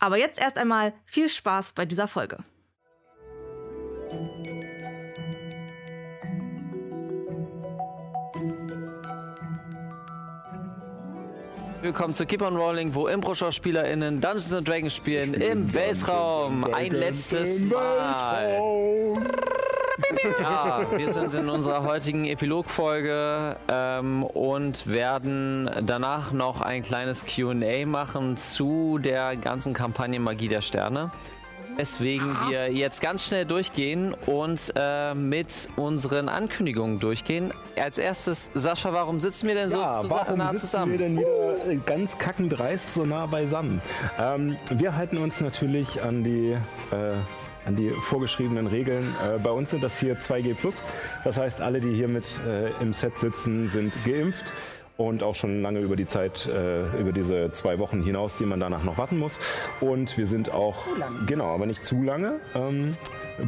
Aber jetzt erst einmal viel Spaß bei dieser Folge. Willkommen zu Keep on Rolling, wo Impro-SchauspielerInnen Dungeons and Dragons spielen im Weltraum. Ein letztes Mal. Ja, wir sind in unserer heutigen Epilogfolge ähm, und werden danach noch ein kleines QA machen zu der ganzen Kampagne Magie der Sterne. Weswegen wir jetzt ganz schnell durchgehen und äh, mit unseren Ankündigungen durchgehen. Als erstes, Sascha, warum sitzen wir denn so Ja, zus- warum nah sitzen zusammen? wir denn wieder äh, ganz kackendreist so nah beisammen? Ähm, wir halten uns natürlich an die, äh, an die vorgeschriebenen Regeln. Äh, bei uns sind das hier 2G+. Das heißt, alle, die hier mit äh, im Set sitzen, sind geimpft. Und auch schon lange über die Zeit, äh, über diese zwei Wochen hinaus, die man danach noch warten muss. Und wir sind auch, genau, aber nicht zu lange. Ähm,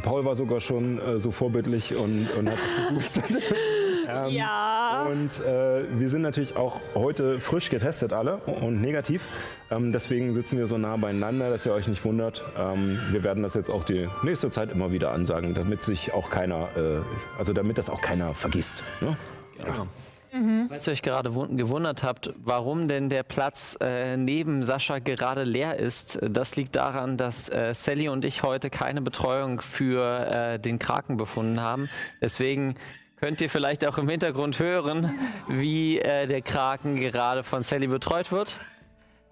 Paul war sogar schon äh, so vorbildlich und, und hat sich geboostert. Ja. Und äh, wir sind natürlich auch heute frisch getestet alle und negativ. Ähm, deswegen sitzen wir so nah beieinander, dass ihr euch nicht wundert. Ähm, wir werden das jetzt auch die nächste Zeit immer wieder ansagen, damit sich auch keiner, äh, also damit das auch keiner vergisst. Ne? Falls ihr euch gerade wun- gewundert habt, warum denn der Platz äh, neben Sascha gerade leer ist, das liegt daran, dass äh, Sally und ich heute keine Betreuung für äh, den Kraken befunden haben. Deswegen könnt ihr vielleicht auch im Hintergrund hören, wie äh, der Kraken gerade von Sally betreut wird.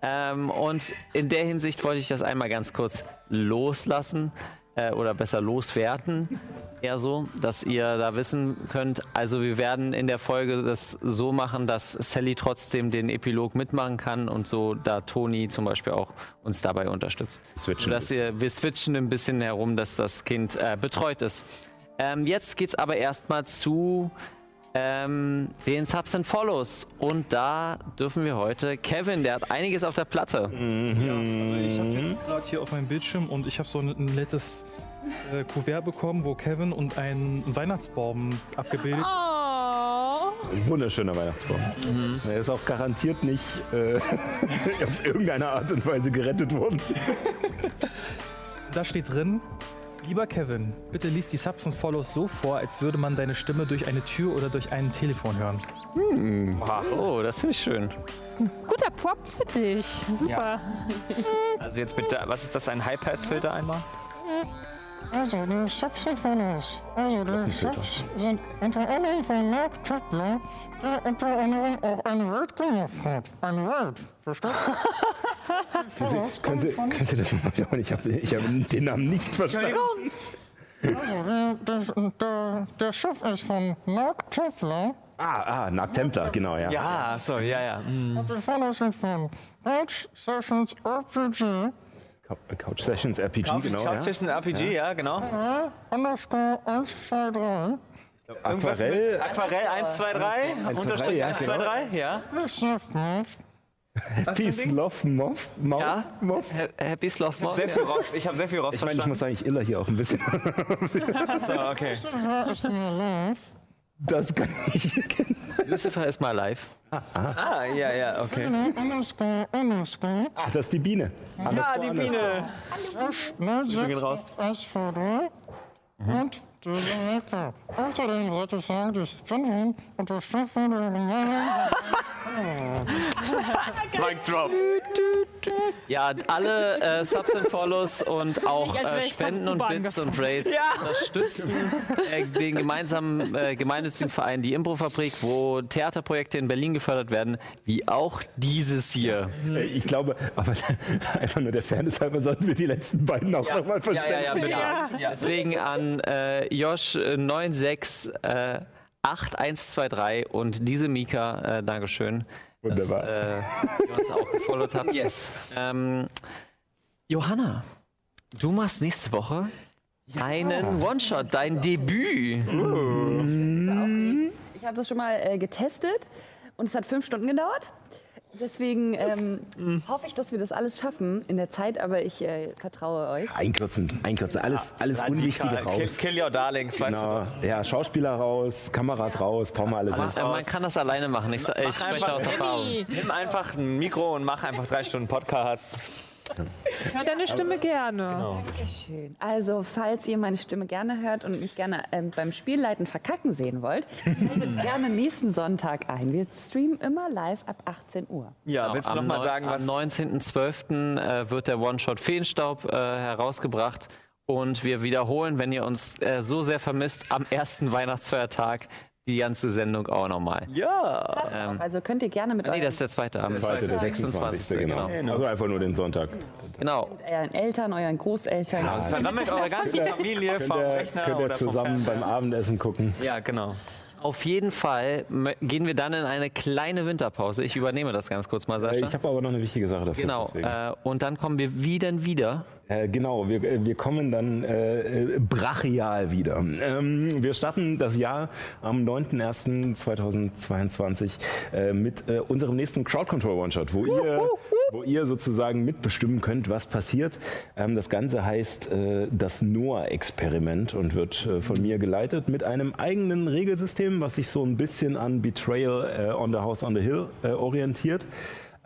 Ähm, und in der Hinsicht wollte ich das einmal ganz kurz loslassen äh, oder besser loswerden. Eher so, dass ihr da wissen könnt. Also wir werden in der Folge das so machen, dass Sally trotzdem den Epilog mitmachen kann und so da Toni zum Beispiel auch uns dabei unterstützt. Switchen Dass ihr, wir switchen ein bisschen herum, dass das Kind äh, betreut ist. Ähm, jetzt geht's aber erstmal zu ähm, den Subs and Follows. Und da dürfen wir heute Kevin, der hat einiges auf der Platte. Also ich habe jetzt gerade hier auf meinem Bildschirm und ich habe so ein, nettes äh, Kuvert bekommen, wo Kevin und ein Weihnachtsbaum abgebildet. Oh. Ein wunderschöner Weihnachtsbaum. Er ist auch garantiert nicht äh, auf irgendeine Art und Weise gerettet worden. Da steht drin, lieber Kevin, bitte lies die Subs und Follows so vor, als würde man deine Stimme durch eine Tür oder durch ein Telefon hören. Oh, das finde ich schön. Guter Prop für dich. Super. Also jetzt bitte, was ist das, ein High-Pass-Filter einmal? Also, die Subs und Follows. Also, die Subs sind unter anderem von Mark Tupler, der unter anderem auch ein Word gemacht hat. Ein Word. Verstanden? Können Sie, können Sie, können Sie das nochmal wiederholen? Ich habe ich hab den Namen nicht verstanden. Also, der, der, der, der Sub ist von Mark Tupler. Ah, ah, Nackt Templar, genau, ja. Ja, so, ja, ja. hm. Und die Follows sind von Couch Sessions RPG. Cou- Couch Sessions RPG, genau. Ja. Couch ist ein RPG, ja, genau. Underscore 1, 2, 3. Irgendwas Aquarell, mit Aquarell 1, 2, 3, 1, 2, Unterstrich ja, 1, 2, genau. 3, ja. Peace, Love, Moff, Moff, Ja? Moff. Ha- Happy Sloth Ich habe sehr viel Roff, ich habe sehr viel Roff Ich meine, ich muss sagen, ich iller hier auch ein bisschen. So, okay. Lucifer is in your life. Das kann ich. Lucifer ist mal live. Ah, ja, ja, okay. Ach, das ist die Biene. Ah, die Biene. Grüße geht raus. 1, 2, 3. Und die Lecker. Außerdem sollte ich sagen, die Spinning unterstützt von der Mic drop. Ja, alle äh, Subs and Follows und auch äh, Spenden und Bits und Raids unterstützen äh, den gemeinsamen äh, gemeinnützigen Verein Die Improfabrik, wo Theaterprojekte in Berlin gefördert werden, wie auch dieses hier. Äh, Ich glaube, aber einfach nur der Fairness halber sollten wir die letzten beiden auch nochmal Ja, verständigen. ja, ja, bitte. Ja. Ja. Deswegen an äh, Josh äh, 96 äh, 8123 und diese Mika, äh, Dankeschön. Wunderbar. Dass, äh, ihr uns auch gefollowt habt. Yes. Ähm, Johanna, Du machst nächste Woche einen One-Shot, dein Debüt. Ich habe das schon mal äh, getestet und es hat fünf Stunden gedauert. Deswegen ähm, hoffe ich, dass wir das alles schaffen in der Zeit, aber ich äh, vertraue euch. Einkürzen, einkürzen, alles, alles Unwichtige Kill, raus. kill your darlings, weißt Genau. Ja, Schauspieler raus, Kameras raus, brauchen wir alles äh, man kann das alleine machen. Ich, ich spreche aus Erfahrung. du. Nimm einfach ein Mikro und mach einfach drei Stunden Podcast. Ich höre deine Stimme gerne. Schön. Also, falls ihr meine Stimme gerne hört und mich gerne ähm, beim Spielleiten verkacken sehen wollt, meldet gerne nächsten Sonntag ein. Wir streamen immer live ab 18 Uhr. Ja, willst du noch mal neun- sagen, was... Am 19.12. Äh, wird der One-Shot Feenstaub äh, herausgebracht. Und wir wiederholen, wenn ihr uns äh, so sehr vermisst, am ersten Weihnachtsfeiertag die ganze Sendung auch nochmal. Ja. Auch. Also könnt ihr gerne mit Nee, euren, das ist der zweite Abend. Zweite, der 26. Genau. Also einfach nur den Sonntag. Genau. mit euren Eltern, euren Großeltern. Versammelt eure ganze Familie vom Rechner könnt ihr oder vom zusammen beim Abendessen gucken. Ja, genau. Auf jeden Fall gehen wir dann in eine kleine Winterpause. Ich übernehme das ganz kurz mal, Sascha. Ich habe aber noch eine wichtige Sache dafür. Genau. deswegen. Äh, und dann kommen wir wieder wieder. Äh, genau, wir, äh, wir kommen dann äh, äh, brachial wieder. Ähm, wir starten das Jahr am 9.01.2022 äh, mit äh, unserem nächsten Crowd Control One-Shot, wo ihr, wo ihr sozusagen mitbestimmen könnt, was passiert. Ähm, das Ganze heißt äh, das Noah-Experiment und wird äh, von mir geleitet mit einem eigenen Regelsystem, was sich so ein bisschen an Betrayal äh, on the House on the Hill äh, orientiert.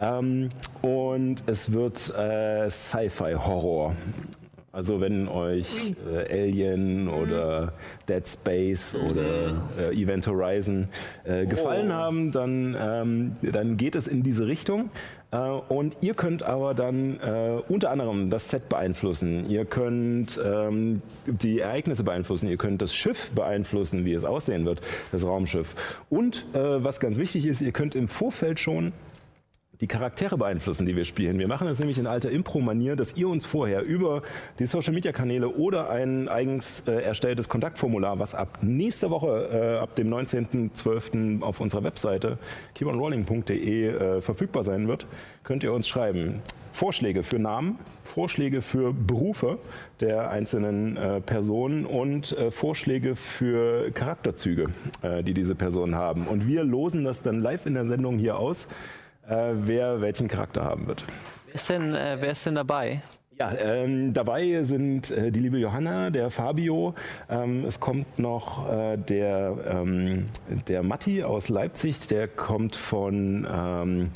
Ähm, und es wird äh, Sci-Fi-Horror. Also wenn euch äh, Alien oder Dead Space oder äh, Event Horizon äh, gefallen haben, dann, ähm, dann geht es in diese Richtung. Äh, und ihr könnt aber dann äh, unter anderem das Set beeinflussen. Ihr könnt ähm, die Ereignisse beeinflussen. Ihr könnt das Schiff beeinflussen, wie es aussehen wird, das Raumschiff. Und äh, was ganz wichtig ist, ihr könnt im Vorfeld schon die Charaktere beeinflussen, die wir spielen. Wir machen das nämlich in alter Impro-Manier, dass ihr uns vorher über die Social-Media-Kanäle oder ein eigens äh, erstelltes Kontaktformular, was ab nächster Woche, äh, ab dem 19.12. auf unserer Webseite keeponrolling.de äh, verfügbar sein wird, könnt ihr uns schreiben. Vorschläge für Namen, Vorschläge für Berufe der einzelnen äh, Personen und äh, Vorschläge für Charakterzüge, äh, die diese Personen haben. Und wir losen das dann live in der Sendung hier aus äh, wer welchen Charakter haben wird. Wer ist denn, äh, wer ist denn dabei? Ja, ähm, dabei sind äh, die liebe Johanna, der Fabio, ähm, es kommt noch äh, der, ähm, der Matti aus Leipzig, der kommt von, ähm,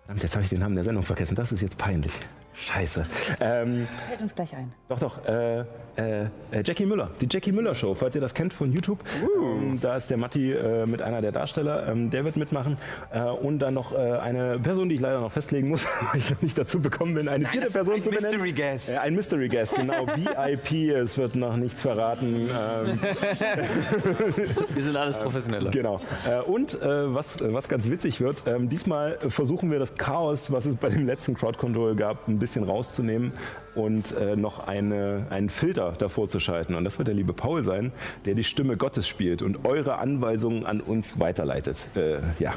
verdammt, jetzt habe ich den Namen der Sendung vergessen, das ist jetzt peinlich. Scheiße. Ähm, Fällt uns gleich ein. doch, doch. Äh, äh, äh, Jackie Müller, die Jackie Müller Show, falls ihr das kennt von YouTube. Ähm, da ist der Matti äh, mit einer der Darsteller, ähm, der wird mitmachen. Äh, und dann noch äh, eine Person, die ich leider noch festlegen muss, weil ich noch nicht dazu bekommen bin, eine vierte Person ein zu benennen. Mystery Guest. Äh, ein Mystery Guest, genau. VIP, es wird noch nichts verraten. Ähm, Wir sind alles Professionelle. Genau. Und was, was ganz witzig wird, ähm, diesmal versuchen wir das Chaos, was es bei dem letzten Crowd Control gab, ein bisschen rauszunehmen und noch eine, einen Filter davor zu schalten. Und das wird der liebe Paul sein, der die Stimme Gottes spielt und eure Anweisungen an uns weiterleitet. Äh, ja.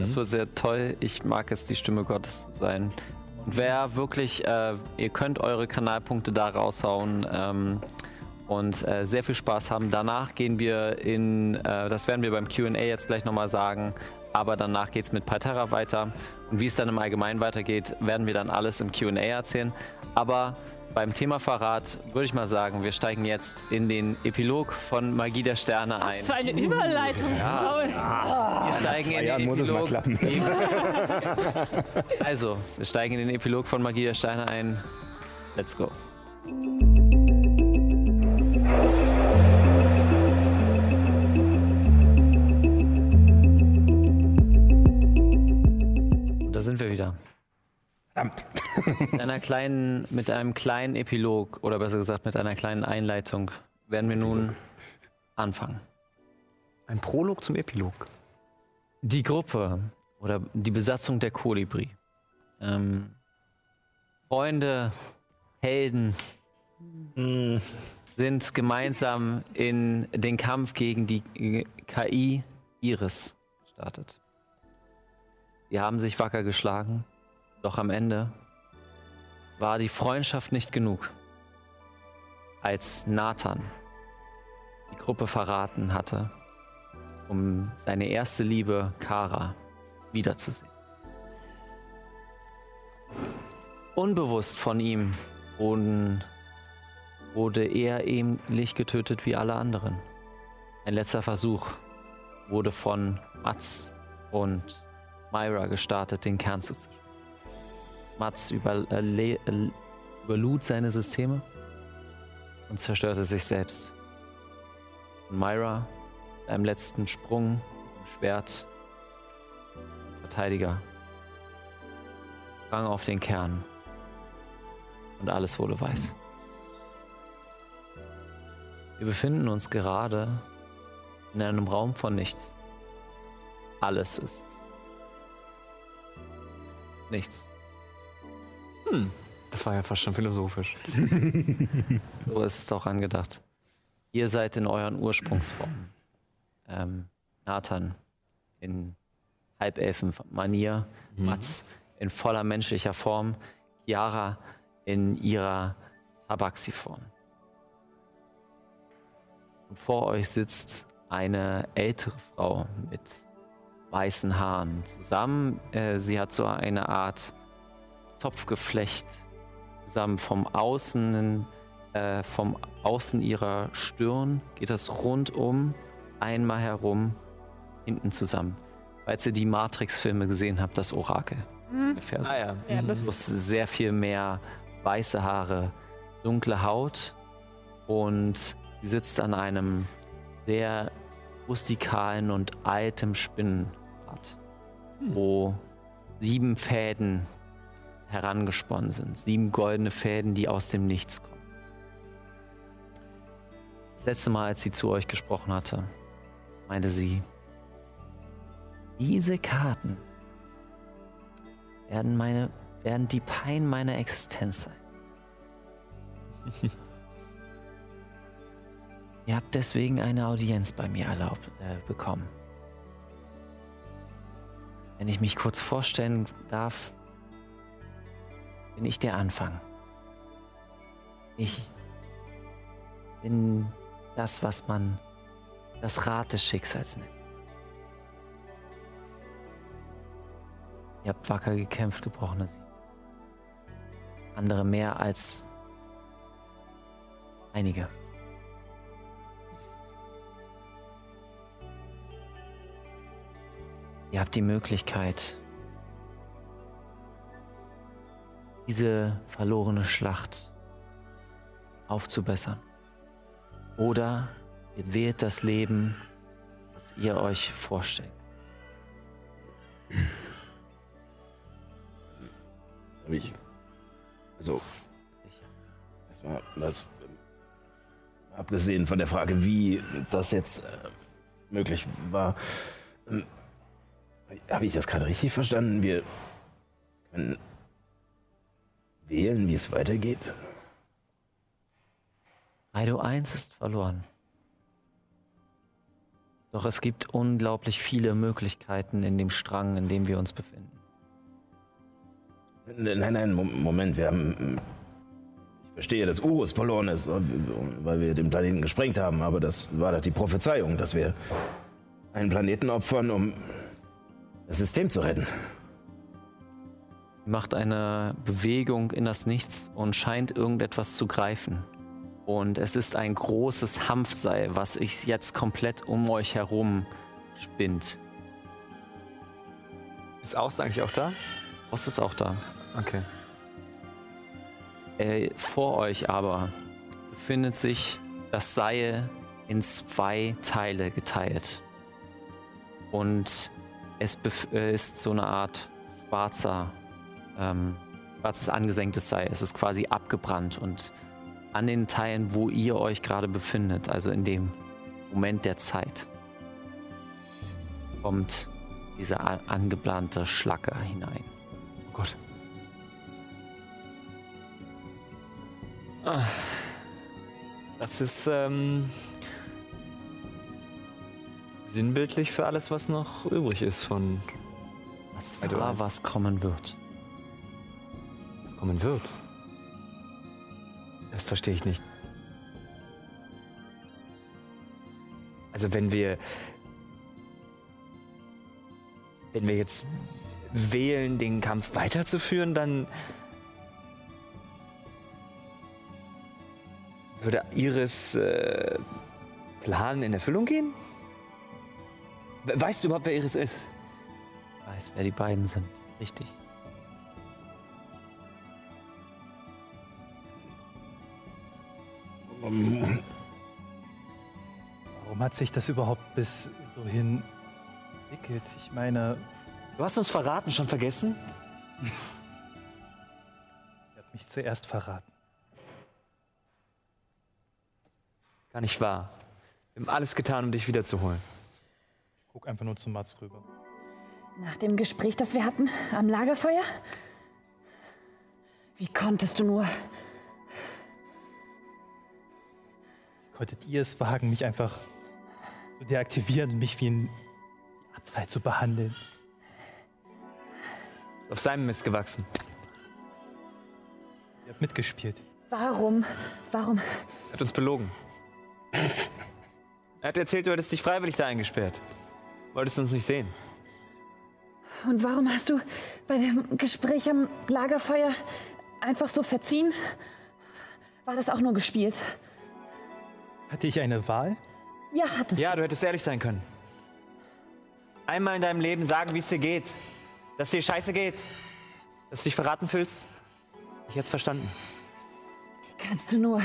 Das wird sehr toll. Ich mag es, die Stimme Gottes zu sein. Und wer wirklich, äh, ihr könnt eure Kanalpunkte da raushauen ähm, und äh, sehr viel Spaß haben. Danach gehen wir in, äh, das werden wir beim QA jetzt gleich nochmal sagen, aber danach geht es mit Parterra weiter. Und wie es dann im Allgemeinen weitergeht, werden wir dann alles im QA erzählen. Aber beim Thema Verrat würde ich mal sagen, wir steigen jetzt in den Epilog von Magie der Sterne ein. Was für eine Überleitung, Paul. Wir steigen in den Jahren muss es mal Epilog. klappen. Also, wir steigen in den Epilog von Magie der Steine ein. Let's go. Und da sind wir wieder. Verdammt. Mit einer kleinen, mit einem kleinen Epilog oder besser gesagt mit einer kleinen Einleitung werden wir nun anfangen. Ein Prolog zum Epilog. Die Gruppe oder die Besatzung der Kolibri. Ähm, Freunde, Helden sind gemeinsam in den Kampf gegen die KI Iris gestartet. Sie haben sich wacker geschlagen, doch am Ende war die Freundschaft nicht genug. als Nathan die Gruppe verraten hatte, um seine erste Liebe, Kara, wiederzusehen. Unbewusst von ihm wurden, wurde er ähnlich getötet wie alle anderen. Ein letzter Versuch wurde von Mats und Myra gestartet, den Kern zu zerstören. Mats überle- äh, überlud seine Systeme und zerstörte sich selbst. Und Myra, mit einem letzten Sprung, im Schwert, Verteidiger, sprang auf den Kern und alles wurde weiß. Wir befinden uns gerade in einem Raum von nichts. Alles ist nichts. Das war ja fast schon philosophisch. So ist es auch angedacht. Ihr seid in euren Ursprungsformen. Ähm, Nathan in Halbelfen-Manier, Mats in voller menschlicher Form, Chiara in ihrer Tabaxi-Form. Vor euch sitzt eine ältere Frau mit weißen Haaren. Zusammen, äh, sie hat so eine Art Topfgeflecht zusammen vom Außen, äh, vom Außen ihrer Stirn geht das rundum einmal herum hinten zusammen. Falls ihr die Matrix-Filme gesehen habt, das Orakel. Ungefähr so. Ah ja. Ja, das Plus sehr viel mehr weiße Haare, dunkle Haut und sie sitzt an einem sehr rustikalen und altem Spinnenrad, wo sieben Fäden herangesponnen sind. Sieben goldene Fäden, die aus dem Nichts kommen. Das letzte Mal, als sie zu euch gesprochen hatte, meinte sie, diese Karten werden meine, werden die Pein meiner Existenz sein. Ihr habt deswegen eine Audienz bei mir erlaubt äh, bekommen. Wenn ich mich kurz vorstellen darf, bin ich der Anfang. Ich bin das, was man das Rad des Schicksals nennt. Ihr habt wacker gekämpft, gebrochene Siege. Andere mehr als einige. Ihr habt die Möglichkeit, diese verlorene Schlacht aufzubessern. Oder ihr wählt das Leben, das ihr euch vorstellt. Hab ich. Also. Erstmal, was. Abgesehen von der Frage, wie das jetzt äh, möglich war. ähm, Habe ich das gerade richtig verstanden? Wir können wählen, wie es weitergeht. Raido 1 ist verloren. Doch es gibt unglaublich viele Möglichkeiten in dem Strang, in dem wir uns befinden. Nein, nein, Mo- Moment, wir haben. Ich verstehe, dass Urus verloren ist, weil wir den Planeten gesprengt haben, aber das war doch die Prophezeiung, dass wir einen Planeten opfern, um das System zu retten. Macht eine Bewegung in das Nichts und scheint irgendetwas zu greifen. Und es ist ein großes Hanfseil, was sich jetzt komplett um euch herum spinnt. Ist Aust eigentlich auch da? Was ist auch da? Okay. Äh, vor euch aber befindet sich das Seil in zwei Teile geteilt. Und es äh, ist so eine Art schwarzer, ähm, schwarzes angesenktes Seil. Es ist quasi abgebrannt und an den Teilen, wo ihr euch gerade befindet, also in dem Moment der Zeit, kommt diese angeplante Schlacke hinein. Oh Gott. Ah. Das ist ähm, sinnbildlich für alles, was noch übrig ist von Was war, was kommen wird kommen wird. Das verstehe ich nicht. Also wenn wir, wenn wir jetzt wählen, den Kampf weiterzuführen, dann würde Iris äh, Plan in Erfüllung gehen? Weißt du überhaupt, wer Iris ist? Ich weiß, wer die beiden sind. Richtig. Warum hat sich das überhaupt bis so hin entwickelt? Ich meine, Du hast uns verraten, schon vergessen? sie hat mich zuerst verraten. Gar nicht wahr. Wir haben alles getan, um dich wiederzuholen. Ich guck einfach nur zu Mats rüber. Nach dem Gespräch, das wir hatten am Lagerfeuer? Wie konntest du nur? Konntet ihr es wagen, mich einfach zu deaktivieren und mich wie ein Abfall zu behandeln? Ist auf seinem Mist gewachsen. Ihr habt mitgespielt. Warum? Warum? Er hat uns belogen. Er hat erzählt, du hättest dich freiwillig da eingesperrt. Wolltest uns nicht sehen. Und warum hast du bei dem Gespräch am Lagerfeuer einfach so verziehen? War das auch nur gespielt? Hatte ich eine Wahl? Ja, hattest Ja, du hättest ehrlich sein können. Einmal in deinem Leben sagen, wie es dir geht. Dass dir scheiße geht. Dass du dich verraten fühlst. Ich hätte verstanden. Wie kannst du nur.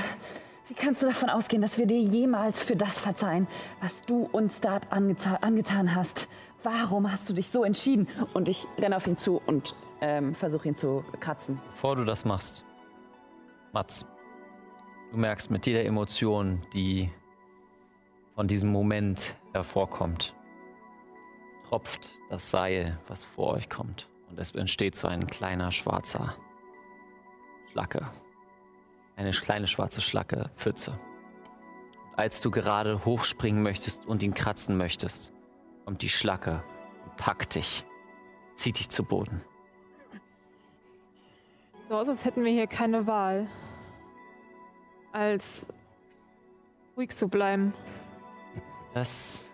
Wie kannst du davon ausgehen, dass wir dir jemals für das verzeihen, was du uns da angeza- angetan hast? Warum hast du dich so entschieden? Und ich renne auf ihn zu und ähm, versuche ihn zu kratzen. Bevor du das machst, Mats, du merkst mit jeder Emotion, die von diesem Moment hervorkommt, tropft das Seil, was vor euch kommt. Und es entsteht so ein kleiner schwarzer Schlacke. Eine kleine schwarze Schlacke, Pfütze. Und als du gerade hochspringen möchtest und ihn kratzen möchtest, kommt die Schlacke und packt dich, zieht dich zu Boden. So aus, als hätten wir hier keine Wahl. Als ruhig zu bleiben. Das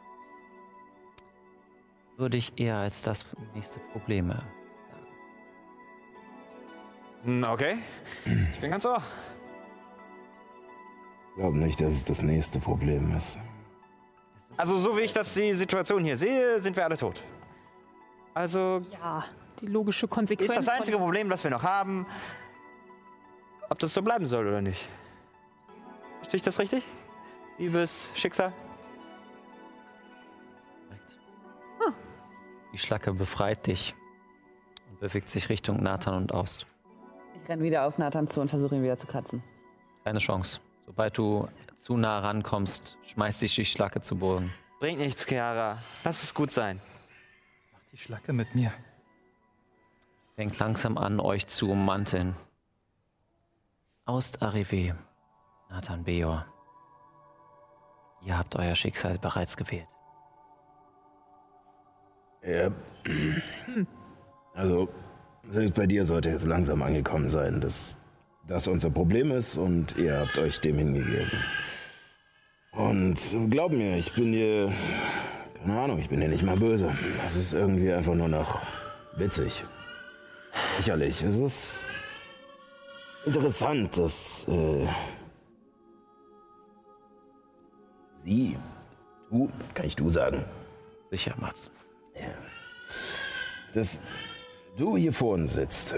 würde ich eher als das nächste Problem sagen. Hm, Okay. Ich bin ganz ohr. Ich glaube nicht, dass es das nächste Problem ist. Also, so wie ich das die Situation hier sehe, sind wir alle tot. Also Ja, die logische Konsequenz. ist das einzige Problem, das wir noch haben, ob das so bleiben soll oder nicht. Verstehe ich das richtig? Liebes Schicksal? Korrekt. Die Schlacke befreit dich und bewegt sich Richtung Nathan und Aust. Ich renne wieder auf Nathan zu und versuche ihn wieder zu kratzen. Keine Chance. Sobald du zu nah rankommst, schmeißt dich die Schlacke zu Boden. Bringt nichts, Chiara. Lass es gut sein. Macht die Schlacke mit mir. Fängt langsam an, euch zu ummanteln. Aust Arrivé, Nathan Beor. Ihr habt euer Schicksal bereits gewählt. Ja. Also, selbst bei dir sollte jetzt langsam angekommen sein, dass das unser Problem ist und ihr habt euch dem hingegeben. Und glaub mir, ich bin dir, keine Ahnung, ich bin dir nicht mal böse. Es ist irgendwie einfach nur noch witzig. Sicherlich, es ist interessant, dass äh, sie, du, kann ich du sagen, Sicher, Mats. dass du hier vor uns sitzt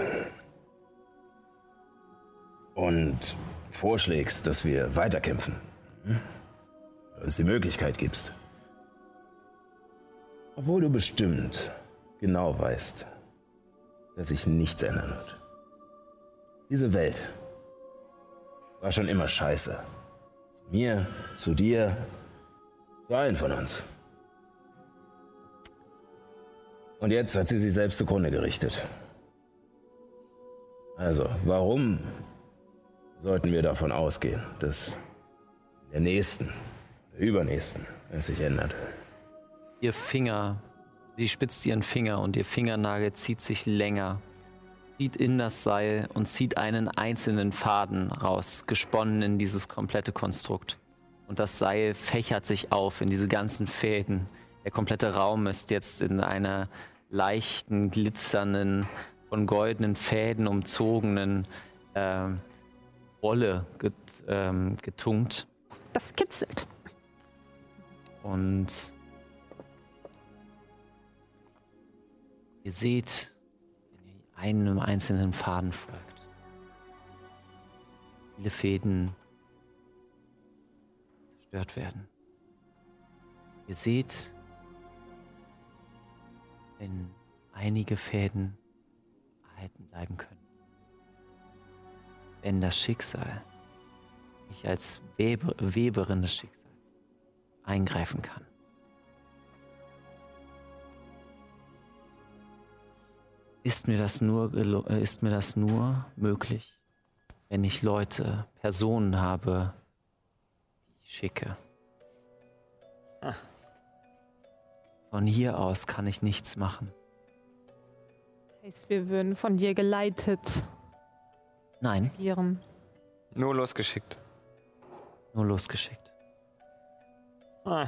und vorschlägst, dass wir weiterkämpfen. Hm? Es die Möglichkeit gibst. Obwohl du bestimmt genau weißt, dass sich nichts ändern wird. Diese Welt war schon immer scheiße. Zu mir, zu dir, zu allen von uns. Und jetzt hat sie sich selbst zugrunde gerichtet. Also, warum sollten wir davon ausgehen, dass der nächsten, der übernächsten es sich ändert? Ihr Finger, sie spitzt ihren Finger und ihr Fingernagel zieht sich länger, zieht in das Seil und zieht einen einzelnen Faden raus, gesponnen in dieses komplette Konstrukt. Und das Seil fächert sich auf in diese ganzen Fäden. Der komplette Raum ist jetzt in einer leichten, glitzernden, von goldenen Fäden umzogenen ähm, Wolle get, ähm, getunkt. Das kitzelt. Und ihr seht, wenn ihr einem einzelnen Faden folgt, viele Fäden zerstört werden. Ihr seht, wenn einige Fäden erhalten bleiben können. Wenn das Schicksal nicht als Weber, Weberin des Schicksals eingreifen kann. Ist mir das nur, äh, ist mir das nur möglich, wenn ich Leute, Personen habe, ich schicke. Von hier aus kann ich nichts machen. Heißt, wir würden von dir geleitet Nein, agieren. Nur losgeschickt. nur losgeschickt. Ah,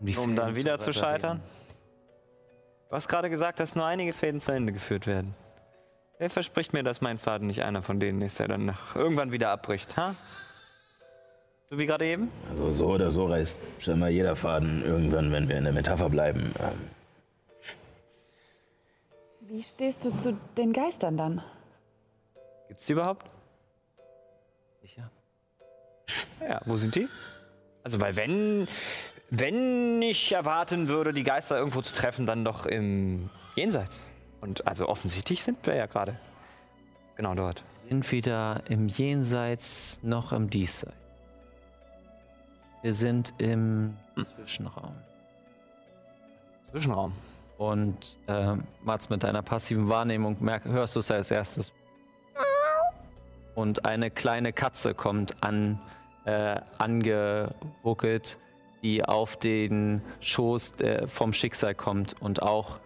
die um dann wieder zu scheitern. Du hast gerade gesagt, dass nur einige Fäden zu Ende geführt werden. Wer verspricht mir, dass mein Faden nicht einer von denen ist, der dann nach irgendwann wieder abbricht, ha? So wie gerade eben? Also so oder so reißt scheinbar jeder Faden irgendwann, wenn wir in der Metapher bleiben. Ähm, Wie stehst du zu den Geistern dann? Gibt's die überhaupt? Sicher. Ja, wo sind die? Also, weil wenn, wenn ich erwarten würde, die Geister irgendwo zu treffen, dann doch im Jenseits. Und also offensichtlich sind wir ja gerade genau dort. Wir sind weder im Jenseits noch im Diesseits. Wir sind im Zwischenraum. Zwischenraum. Und ähm, Mats, mit deiner passiven Wahrnehmung merk, hörst du es als erstes. Und eine kleine Katze kommt an, äh, angeruckelt, die auf den Schoß äh, vom Schicksal kommt. Und auch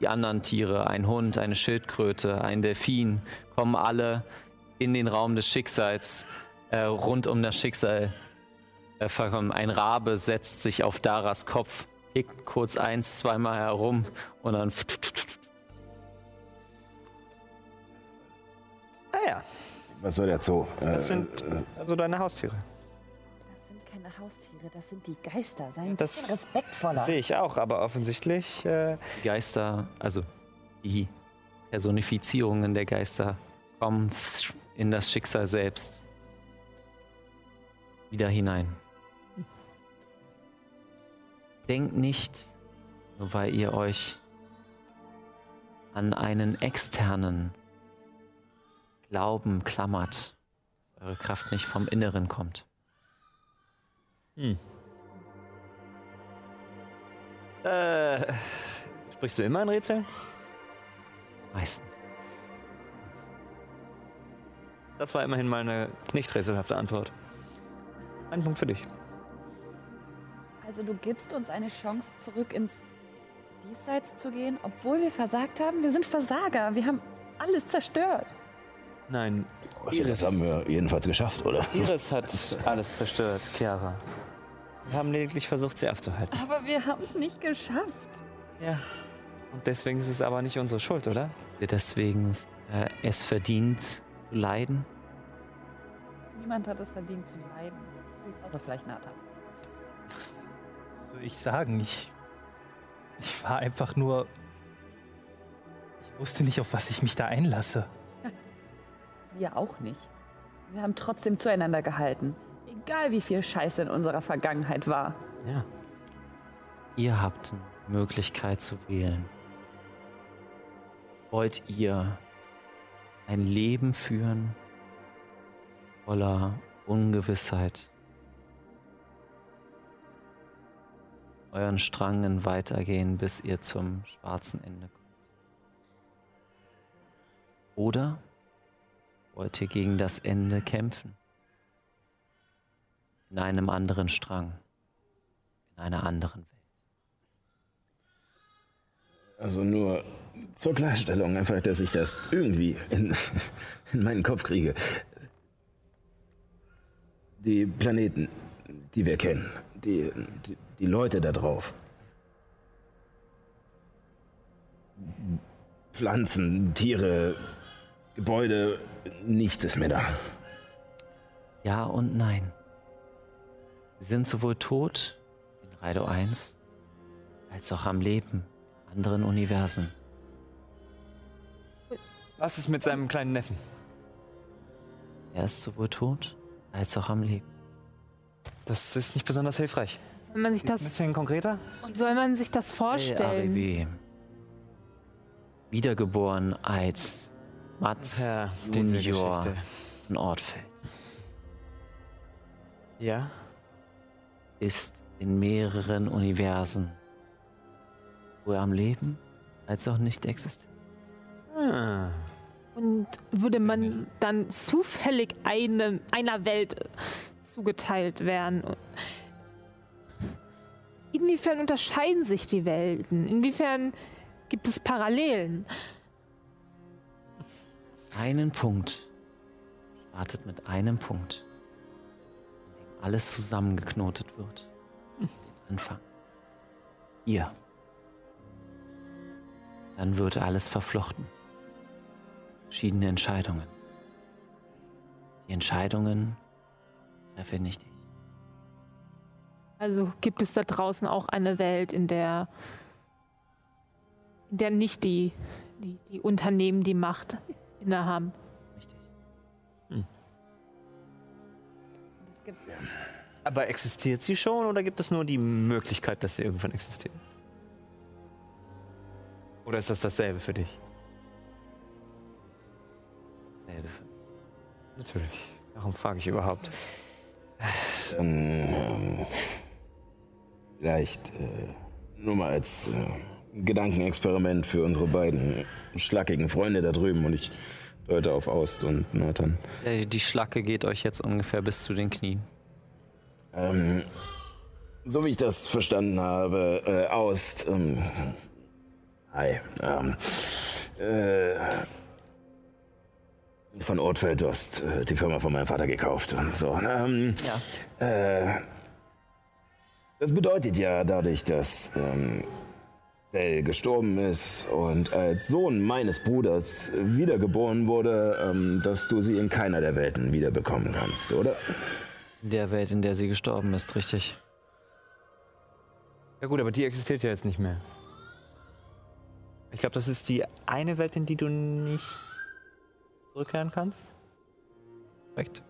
die anderen Tiere, ein Hund, eine Schildkröte, ein Delfin, kommen alle in den Raum des Schicksals, äh, rund um das Schicksal äh. Ein Rabe setzt sich auf Daras Kopf, hickt kurz eins, zweimal herum und dann Ah ja, was soll der Zoo? Äh, das sind also deine Haustiere. Das sind keine Haustiere, das sind die Geister. Sei ein Das bisschen respektvoller. Sehe ich auch, aber offensichtlich äh, die Geister, also die Personifizierungen der Geister kommen in das Schicksal selbst wieder hinein. Denkt nicht, nur weil ihr euch an einen externen Glauben klammert, dass eure Kraft nicht vom Inneren kommt. äh, sprichst du immer in Rätseln? Meistens. Das war immerhin mal eine nicht rätselhafte Antwort. Ein Punkt für dich. Also du gibst uns eine Chance, zurück ins Diesseits zu gehen, obwohl wir versagt haben? Wir sind Versager. Wir haben alles zerstört. Nein, also das haben wir jedenfalls geschafft, oder? Iris hat alles zerstört, Chiara. Wir haben lediglich versucht, sie aufzuhalten. Aber wir haben es nicht geschafft. Ja. Und deswegen ist es aber nicht unsere Schuld, oder? Ihr deswegen äh, es verdient zu leiden? Niemand hat es verdient zu leiden. Außer vielleicht Nathan. Soll ich sagen? Ich, ich war einfach nur. Ich wusste nicht, auf was ich mich da einlasse. Wir auch nicht. Wir haben trotzdem zueinander gehalten. Egal wie viel Scheiße in unserer Vergangenheit war. Ja. Ihr habt eine Möglichkeit zu wählen. Wollt ihr ein Leben führen voller Ungewissheit? Euren Strangen weitergehen, bis ihr zum schwarzen Ende kommt. Oder wollt ihr gegen das Ende kämpfen? In einem anderen Strang in einer anderen Welt. Also nur zur Klarstellung, einfach, dass ich das irgendwie in, in meinen Kopf kriege. Die Planeten, die wir kennen, die, die, die Leute da drauf. Pflanzen, Tiere, Gebäude, nichts ist mehr da. Ja und nein. Sie sind sowohl tot in Raido 1 als auch am Leben in anderen Universen. Was ist mit seinem kleinen Neffen? Er ist sowohl tot als auch am Leben. Das ist nicht besonders hilfreich. Soll man sich Ein das, bisschen konkreter? soll man sich das vorstellen? RBW. Wiedergeboren als Mats Ja, Junior von Ortfeld. Ja. Ist in mehreren Universen sowohl am Leben als auch nicht existent. Ah. Und würde man dann zufällig einem, einer Welt zugeteilt werden? Inwiefern unterscheiden sich die Welten? Inwiefern gibt es Parallelen? Einen Punkt startet mit einem Punkt, in dem alles zusammengeknotet wird. Den Anfang. Hier. Dann wird alles verflochten. Verschiedene Entscheidungen. Die Entscheidungen treffe nicht ich. Also gibt es da draußen auch eine Welt, in der, in der nicht die, die, die Unternehmen die Macht innehaben? Richtig. Aber existiert sie schon oder gibt es nur die Möglichkeit, dass sie irgendwann existiert? Oder ist das dasselbe für dich? Dasselbe für mich. Natürlich. Warum frage ich überhaupt? Ähm, vielleicht äh, nur mal als äh, Gedankenexperiment für unsere beiden schlackigen Freunde da drüben und ich deute auf Aust und Nathan. Äh, Die Schlacke geht euch jetzt ungefähr bis zu den Knien. Ähm, so wie ich das verstanden habe, äh, Aust. Ähm, hi. Ähm, äh, von Ortfeld, du hast äh, die Firma von meinem Vater gekauft und so. Ähm, Ja. Äh, das bedeutet ja dadurch, dass ähm, Dell gestorben ist und als Sohn meines Bruders wiedergeboren wurde, ähm, dass du sie in keiner der Welten wiederbekommen kannst, oder? In der Welt, in der sie gestorben ist, richtig. Ja gut, aber die existiert ja jetzt nicht mehr. Ich glaube, das ist die eine Welt, in die du nicht zurückkehren kannst. Korrekt.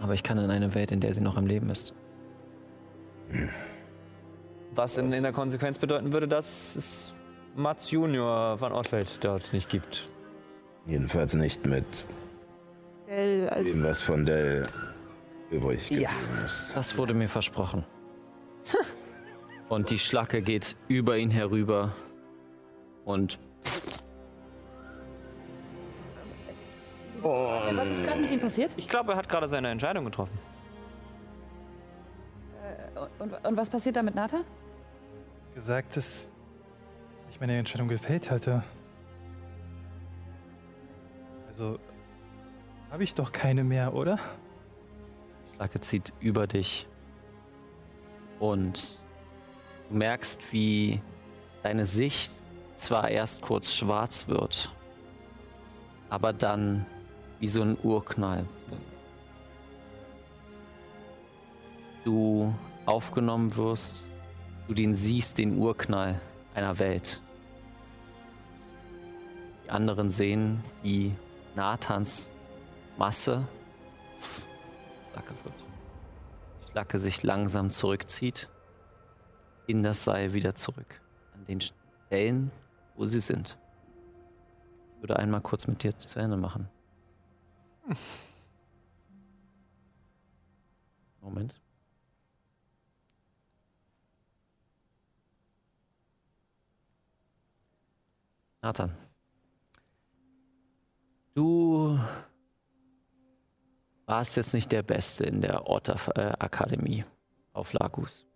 Aber ich kann in eine Welt, in der sie noch am Leben ist. Was in, in der Konsequenz bedeuten würde, dass es Mats Junior von Ortfeld dort nicht gibt. Jedenfalls nicht mit Dell als dem, was von Dell übrig geblieben Ja. ist. Das wurde mir versprochen. Und die Schlacke geht über ihn herüber und Was ist gerade mit ihm passiert? Ich glaube, er hat gerade seine Entscheidung getroffen. Und, und was passiert da mit Nata? Gesagt, dass sich meine Entscheidung gefällt hatte. Also habe ich doch keine mehr, oder? Schlacke zieht über dich. Und du merkst, wie deine Sicht zwar erst kurz schwarz wird, aber dann wie so ein Urknall. Du aufgenommen wirst, du den siehst, den Urknall einer Welt. Die anderen sehen, wie Nathans Masse Schlacke wird. Die Schlacke sich langsam zurückzieht, in das Seil wieder zurück. An den Stellen, wo sie sind. Ich würde einmal kurz mit dir zu Ende machen. Moment. Nathan. Du warst jetzt nicht der Beste in der Otter-Akademie auf Lagus.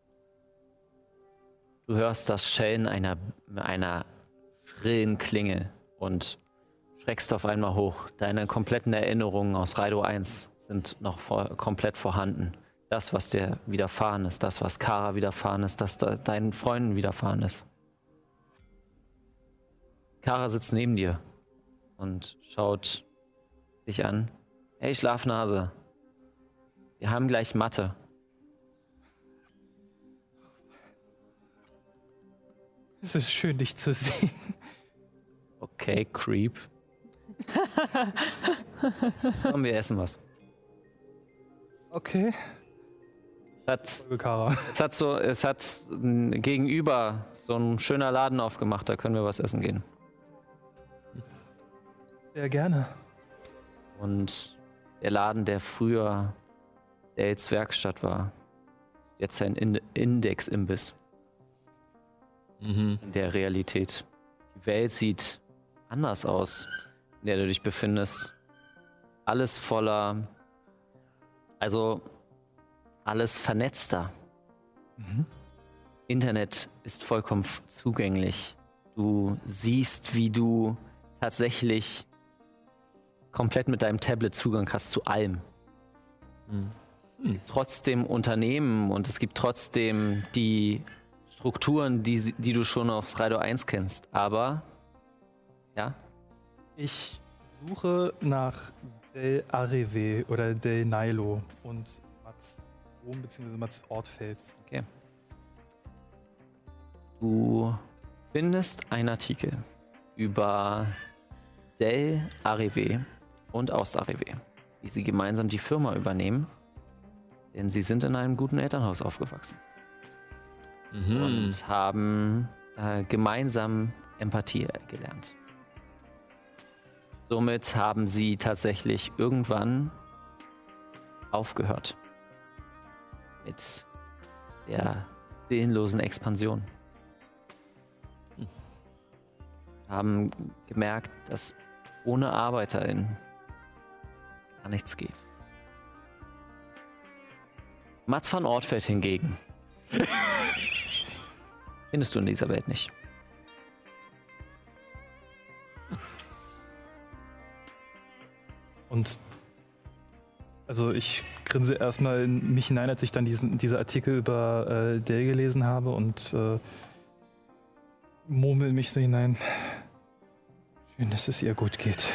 Du hörst das Schellen einer, einer schrillen Klinge und schreckst auf einmal hoch. Deine kompletten Erinnerungen aus Raido 1 sind noch vor, komplett vorhanden. Das, was dir widerfahren ist, das, was Kara widerfahren ist, das da, deinen Freunden widerfahren ist. Kara sitzt neben dir und schaut dich an. Hey, Schlafnase. Wir haben gleich Mathe. Es ist schön, dich zu sehen. Okay, Creep. Komm, wir essen was. Okay. Es hat, es hat so, es hat gegenüber so ein schöner Laden aufgemacht, da können wir was essen gehen. Sehr gerne. Und der Laden, der früher Dales Werkstatt war, ist jetzt ein In Index-Imbiss Mhm. in der Realität. Die Welt sieht anders aus, in der du dich befindest. Alles voller, also alles vernetzter. Internet ist vollkommen zugänglich. Du siehst, wie du tatsächlich komplett mit deinem Tablet Zugang hast zu allem. Es gibt trotzdem Unternehmen und es gibt trotzdem die Strukturen, die, die du schon auf Radio 1 kennst. Aber, ja, Ich suche nach Del Areve oder Del Nilo und Mats Rom bzw. Mats Ortfeld. du findest einen Artikel über Del Arrivé und Ost Arrivé, wie sie gemeinsam die Firma übernehmen, denn sie sind in einem guten Elternhaus aufgewachsen. Mhm. und haben äh, gemeinsam Empathie gelernt. Somit haben sie tatsächlich irgendwann aufgehört mit der willenlosen Expansion. Haben gemerkt, dass ohne ArbeiterInnen gar nichts geht. Mats van Ortfeld hingegen findest du in dieser Welt nicht. Und also ich grinse erstmal in mich hinein, als ich dann diesen diese Artikel über äh, Dell gelesen habe und äh, murmel mich so hinein. Schön, dass es ihr gut geht.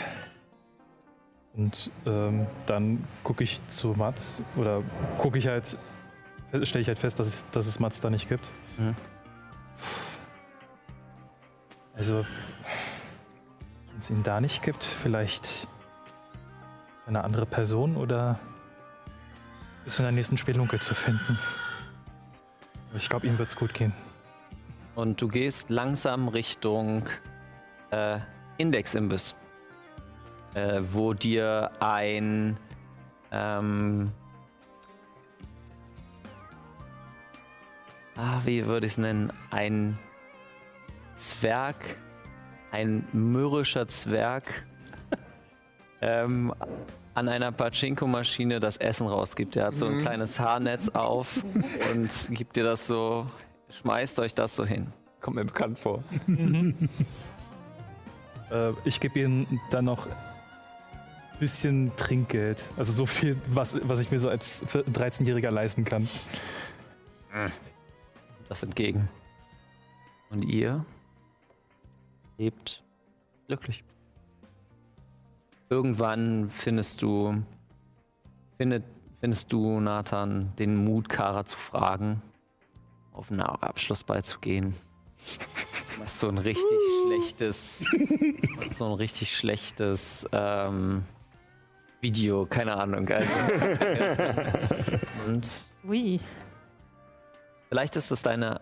Und ähm, dann gucke ich zu Mats oder gucke ich halt, stelle ich halt fest, dass, es- dass es Mats da nicht gibt. Mhm. Also, wenn es ihn da nicht gibt, vielleicht ist eine andere Person oder ist in der nächsten Spelunke zu finden. Aber ich glaube, ihm wird es gut gehen. Und du gehst langsam Richtung äh, Index-Imbiss, äh, wo dir ein ähm, ah, wie würde ich es nennen? Ein Zwerg, ein mürrischer Zwerg ähm, an einer Pachinko-Maschine das Essen rausgibt. Der hat so ein kleines Haarnetz auf und gibt dir das so, schmeißt euch das so hin. Kommt mir bekannt vor. Äh, ich gebe ihm dann noch bisschen Trinkgeld. Also so viel, was, was ich mir so als 13-Jähriger leisten kann. das entgegen. Und ihr lebt glücklich. Irgendwann findest du, findet, findest du, Nathan, den Mut, Kara zu fragen, auf einen Abschluss beizugehen. Was so ein richtig schlechtes, was so ein richtig schlechtes ähm, Video, keine Ahnung. Also, und Ui. Vielleicht ist es deine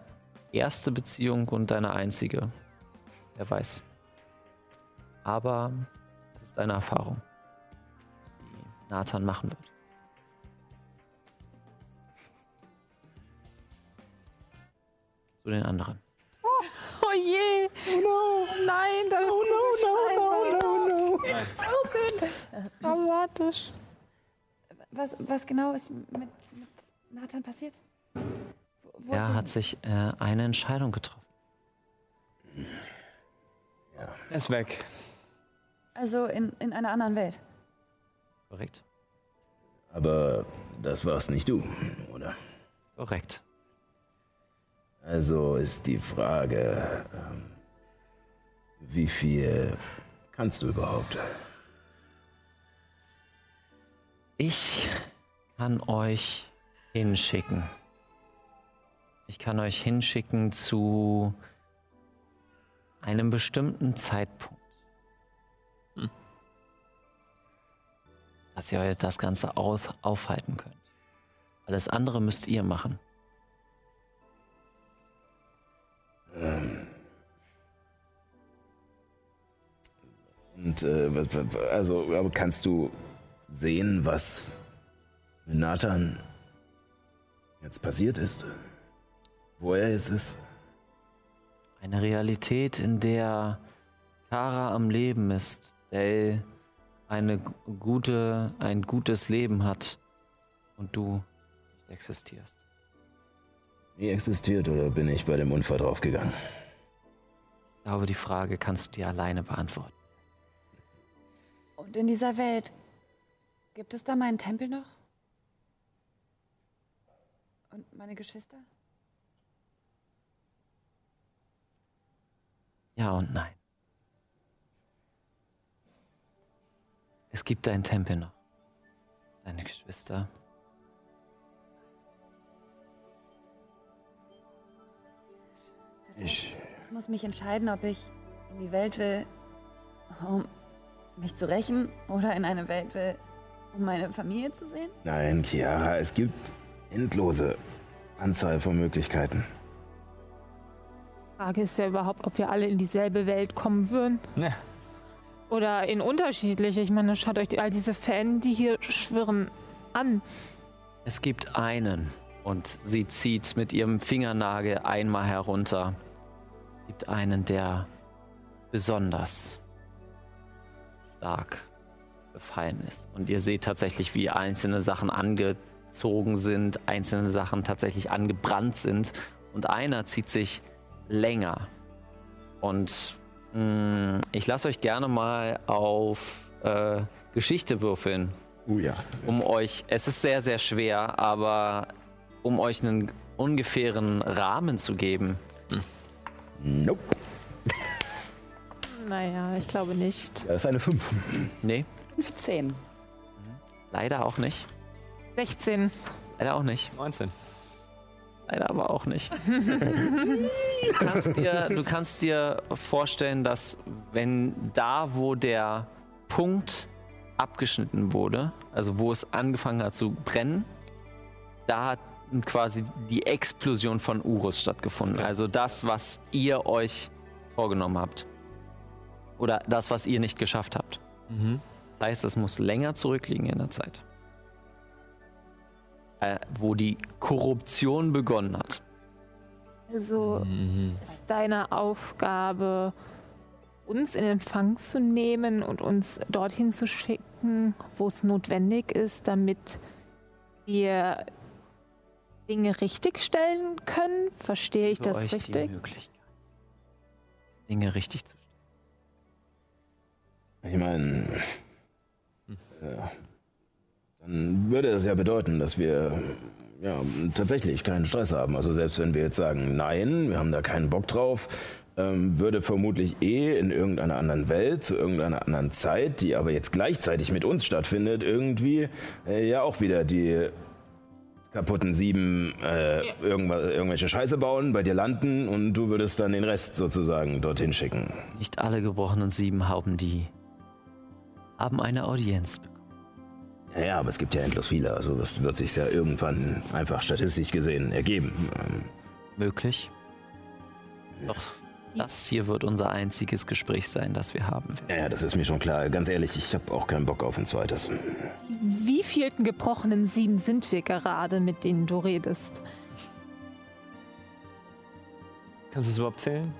erste Beziehung und deine einzige. Wer weiß. Aber es ist eine Erfahrung, die Nathan machen wird. Zu den anderen. Oh je. Oh no. Nein, da oh no, no, no, no, no. Dramatisch. Was, was genau ist mit, mit Nathan passiert? Wo- wo- Er hat sich äh, eine Entscheidung getroffen. Er ist weg. Also in, in einer anderen Welt. Korrekt. Aber das warst nicht du, oder? Korrekt. Also ist die Frage, ähm, wie viel kannst du überhaupt? Ich kann euch hinschicken. Ich kann euch hinschicken zu einem bestimmten Zeitpunkt. Dass ihr euch das Ganze aus aufhalten könnt. Alles andere müsst ihr machen. Und äh, also, aber kannst du sehen, was mit Nathan jetzt passiert ist? Wo er jetzt ist? Eine Realität, in der Kara am Leben ist, Dell eine gu- gute, ein gutes Leben hat und du nicht existierst. Nie existiert oder bin ich bei dem Unfall draufgegangen? Ich glaube, die Frage kannst du dir alleine beantworten. Und in dieser Welt, gibt es da meinen Tempel noch? Und meine Geschwister? Ja und nein. Es gibt deinen Tempel noch. Deine Geschwister. Ich, ich muss mich entscheiden, ob ich in die Welt will, um mich zu rächen, oder in eine Welt will, um meine Familie zu sehen. nein, Chiara, es gibt endlose Anzahl von Möglichkeiten. Frage ist ja überhaupt, ob wir alle in dieselbe Welt kommen würden. Ne. Oder in unterschiedliche. Ich meine, schaut euch die, all diese Fäden, die hier schwirren, an. Es gibt einen und sie zieht mit ihrem Fingernagel einmal herunter. Es gibt einen, der besonders stark befallen ist. Und ihr seht tatsächlich, wie einzelne Sachen angezogen sind, einzelne Sachen tatsächlich angebrannt sind. Und einer zieht sich länger. Und mh, ich lasse euch gerne mal auf äh, Geschichte würfeln Uh ja. um euch, es ist sehr, sehr schwer, aber um euch einen ungefähren Rahmen zu geben. Nope. Naja, ich glaube nicht. Das ist eine 5. Nee, 15. leider auch nicht. 16. Leider auch nicht. 19. Leider aber auch nicht. du, kannst dir, du kannst dir vorstellen, dass wenn da, wo der Punkt abgeschnitten wurde, also wo es angefangen hat zu brennen, da hat quasi die Explosion von Urus stattgefunden. Also das, was ihr euch vorgenommen habt. Oder das, was ihr nicht geschafft habt. Das heißt, es muss länger zurückliegen in der Zeit. Äh, wo die Korruption begonnen hat. Also ist deine Aufgabe, uns in Empfang zu nehmen und uns dorthin zu schicken, wo es notwendig ist, damit wir Dinge richtigstellen können. Verstehe ich Für das euch die richtig? Möglichkeit, Dinge richtig zu stellen. Ich meine, ja, dann würde das ja bedeuten, dass wir ja, tatsächlich keinen Stress haben. Also selbst wenn wir jetzt sagen, nein, wir haben da keinen Bock drauf, ähm, würde vermutlich eh in irgendeiner anderen Welt, zu irgendeiner anderen Zeit, die aber jetzt gleichzeitig mit uns stattfindet, irgendwie äh, ja auch wieder die kaputten Sieben äh, irgendwas, irgendwelche Scheiße bauen, bei dir landen und du würdest dann den Rest sozusagen dorthin schicken. Nicht alle gebrochenen Sieben haben die haben eine Audienz bekommen. Ja, aber es gibt ja endlos viele. Also das wird sich ja irgendwann einfach statistisch gesehen ergeben. Möglich. Doch das hier wird unser einziges Gespräch sein, das wir haben werden. Ja, ja, das ist mir schon klar. Ganz ehrlich, ich habe auch keinen Bock auf ein zweites. Wie vielten gebrochenen Sieben sind wir gerade, mit denen du redest? Kannst du es überhaupt zählen?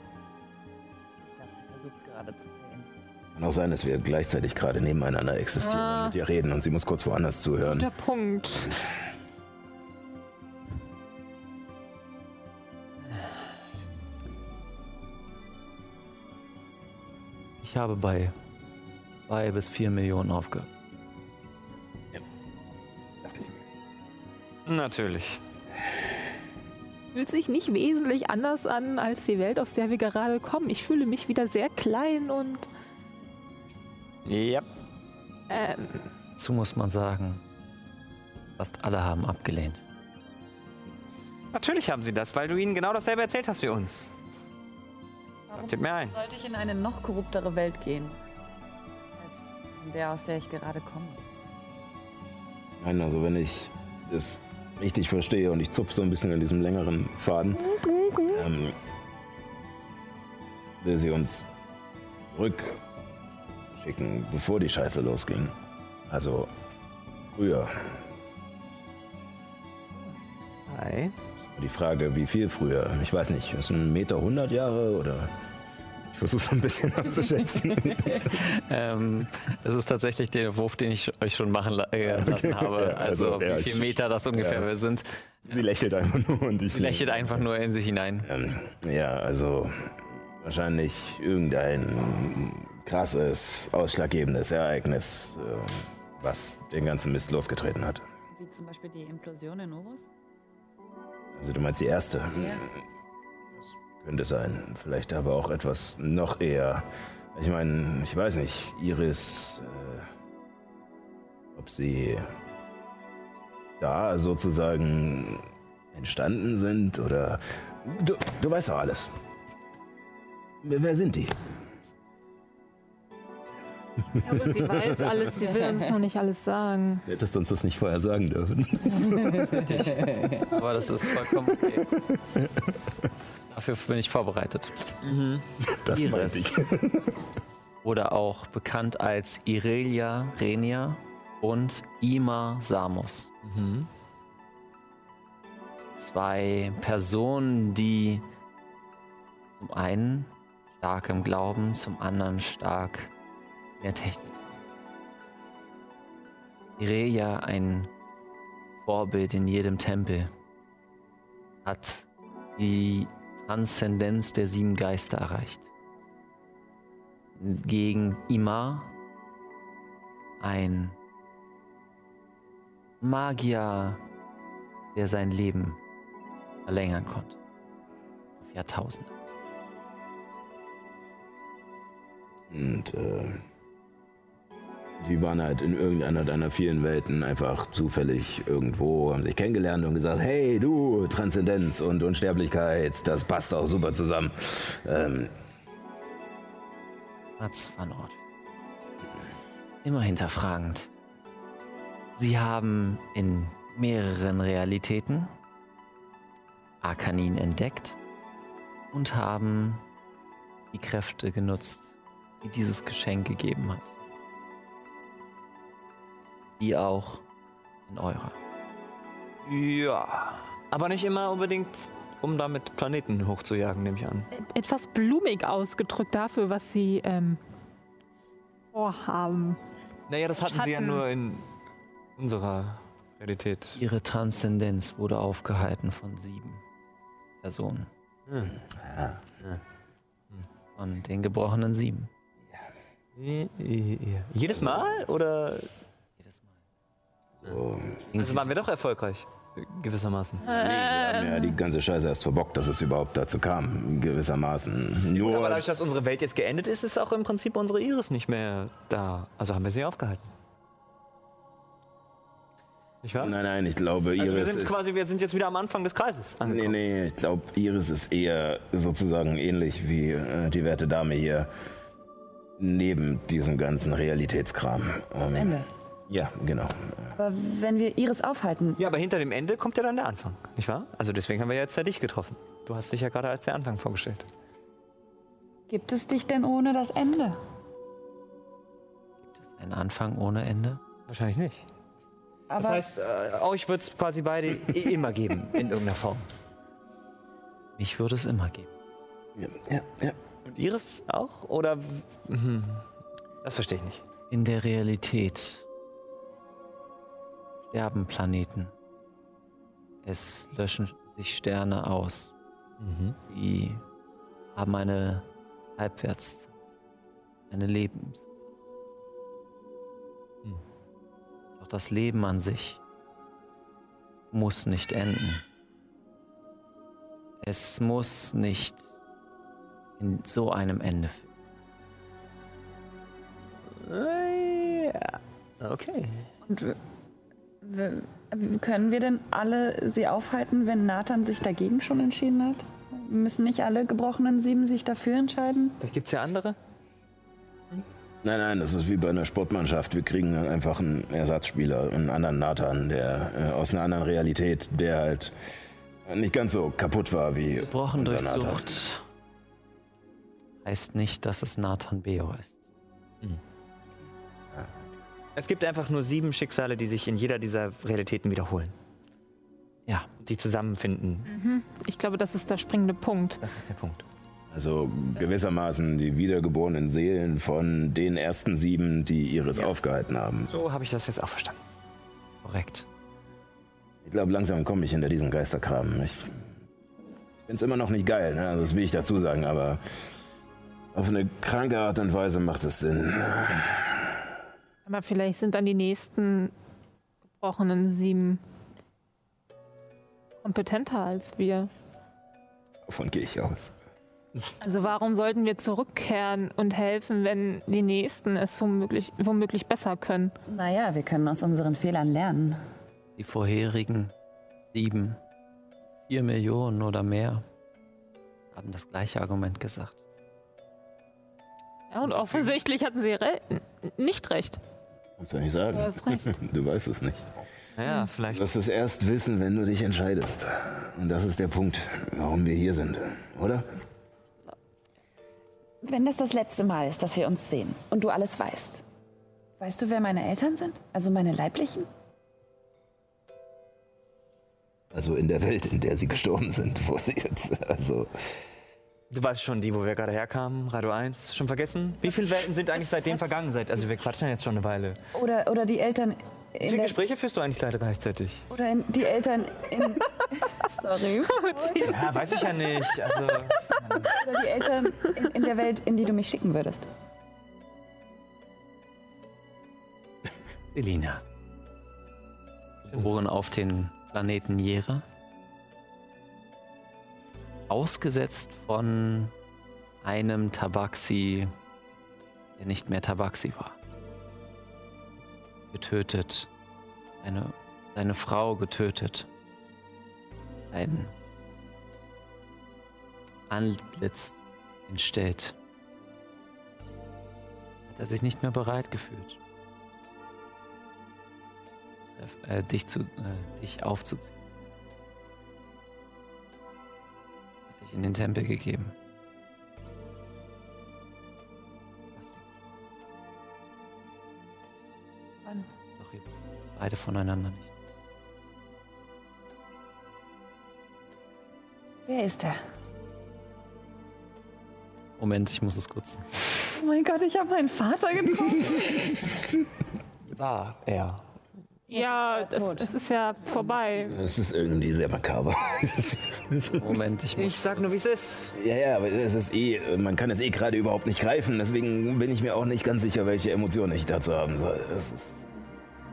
Kann auch sein, dass wir gleichzeitig gerade nebeneinander existieren Ah. und mit ihr reden und sie muss kurz woanders zuhören. Guter Punkt. Ich habe bei zwei bis vier Millionen aufgehört. Dachte Natürlich. Fühlt sich nicht wesentlich anders an als die Welt, aus der wir gerade kommen. Ich fühle mich wieder sehr klein und Ja. ähm, Dazu muss man sagen, fast alle haben abgelehnt. Natürlich haben sie das, weil du ihnen genau dasselbe erzählt hast wie uns. Leuchtet mir ein. Sollte ich in eine noch korruptere Welt gehen, als in der, aus der ich gerade komme? Nein, also wenn ich das richtig verstehe und ich zupfe so ein bisschen an diesem längeren Faden, ähm, will sie uns zurückschicken, bevor die Scheiße losging. Also früher. Hi. Die Frage, wie viel früher? Ich weiß nicht, ist ein Meter 100 Jahre oder? Ich versuche es ein bisschen abzuschätzen. Ähm, es ist tatsächlich der Wurf, den ich euch schon machen äh, lassen habe. Ja, Also, also, ja, wie viele ich- Meter das ungefähr ja. sind. sie lächelt einfach nur und ich Sie lächelt einfach nur in sich hinein. Ähm, ja, also wahrscheinlich irgendein krasses, ausschlaggebendes Ereignis, äh, was den ganzen Mist losgetreten hat. Wie zum Beispiel die Implosion in Novus? Also du meinst die erste? Ja. Das könnte sein. Vielleicht aber auch etwas noch eher. Ich meine, ich weiß nicht, Iris, äh, ob sie da sozusagen entstanden sind oder... Du, du weißt doch alles. Wer sind die? Aber sie weiß alles, sie will uns noch nicht alles sagen. Du hättest uns das nicht vorher sagen dürfen. Aber das ist vollkommen okay. Dafür bin ich vorbereitet. Das Iris. ich. Oder auch bekannt als Irelia Renia und Ima Samos. Zwei Personen, die zum einen stark im Glauben, zum anderen stark der Technik. Irelia, ein Vorbild in jedem Tempel, hat die Transzendenz der sieben Geister erreicht gegen Imar, ein Magier, der sein Leben verlängern konnte. Auf Jahrtausende. Und äh, die waren halt in irgendeiner deiner vielen Welten einfach zufällig irgendwo, haben sich kennengelernt und gesagt, hey du, Transzendenz und Unsterblichkeit, das passt auch super zusammen. Ähm, war ein Ort. Immer hinterfragend. Sie haben in mehreren Realitäten Arkanin entdeckt und haben die Kräfte genutzt, die dieses Geschenk gegeben hat. Wie auch in eurer. Ja. Aber nicht immer unbedingt, um damit Planeten hochzujagen, nehme ich an. Etwas blumig ausgedrückt dafür, was sie ähm, vorhaben. Naja, das hatten sie ja nur in unserer Realität. Ihre Transzendenz wurde aufgehalten von sieben Personen. Von den gebrochenen sieben. Jedes Mal oder Jedes Mal. so. Also waren wir doch erfolgreich gewissermaßen. Nee, wir haben ja die ganze Scheiße erst verbockt, dass es überhaupt dazu kam, gewissermaßen. Nur, Aber dadurch, dass unsere Welt jetzt geendet ist, ist auch im Prinzip unsere Iris nicht mehr da. Also haben wir sie aufgehalten. Nicht wahr? nein, nein, ich glaube, Iris also wir sind ist, quasi, wir sind jetzt wieder am Anfang des Kreises Nee, angekommen. nee, ich glaube, Iris ist eher sozusagen ähnlich wie äh, die werte Dame hier. Neben diesem ganzen Realitätskram. Das Ende. Ja, genau. Aber wenn wir Iris aufhalten, Ja, aber hinter dem Ende kommt ja dann der Anfang, nicht wahr? Also deswegen haben wir jetzt ja dich getroffen. Du hast dich ja gerade als der Anfang vorgestellt. gibt es dich denn ohne das Ende? Gibt es einen Anfang ohne Ende? Wahrscheinlich nicht. Aber Das heißt, äh, euch wird es quasi beide immer geben, in irgendeiner Form. Mich würde es immer geben. Ja, ja, ja. Und Iris auch? Oder. Hm, das verstehe ich nicht. In der Realität sterben Planeten. Es löschen sich Sterne aus. Sie haben eine Halbwertszeit, eine Lebenszeit. Doch das Leben an sich muss nicht enden. Es muss nicht in so einem Ende finden. Ja. Okay. Und w- können wir denn alle sie aufhalten, wenn Nathan sich dagegen schon entschieden hat? Müssen nicht alle gebrochenen Sieben sich dafür entscheiden? Vielleicht gibt es ja andere. Nein, nein, das ist wie bei einer Sportmannschaft. Wir kriegen dann einfach einen Ersatzspieler, einen anderen Nathan, der äh, aus einer anderen Realität, der halt nicht ganz so kaputt war wie Gebrochen durch Nathan. Sucht heißt nicht, dass es Nathan Beo ist. Es gibt einfach nur sieben Schicksale, die sich in jeder dieser Realitäten wiederholen. Ja. Die zusammenfinden. Ich glaube, das ist der springende Punkt. Das ist der Punkt. Also gewissermaßen die wiedergeborenen Seelen von den ersten sieben, die ihres aufgehalten haben. So habe ich das jetzt auch verstanden. Korrekt. Ich glaube, langsam komme ich hinter diesen Geisterkram. Ich finde es immer noch nicht geil, ne? also das will ich dazu sagen, aber auf eine kranke Art und Weise macht es Sinn. Aber vielleicht sind dann die nächsten gebrochenen sieben kompetenter als wir. Davon gehe ich aus. Also warum sollten wir zurückkehren und helfen, wenn die Nächsten es womöglich, womöglich besser können? Naja, wir können aus unseren Fehlern lernen. Die vorherigen sieben, vier Millionen oder mehr haben das gleiche Argument gesagt. Ja, und offensichtlich hatten sie re nicht recht. Kannst du nicht sagen. Du hast recht. Du weißt es nicht. Du vielleicht. wirst es erst wissen, wenn du dich entscheidest. Und das ist der Punkt, warum wir hier sind, oder? Wenn das das letzte Mal ist, dass wir uns sehen und du alles weißt, weißt du, wer meine Eltern sind? Also meine leiblichen? Also in der Welt, in der sie gestorben sind, wo sie jetzt, also Du weißt schon, die, wo wir gerade herkamen, Radio 1, schon vergessen? Wie viele Welten sind eigentlich seitdem vergangen? Seit, also wir quatschen jetzt schon eine Weile. Oder, oder die Eltern Wie in viele der, Gespräche führst du eigentlich gerade gleichzeitig? oder in, die Eltern in Sorry. Ja, weiß ich ja nicht. Also, Oder die Eltern in, in der Welt, in die du mich schicken würdest. Selina. Geboren auf den Planeten Jera. Ausgesetzt von einem Tabaxi, der nicht mehr Tabaxi war. Getötet. Seine, seine Frau getötet. Ein Antlitz entstellt. Hat er sich nicht mehr bereit gefühlt äh, dich, zu, äh, dich aufzuziehen. Dich in den Tempel gegeben. Lass dich. Wann? Doch ihr wisst es beide voneinander nicht. Wer ist er? Moment, ich muss es kurz. Oh mein Gott, ich habe meinen Vater getroffen. war er. Ja, das, das ist ja vorbei. es ist irgendwie sehr makaber. Moment, ich muss. Ich sag nur, wie es ist. ja, ja, aber es ist eh, man kann es eh gerade überhaupt nicht greifen, deswegen bin ich mir auch nicht ganz sicher, welche Emotionen ich dazu haben soll. Ist,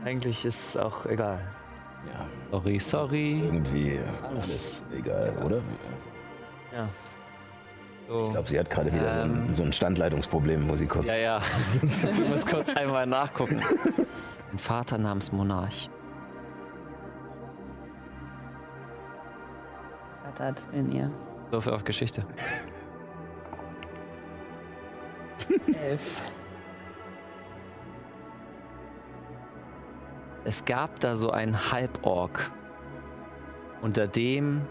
Eigentlich ist es auch egal. ja, Sorry, sorry. irgendwie alles egal, oder? Ja. So. Ich glaube, sie hat gerade wieder so, ein, so ein Standleitungsproblem, muss sie kurz. Ja, ja. ich muss kurz einmal nachgucken. Ein Vater namens Monarch. Rattert in ihr. Würfel auf Geschichte. Elf. Es gab da so einen Halborg, unter dem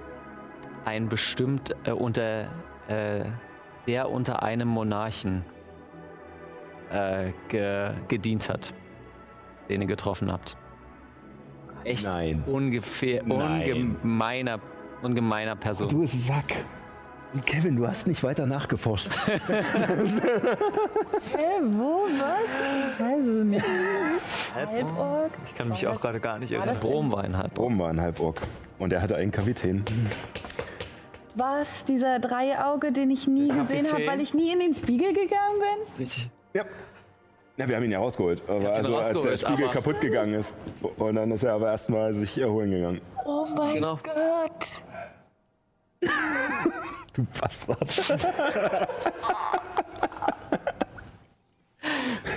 ein bestimmt, äh, unter, äh, der unter einem Monarchen äh, ge, gedient hat, den ihr getroffen habt. Echt Nein. ungefähr, Nein. ungemeiner, ungemeiner Person. Du Sack. Kevin, du hast nicht weiter nachgeforscht. Hä, wo, was? Ich weiß es nicht. Halborg? Ich kann mich auch gerade gar nicht erinnern. Brom war ein Halborg. Oben war ein Halborg. Und er hatte einen Kapitän. Was, dieser Dreiauge, den ich nie gesehen habe, weil ich nie in den Spiegel gegangen bin? Richtig. Ja. Ja, wir haben ihn ja rausgeholt. Aber also, als der rausgeholt, Spiegel aber- kaputt gegangen ist. Und dann ist er aber erstmal sich erholen gegangen. Oh mein Genau. Gott. Du Bastard.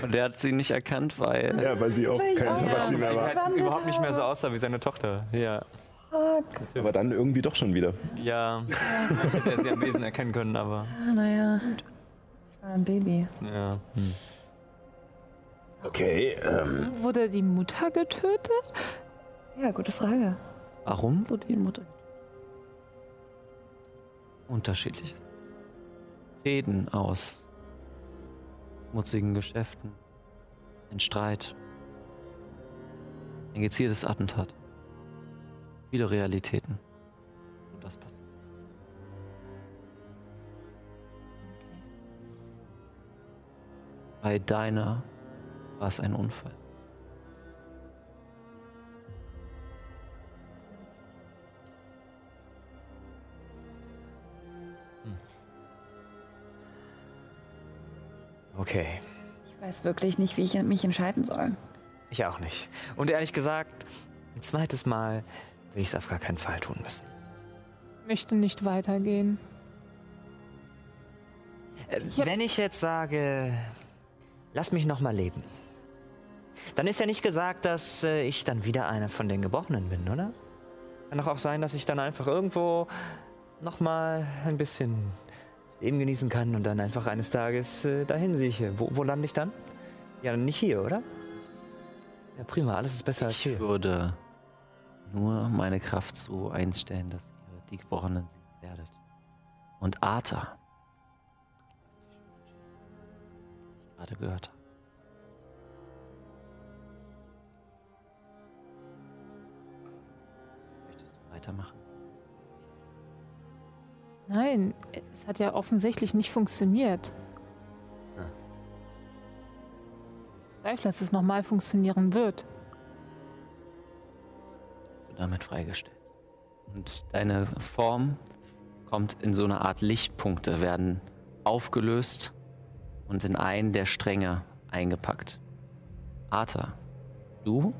Und der hat sie nicht erkannt, weil Ja, weil sie auch kein auch Tabaxi mehr Sieht war. halt überhaupt nicht mehr so außer wie seine Tochter. Ja. Aber dann irgendwie doch schon wieder. Ja. Ich hätte sie am Wesen erkennen können, aber. Ah, naja. Ich war ein Baby. Ja. Hm. Okay, ähm, Wurde die Mutter getötet? Ja, gute Frage. warum wurde die Mutter? Unterschiedliches. Fäden aus schmutzigen Geschäften, ein Streit, ein gezieltes Attentat, viele Realitäten. Und das passiert. Bei deiner war es ein Unfall. Okay. Ich weiß wirklich nicht, wie ich mich entscheiden soll. Ich auch nicht. Und ehrlich gesagt, ein zweites Mal will ich es auf gar keinen Fall tun müssen. Möchte nicht weitergehen. Äh, Ich Wenn ich jetzt sage, lass mich noch mal leben, dann ist ja nicht gesagt, dass äh, ich dann wieder einer von den Gebrochenen bin, oder? Kann doch auch sein, dass ich dann einfach irgendwo noch mal ein bisschen Leben genießen kann und dann einfach eines Tages äh, dahin sieche. Wo, wo lande ich dann? Ja, nicht hier, oder? Ja, prima, alles ist besser als Ich hier. würde nur meine Kraft so einstellen, dass ihr die Gebrochenen werdet. Und Arthur, was ich gerade gehört habe. Weitermachen? Nein, es hat ja offensichtlich nicht funktioniert. Ja. Ich zweifle, dass es nochmal funktionieren wird. Bist du damit freigestellt? Und deine Form kommt in so eine Art Lichtpunkte, werden aufgelöst und in einen der Stränge eingepackt. Arthur, du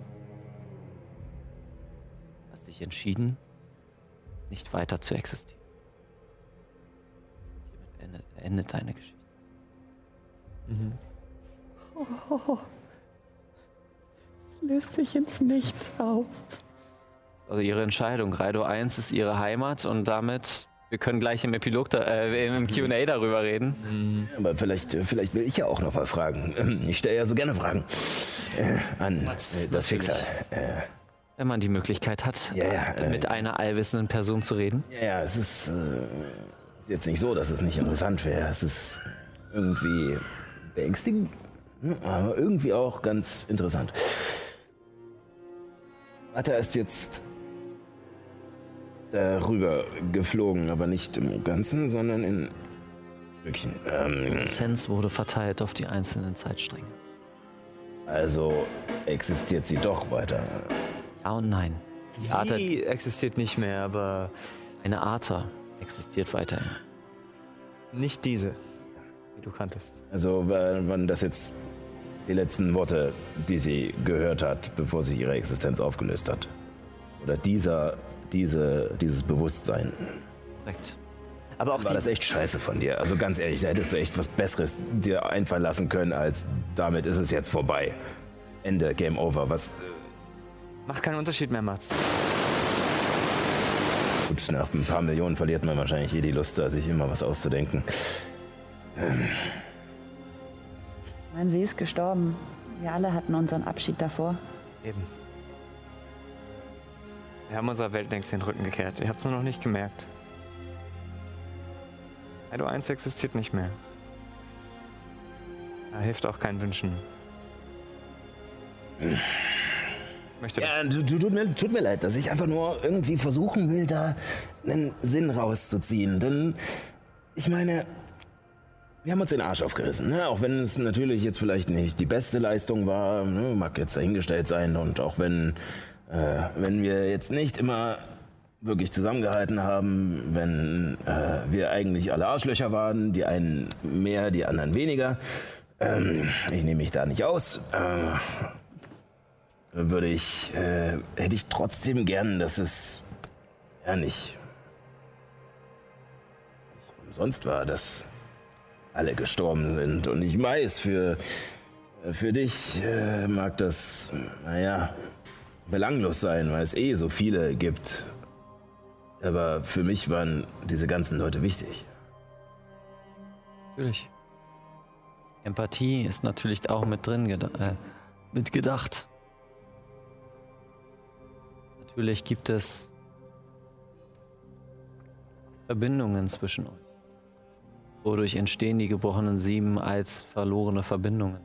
hast dich entschieden, nicht weiter zu existieren. Hiermit beendet, endet deine Geschichte. Mhm. Es löst sich ins Nichts auf. Also ihre Entscheidung. Raido 1 ist ihre Heimat und damit, wir können gleich im Epilog, da, äh, im Q&A darüber reden. aber vielleicht, äh, vielleicht will ich ja auch noch mal fragen. Ich stelle ja so gerne Fragen äh, an Was? äh, das Natürlich. Schicksal. Äh, Wenn man die Möglichkeit hat, Ja, ja, äh, mit einer allwissenden Person zu reden. ja, ja, es ist, äh, ist jetzt nicht so, dass es nicht interessant wäre. Es ist irgendwie beängstigend, hm, aber irgendwie auch ganz interessant. Atta ist jetzt darüber geflogen, aber nicht im Ganzen, sondern in Stückchen. Ähm, Essenz wurde verteilt auf die einzelnen Zeitstränge. also existiert sie doch weiter. Ja und nein. Die Arter, Sie existiert nicht mehr, aber eine Arter existiert weiterhin. nicht diese, die du kanntest. Also wa- waren das jetzt die letzten Worte, die sie gehört hat, bevor sich ihre Existenz aufgelöst hat? Oder dieser, diese, dieses Bewusstsein? Korrekt. Aber auch War die, das echt scheiße von dir? Also ganz ehrlich, da hättest du echt was Besseres dir einfallen lassen können, als damit ist es jetzt vorbei. Ende, Game Over. Was? Macht keinen Unterschied mehr, Mats. Gut, nach ein paar Millionen verliert man wahrscheinlich eh die Lust, da sich immer was auszudenken. Ich meine, sie ist gestorben. Wir alle hatten unseren Abschied davor. Eben. Wir haben unserer Welt längst den Rücken gekehrt. Ihr habt es nur noch nicht gemerkt. Edo 1 existiert nicht mehr. Da hilft auch kein Wünschen. Möchte Ja, du, du, tut, mir, tut mir leid, dass ich einfach nur irgendwie versuchen will, da einen Sinn rauszuziehen. Denn ich meine, wir haben uns den Arsch aufgerissen. Ne? Auch wenn es natürlich jetzt vielleicht nicht die beste Leistung war, ne? mag jetzt dahingestellt sein. Und auch wenn, äh, wenn wir jetzt nicht immer wirklich zusammengehalten haben, wenn äh, wir eigentlich alle Arschlöcher waren, die einen mehr, die anderen weniger. ähm, ich nehme mich da nicht aus, äh, würde ich, äh, hätte ich trotzdem gern, dass es ja nicht, nicht umsonst war, dass alle gestorben sind. Und ich weiß, für, für dich äh, mag das, naja, belanglos sein, weil es eh so viele gibt. Aber für mich waren diese ganzen Leute wichtig. Natürlich. Empathie ist natürlich auch mit drin äh, mitgedacht. Natürlich gibt es Verbindungen zwischen euch. Wodurch entstehen die gebrochenen Sieben als verlorene Verbindungen?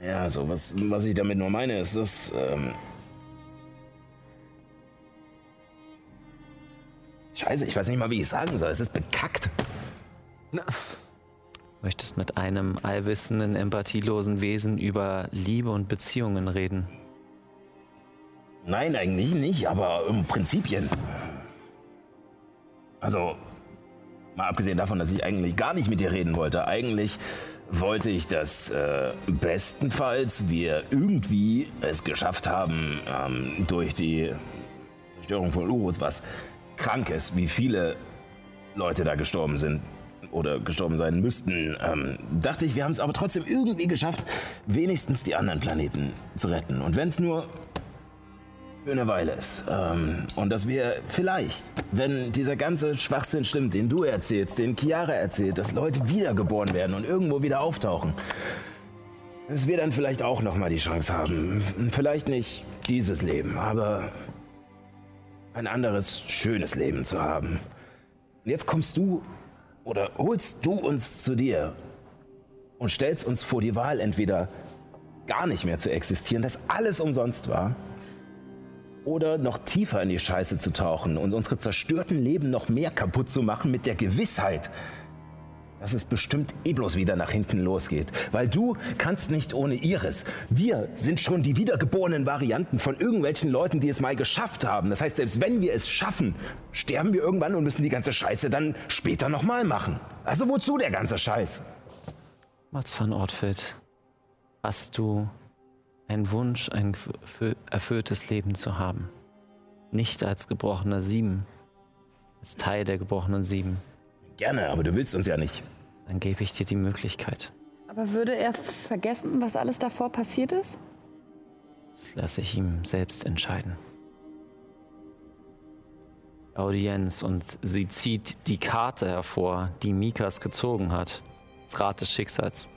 Ja, so was, was ich damit nur meine, ist, dass. Ähm Scheiße, ich weiß nicht mal, wie ich sagen soll. Es ist bekackt. Na. Möchtest mit einem allwissenden, empathielosen Wesen über Liebe und Beziehungen reden? Nein, eigentlich nicht, aber um Prinzipien. Also, mal abgesehen davon, dass ich eigentlich gar nicht mit dir reden wollte. Eigentlich wollte ich, dass äh, bestenfalls wir irgendwie es geschafft haben, ähm, durch die Zerstörung von Urus, was krank ist, wie viele Leute da gestorben sind oder gestorben sein müssten, ähm, dachte ich, wir haben es aber trotzdem irgendwie geschafft, wenigstens die anderen Planeten zu retten. Und wenn es nur eine Weile ist. Ähm, und dass wir vielleicht, wenn dieser ganze Schwachsinn stimmt, den du erzählst, den Chiara erzählt, dass Leute wiedergeboren werden und irgendwo wieder auftauchen, dass wir dann vielleicht auch nochmal die Chance haben. Vielleicht nicht dieses Leben, aber ein anderes, schönes Leben zu haben. Und jetzt kommst du oder holst du uns zu dir und stellst uns vor die Wahl, entweder gar nicht mehr zu existieren, dass alles umsonst war, oder noch tiefer in die Scheiße zu tauchen und unsere zerstörten Leben noch mehr kaputt zu machen mit der Gewissheit, dass es bestimmt eh bloß wieder nach hinten losgeht. Weil du kannst nicht ohne Iris. Wir sind schon die wiedergeborenen Varianten von irgendwelchen Leuten, die es mal geschafft haben. Das heißt, selbst wenn wir es schaffen, sterben wir irgendwann und müssen die ganze Scheiße dann später nochmal machen. Also wozu der ganze Scheiß? Mats van Ortfeld, hast du einen Wunsch, ein erfülltes Leben zu haben? Nicht als gebrochener Sieben, als Teil der gebrochenen Sieben. Gerne, aber du willst uns ja nicht. Dann gebe ich dir die Möglichkeit. Aber würde er vergessen, was alles davor passiert ist? Das lasse ich ihm selbst entscheiden. Audienz und sie zieht die Karte hervor, die Mikas gezogen hat. Das Rad des Schicksals.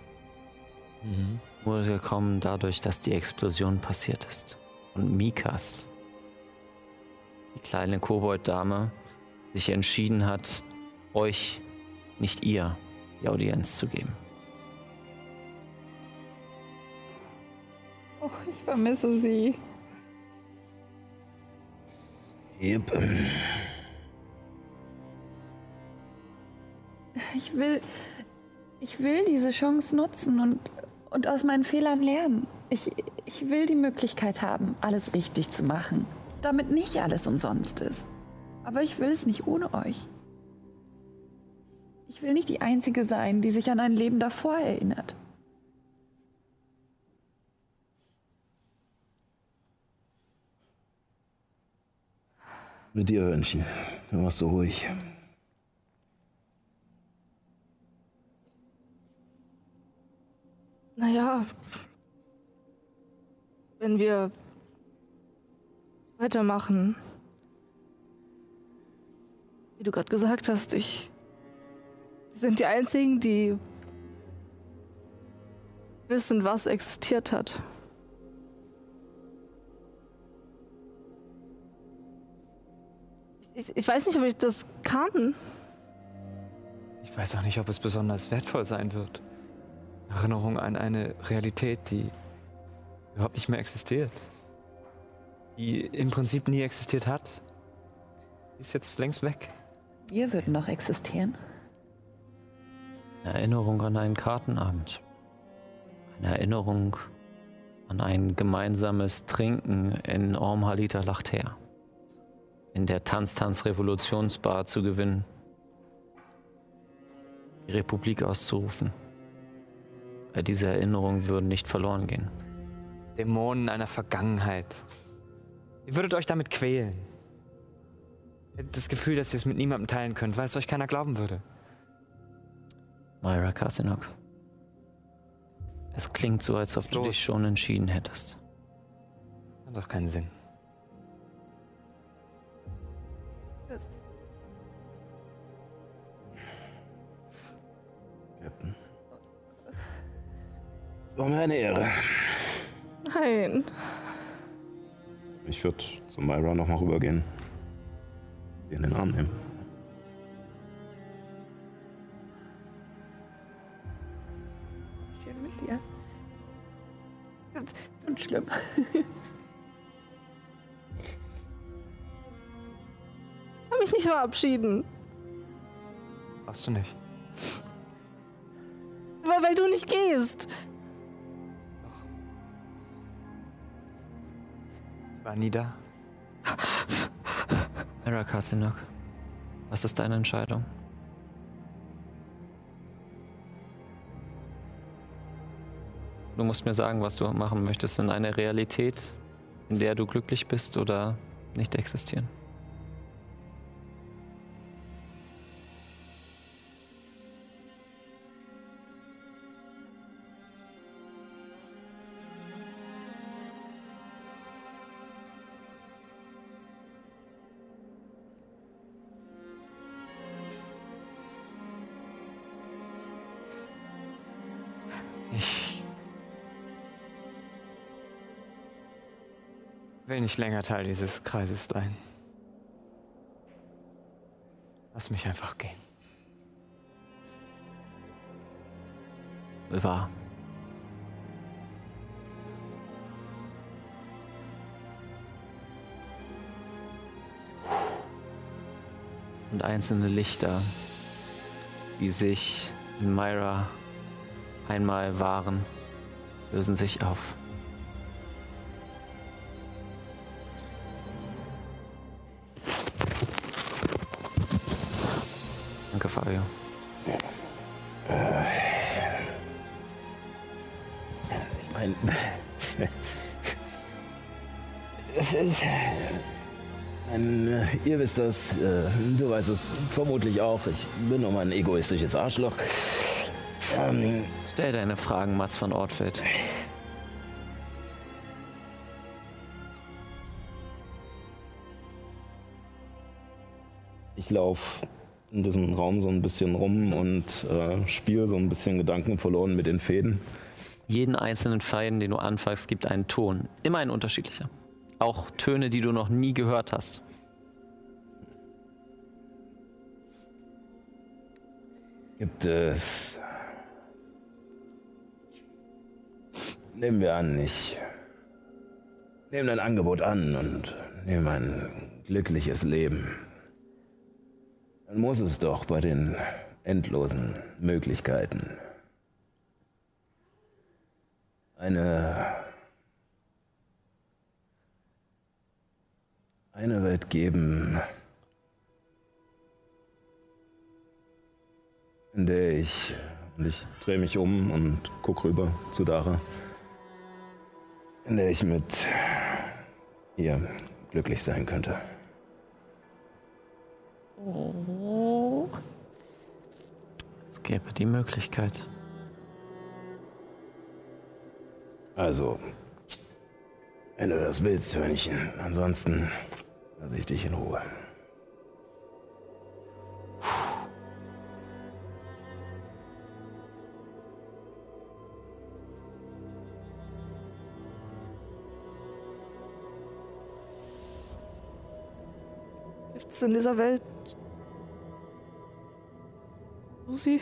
Mhm. Wurde gekommen dadurch, dass die Explosion passiert ist. Und Mikas, die kleine Kobolddame, sich entschieden hat, euch, nicht ihr, die Audienz zu geben. Oh, ich vermisse sie. Yep. Ich will. Ich will diese Chance nutzen und, und aus meinen Fehlern lernen. Ich, ich will die Möglichkeit haben, alles richtig zu machen. Damit nicht alles umsonst ist. Aber ich will es nicht ohne euch. Ich will nicht die Einzige sein, die sich an ein Leben davor erinnert. Mit dir, Hörnchen. Du warst so ruhig. Naja, wenn wir weitermachen, wie du gerade gesagt hast, ich sind die einzigen, die wissen, was existiert hat. Ich, ich, weiß nicht, ob ich das kann. Ich weiß auch nicht, ob es besonders wertvoll sein wird. Erinnerung an eine Realität, die überhaupt nicht mehr existiert. Die im Prinzip nie existiert hat. Die ist jetzt längst weg. Wir würden noch existieren. Eine Erinnerung an einen Kartenabend. Eine Erinnerung an ein gemeinsames Trinken in Ormhalita Lachter. In der Tanz-Tanz-Revolutionsbar zu gewinnen. die Republik auszurufen. Weil diese Erinnerungen würden nicht verloren gehen. Dämonen einer Vergangenheit. Ihr würdet euch damit quälen. Ihr hättet das Gefühl, dass ihr es mit niemandem teilen könnt, weil es euch keiner glauben würde. Myra Katzenok. Es klingt so, als ob du Los. dich schon entschieden hättest. Hat doch keinen Sinn. Es war mir eine Ehre. Nein. Ich würde zu Myra nochmal rübergehen. Sie in den Arm nehmen. Schön mit dir. Das ist nicht schlimm. Kann mich nicht verabschieden. Brauchst du nicht. Weil, weil du nicht gehst. Ich war nie da. Myra Katzenok, was ist deine Entscheidung? Du musst mir sagen, was du machen möchtest in einer Realität, in der du glücklich bist oder nicht existieren. Nicht länger Teil dieses Kreises sein. Lass mich einfach gehen. Wahr. Und einzelne Lichter, die sich in Myra einmal waren, lösen sich auf. Wisst das, äh, du weißt es vermutlich auch. Ich bin nur mal ein egoistisches Arschloch. Ähm, Stell deine Fragen, Mats von Ortfeld. Ich laufe in diesem Raum so ein bisschen rum und äh, spiele so ein bisschen Gedanken verloren mit den Fäden. Jeden einzelnen Faden, den du anfasst, gibt einen Ton. Immer ein unterschiedlicher. Auch Töne, die du noch nie gehört hast. Gibt es. Nehmen wir an, ich nehme dein Angebot an und nehme ein glückliches Leben. Dann muss es doch bei den endlosen Möglichkeiten eine eine Welt geben, in der ich und ich drehe mich um und guck rüber zu Dara, in der ich mit ihr glücklich sein könnte. Es gäbe die Möglichkeit. Also, wenn du das willst, Hörnchen. Ansonsten lasse ich dich in Ruhe. Es in dieser Welt. Susi?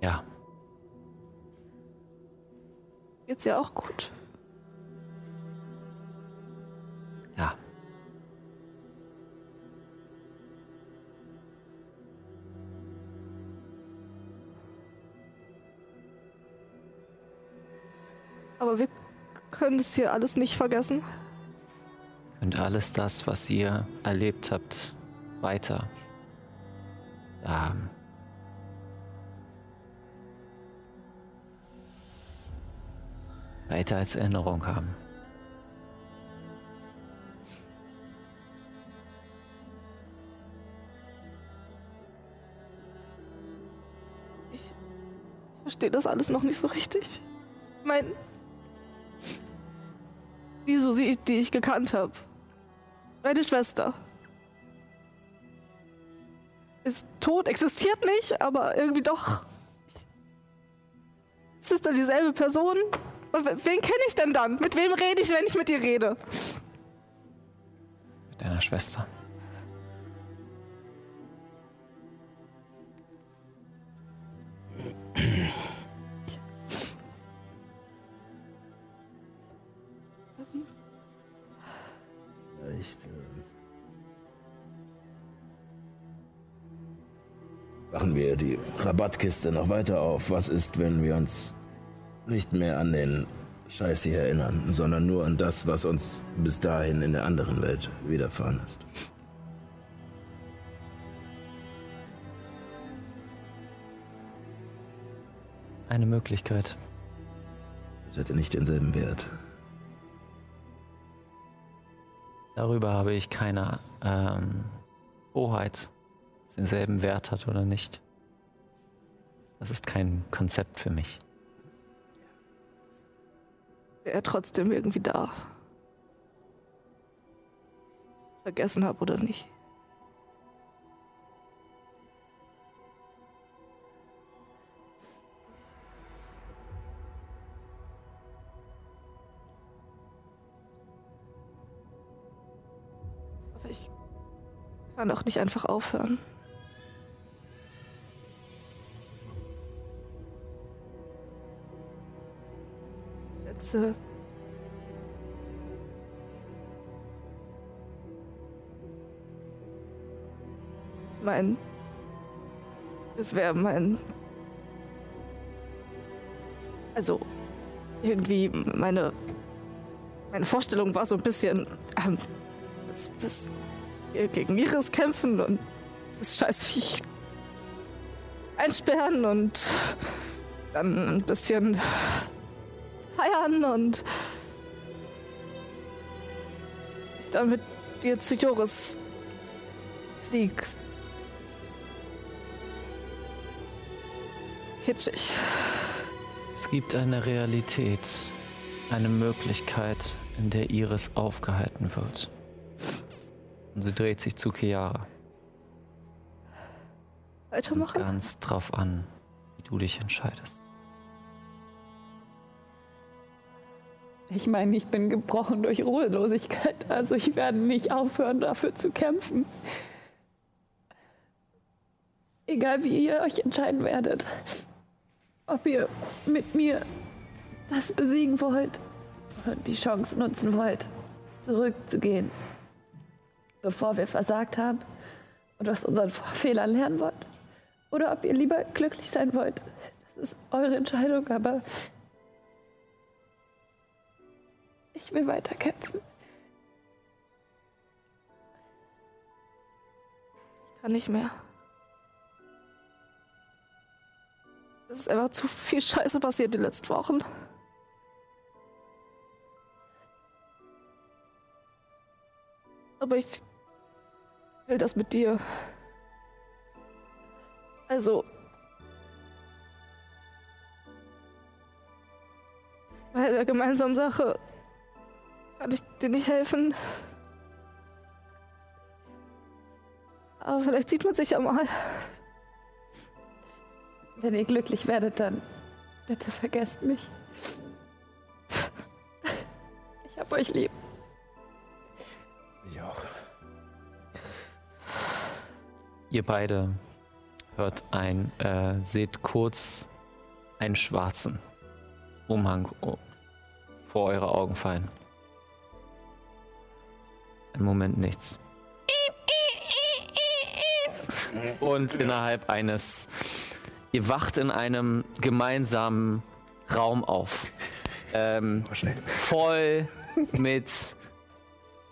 Ja, Geht's ihr auch gut? ja. Aber wir können das hier alles nicht vergessen. Und alles das, was ihr erlebt habt, weiter ähm, weiter als Erinnerung haben. Ich verstehe das alles noch nicht so richtig. Mein. Die Susi, die ich gekannt habe. Meine Schwester. Ist tot, existiert nicht, aber irgendwie doch. Ist es dann dieselbe Person? Und we- Wen kenne ich denn dann? Mit wem rede ich, wenn ich mit dir rede? Mit deiner Schwester. Rabattkiste noch weiter auf. Was ist, wenn wir uns nicht mehr an den Scheiß hier erinnern, sondern nur an das, was uns bis dahin in der anderen Welt widerfahren ist? Eine Möglichkeit. Das hätte nicht denselben Wert. Darüber habe ich keine ähm, Hoheit, ob es denselben Wert hat oder nicht. Das ist kein Konzept für mich. Er trotzdem irgendwie da. Vergessen habe oder nicht. Ich kann auch nicht einfach aufhören. Schätze, Ich meine, es wäre mein. Also, irgendwie meine. Meine Vorstellung war so ein bisschen. Ähm, das, das, gegen Virus kämpfen und das Scheißviech einsperren und dann ein bisschen feiern und ich dann mit dir zu Joris flieg. Kitschig. Es gibt eine Realität, eine Möglichkeit, in der Iris aufgehalten wird. Und sie dreht sich zu Chiara. Weitermachen? Ganz drauf an, wie du dich entscheidest. Ich meine, ich bin gebrochen durch Ruhelosigkeit, also ich werde nicht aufhören, dafür zu kämpfen. Egal wie ihr euch entscheiden werdet. Ob ihr mit mir das besiegen wollt und die Chance nutzen wollt, zurückzugehen, bevor wir versagt haben und aus unseren Fehlern lernen wollt. Oder ob ihr lieber glücklich sein wollt. Das ist eure Entscheidung, aber ich will weiterkämpfen. Ich kann nicht mehr. Es ist einfach zu viel Scheiße passiert die letzten Wochen. Aber ich will das mit dir. Also. Bei der gemeinsamen Sache kann ich dir nicht helfen. Aber vielleicht sieht man sich ja mal. Wenn ihr glücklich werdet, dann bitte vergesst mich. Ich hab euch lieb. Ich. Ihr beide hört ein, äh, seht kurz einen schwarzen Umhang o- vor eure Augen fallen. Ein Moment nichts. Und innerhalb eines, ihr wacht in einem gemeinsamen Raum auf. Ähm, voll mit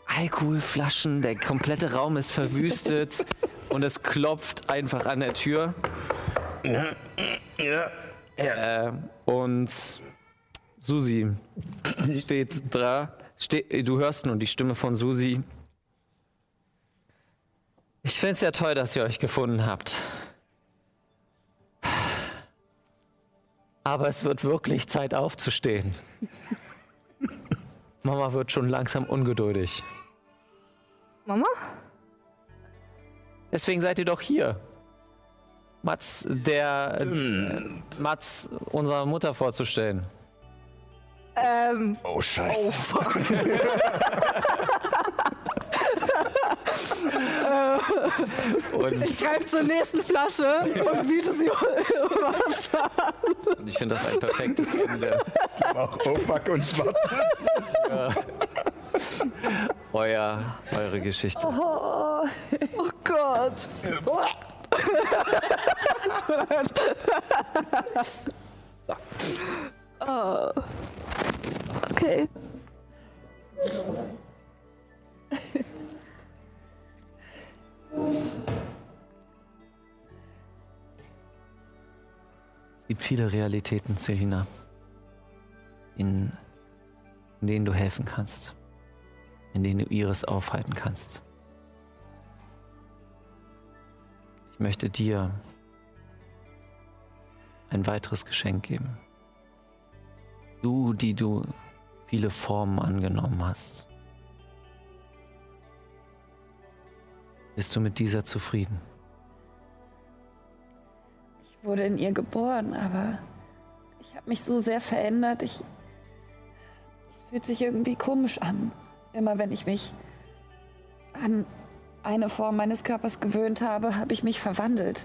Alkoholflaschen, der komplette Raum ist verwüstet und es klopft einfach an der Tür. Ja. Äh, und Susi steht da. Ste du hörst nun die Stimme von Susi. Ich finde es ja toll, dass ihr euch gefunden habt. Aber es wird wirklich Zeit aufzustehen. Mama wird schon langsam ungeduldig. Mama? Deswegen seid ihr doch hier. Mats, der äh, Mats unserer Mutter vorzustellen. Ähm, Oh, Scheiße. Und ich greife zur nächsten Flasche und biete sie Wasser. ich finde das ein perfektes Ende. Auch oh fuck und schwarz. Euer, eure Geschichte. Oh Gott. oh. Okay. Es gibt viele Realitäten, Selina, in, in denen du helfen kannst, in denen du Iris aufhalten kannst. Ich möchte dir ein weiteres Geschenk geben. Du, die du viele Formen angenommen hast. Bist du mit dieser zufrieden? Ich wurde in ihr geboren, aber ich habe mich so sehr verändert. Ich. Es fühlt sich irgendwie komisch an. Immer wenn ich mich an eine Form meines Körpers gewöhnt habe, habe ich mich verwandelt.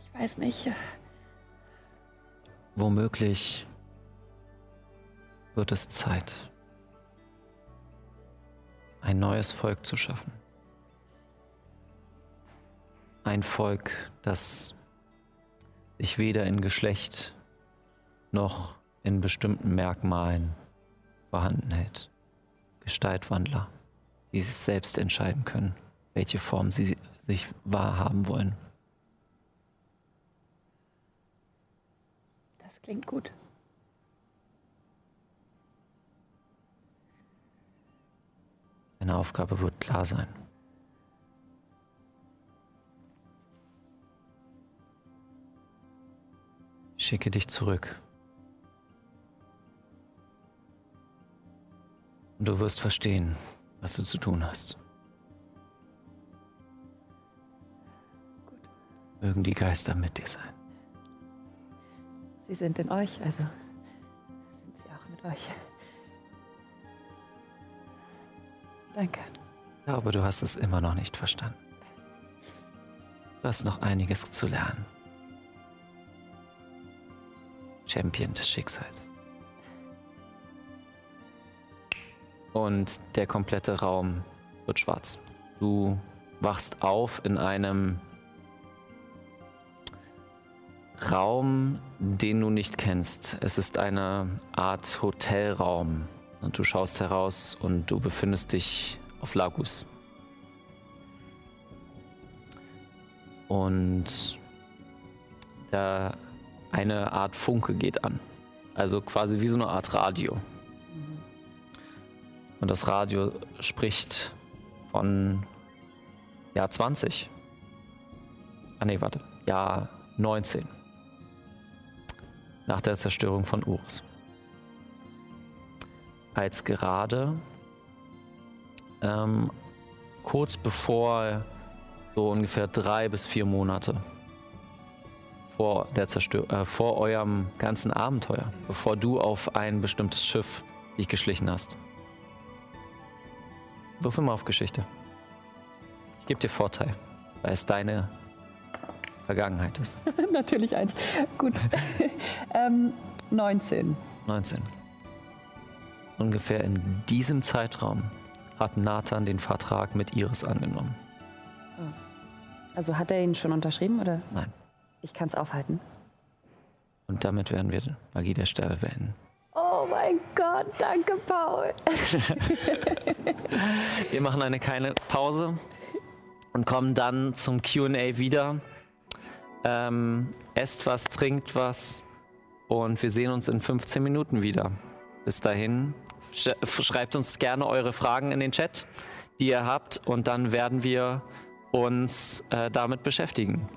Ich weiß nicht. Womöglich wird es Zeit, ein neues Volk zu schaffen. Ein Volk, das sich weder in Geschlecht noch in bestimmten Merkmalen vorhanden hält. Gestaltwandler, die sich selbst entscheiden können, welche Form sie sich wahrhaben wollen. Das klingt gut. Deine Aufgabe wird klar sein. Ich schicke dich zurück. Und du wirst verstehen, was du zu tun hast. Mögen die Geister mit dir sein. Sie sind in euch, also sind sie auch mit euch. Danke. Ich glaube, du hast es immer noch nicht verstanden. Du hast noch einiges zu lernen. Champion des Schicksals. Und der komplette Raum wird schwarz. Du wachst auf in einem Raum, den du nicht kennst. Es ist eine Art Hotelraum. Und du schaust heraus und du befindest dich auf Lagus. Und da eine Art Funke geht an. Also quasi wie so eine Art Radio. Und das Radio spricht von Jahr 20. Ah nee, warte. Jahr 19. Nach der Zerstörung von Urus. Als gerade ähm, kurz bevor so ungefähr drei bis vier Monate vor, der Zerstör äh, vor eurem ganzen Abenteuer, bevor du auf ein bestimmtes Schiff dich geschlichen hast. Wirf immer auf Geschichte. Ich gebe dir Vorteil, weil es deine Vergangenheit ist. Natürlich eins. Gut. ähm, 19. 19. Ungefähr in diesem Zeitraum hat Nathan den Vertrag mit Iris angenommen. Also hat er ihn schon unterschrieben oder? Nein. Ich kann es aufhalten. Und damit werden wir Magie der Sterne beenden. Oh mein Gott, danke, Paul. Wir machen eine kleine Pause und kommen dann zum QA wieder. Ähm, esst was, trinkt was und wir sehen uns in 15 Minuten wieder. Bis dahin, sch schreibt uns gerne eure Fragen in den Chat, die ihr habt und dann werden wir uns äh, damit beschäftigen.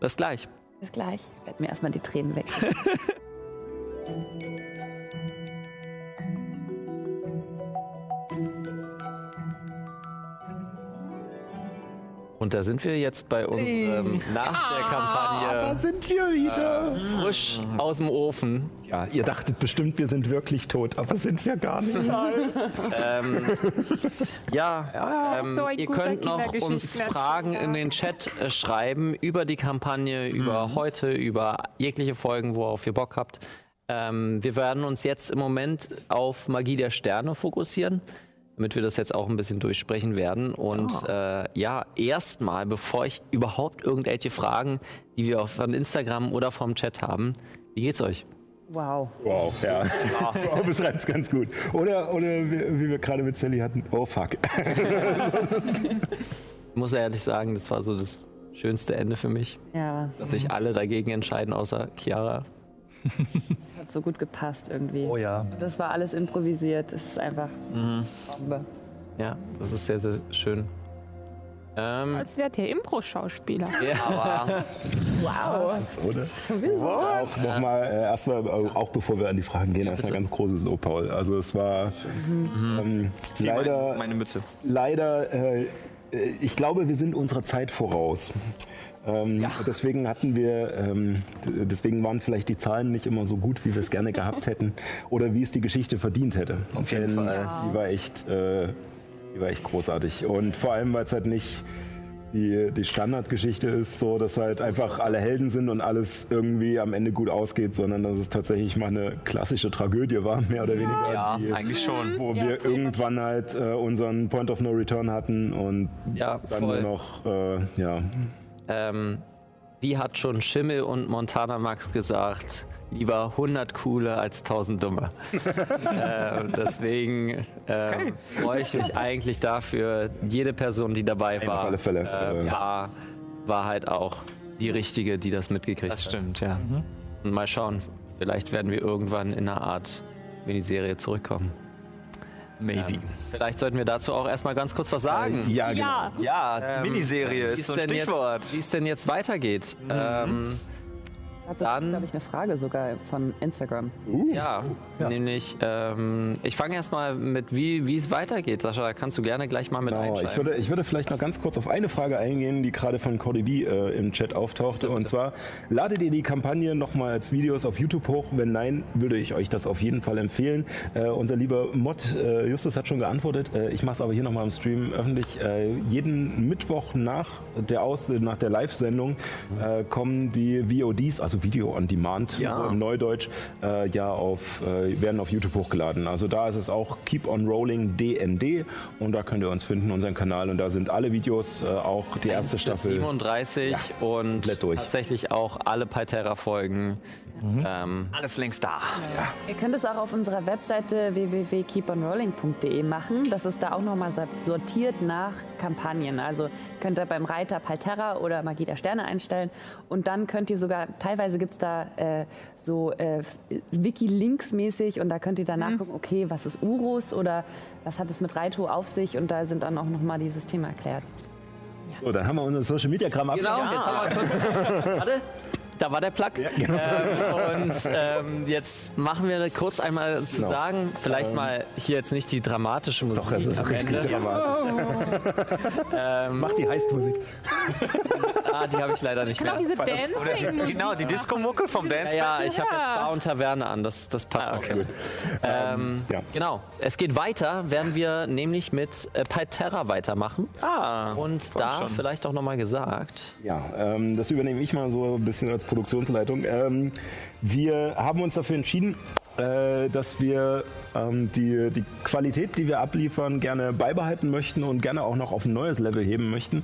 Bis gleich. Bis gleich. Ich werde mir erstmal die Tränen weg. da sind wir jetzt bei unserem nach der Kampagne sind wir wieder. frisch aus dem Ofen. Ja, ihr dachtet bestimmt, wir sind wirklich tot, aber sind wir gar nicht. Ähm, ja, ähm, so ihr könnt noch uns. Fragen in den Chat äh, schreiben über die Kampagne, über heute, über jegliche Folgen, worauf ihr Bock habt. Ähm, wir werden uns jetzt im Moment auf Magie der Sterne fokussieren, damit wir das jetzt auch ein bisschen durchsprechen werden. Und äh, ja, erstmal, bevor ich überhaupt irgendwelche Fragen, die wir auf von Instagram oder vom Chat haben, wie geht's euch? Wow. Wow, ja. Wow, beschreibt es ganz gut. Oder, oder wie, wie wir gerade mit Sally hatten, oh fuck. Ich muss ehrlich sagen, das war so das schönste Ende für mich, Ja, dass sich alle dagegen entscheiden, außer Chiara. Das hat so gut gepasst irgendwie. Oh ja. Das war alles improvisiert. Es ist einfach Bombe. Ja, das ist sehr, sehr schön. Ähm, Als wärt ihr Impro-Schauspieler. Oder? Auch nochmal, äh, erstmal, äh, auch bevor wir an die Fragen gehen, erstmal ganz großes Lob, Paul. Also es war ähm, Zieh leider, mein, meine Mütze. leider, äh, ich glaube, wir sind unserer Zeit voraus. Ähm, Deswegen hatten wir, ähm, deswegen waren vielleicht die Zahlen nicht immer so gut, wie wir es gerne gehabt hätten oder wie es die Geschichte verdient hätte. Auf jeden Denn, Fall. äh, Die war echt, äh, die war echt großartig. Und vor allem, weil es halt nicht die, die Standardgeschichte ist, so dass halt einfach alle Helden sind und alles irgendwie am Ende gut ausgeht, sondern dass es tatsächlich mal eine klassische Tragödie war, mehr oder weniger. Ja, die, eigentlich schon. wo Ja, wir irgendwann halt äh, unseren Point of No Return hatten und Ja, dann voll. nur noch, äh, ja, ähm, wie hat schon Schimmel und Montana Max gesagt, lieber 100 coole als 1000 dumme. äh, deswegen äh, freue ich mich eigentlich dafür, jede Person, die dabei war, alle Fälle. Äh, Äh, war, war halt auch die richtige, die das mitgekriegt Das hat. stimmt, ja. Und mal schauen, vielleicht werden wir irgendwann in einer Art Miniserie zurückkommen. Maybe. Ähm, vielleicht sollten wir dazu auch erstmal ganz kurz was sagen. ja, genau. Ja, Ja, Miniserie Wie ist es so ein denn Stichwort. Jetzt, wie es denn jetzt weitergeht. Ähm, Dazu Dann- glaube ich, eine Frage sogar von Instagram. ja, nämlich, ähm, ich fange erstmal mit, wie es weitergeht. Sascha, da kannst du gerne gleich mal mit Genau, einsteigen. ich würde, ich würde vielleicht noch ganz kurz auf eine Frage eingehen, die gerade von Cody B äh, im Chat auftauchte. Und zwar, ladet ihr die Kampagne nochmal als Videos auf YouTube hoch? Wenn nein, würde ich euch das auf jeden Fall empfehlen. Äh, unser lieber Mod äh, Justus hat schon geantwortet. Äh, ich mache es aber hier nochmal im Stream öffentlich. Äh, jeden Mittwoch nach der, Aus nach der Live-Sendung äh, kommen die VODs, also Video on Demand, Ja. so im Neudeutsch, äh, ja auf, äh, werden auf YouTube hochgeladen. Also da ist es auch Keep on Rolling DND und da könnt ihr uns finden, unseren Kanal und da sind alle Videos, äh, auch die erste 1 bis Staffel. 37 und komplett durch. tatsächlich auch alle Palterra-Folgen. Ähm, Alles längst da. Ihr könnt es auch auf unserer Webseite www.keeponrolling.de machen. Das ist da auch nochmal sortiert nach Kampagnen. Also könnt ihr beim Reiter Palterra oder Magie der Sterne einstellen. Und dann könnt ihr sogar, teilweise gibt es da äh, so äh, Wiki-Links mäßig und da könnt ihr dann nachgucken, okay, was ist Urus oder was hat es mit Reito auf sich? Und da sind dann auch nochmal die Systeme erklärt. So, dann haben wir unser Social Media Kram ab. Genau, jetzt haben wir kurz. Warte, da war der Plug. genau. ähm, und ähm, jetzt machen wir kurz einmal zu Genau. sagen, vielleicht mal hier jetzt nicht die dramatische Musik Doch, es ist richtig Ende. dramatisch. Ähm, Mach die Heist-Musik. ah, die habe ich leider nicht genau mehr. diese Dancing-Musik. Genau, die Disco-Mucke vom Dance. Ja, ja, ich habe Ja. jetzt Bar und Taverne an, das, das passt Ah, auch okay. ganz gut. Ähm, ja. Genau, es geht weiter, werden wir nämlich mit äh, Palterra weitermachen. Ah, Und da schon. vielleicht auch nochmal gesagt, Ja, ähm, das übernehme ich mal so ein bisschen als Produktionsleitung. Ähm, wir haben uns dafür entschieden, äh, dass wir ähm, die, die Qualität, die wir abliefern, gerne beibehalten möchten und gerne auch noch auf ein neues Level heben möchten.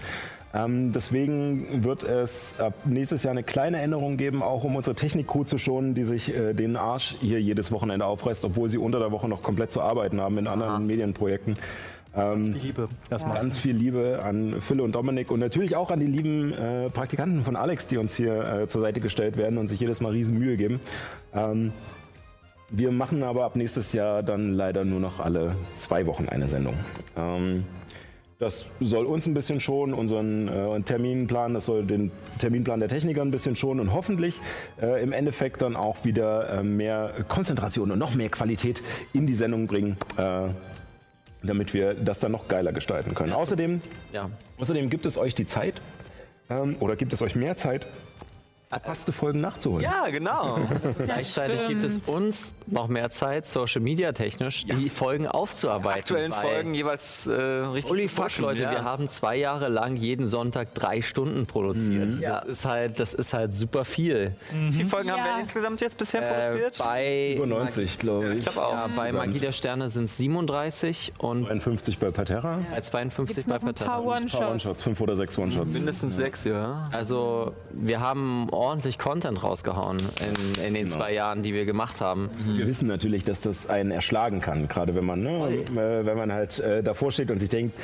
Ähm, deswegen wird es ab nächstes Jahr eine kleine Änderung geben, auch um unsere Technik-Crew zu schonen, die sich äh, den Arsch hier jedes Wochenende aufreißt, obwohl sie unter der Woche noch komplett zu arbeiten haben in anderen Medienprojekten. Ähm, Viel Liebe. Erstmal. Ganz viel Liebe an Phil und Dominik und natürlich auch an die lieben äh, Praktikanten von Alex, die uns hier äh, zur Seite gestellt werden und sich jedes Mal riesen Mühe geben. Ähm, wir machen aber ab nächstes Jahr dann leider nur noch alle zwei Wochen eine Sendung. Ähm, das soll uns ein bisschen schonen, unseren äh, Terminplan, das soll den Terminplan der Techniker ein bisschen schonen und hoffentlich äh, im Endeffekt dann auch wieder äh, mehr Konzentration und noch mehr Qualität in die Sendung bringen, äh, damit wir das dann noch geiler gestalten können. Außerdem, Ja. außerdem gibt es euch die Zeit ähm, oder gibt es euch mehr Zeit, verpasste Folgen nachzuholen. Ja, genau. Gleichzeitig gibt es uns noch mehr Zeit, Social Media technisch, die Folgen aufzuarbeiten. Aktuellen weil- Folgen jeweils äh, richtig zu fuck, pushen, Leute, ja. wir haben zwei Jahre lang jeden Sonntag drei Stunden produziert. Das ist halt, das ist halt super viel. Wie viele Folgen haben Ja. wir insgesamt jetzt bisher Äh, produziert? bei, Über 90, glaube ich. ich glaube auch. ja, bei Magie der Sterne sind es 37 und 52 bei Paterra. bei 52 Gibt's bei noch ein paar One-Shots? One-Shots, fünf oder sechs One-Shots. Mindestens sechs, ja. Also wir haben ordentlich Content rausgehauen in, in den Genau. zwei Jahren, die wir gemacht haben. Wir wissen natürlich, dass das einen erschlagen kann, gerade wenn man, ne, äh, wenn man halt äh, davor steht und sich denkt,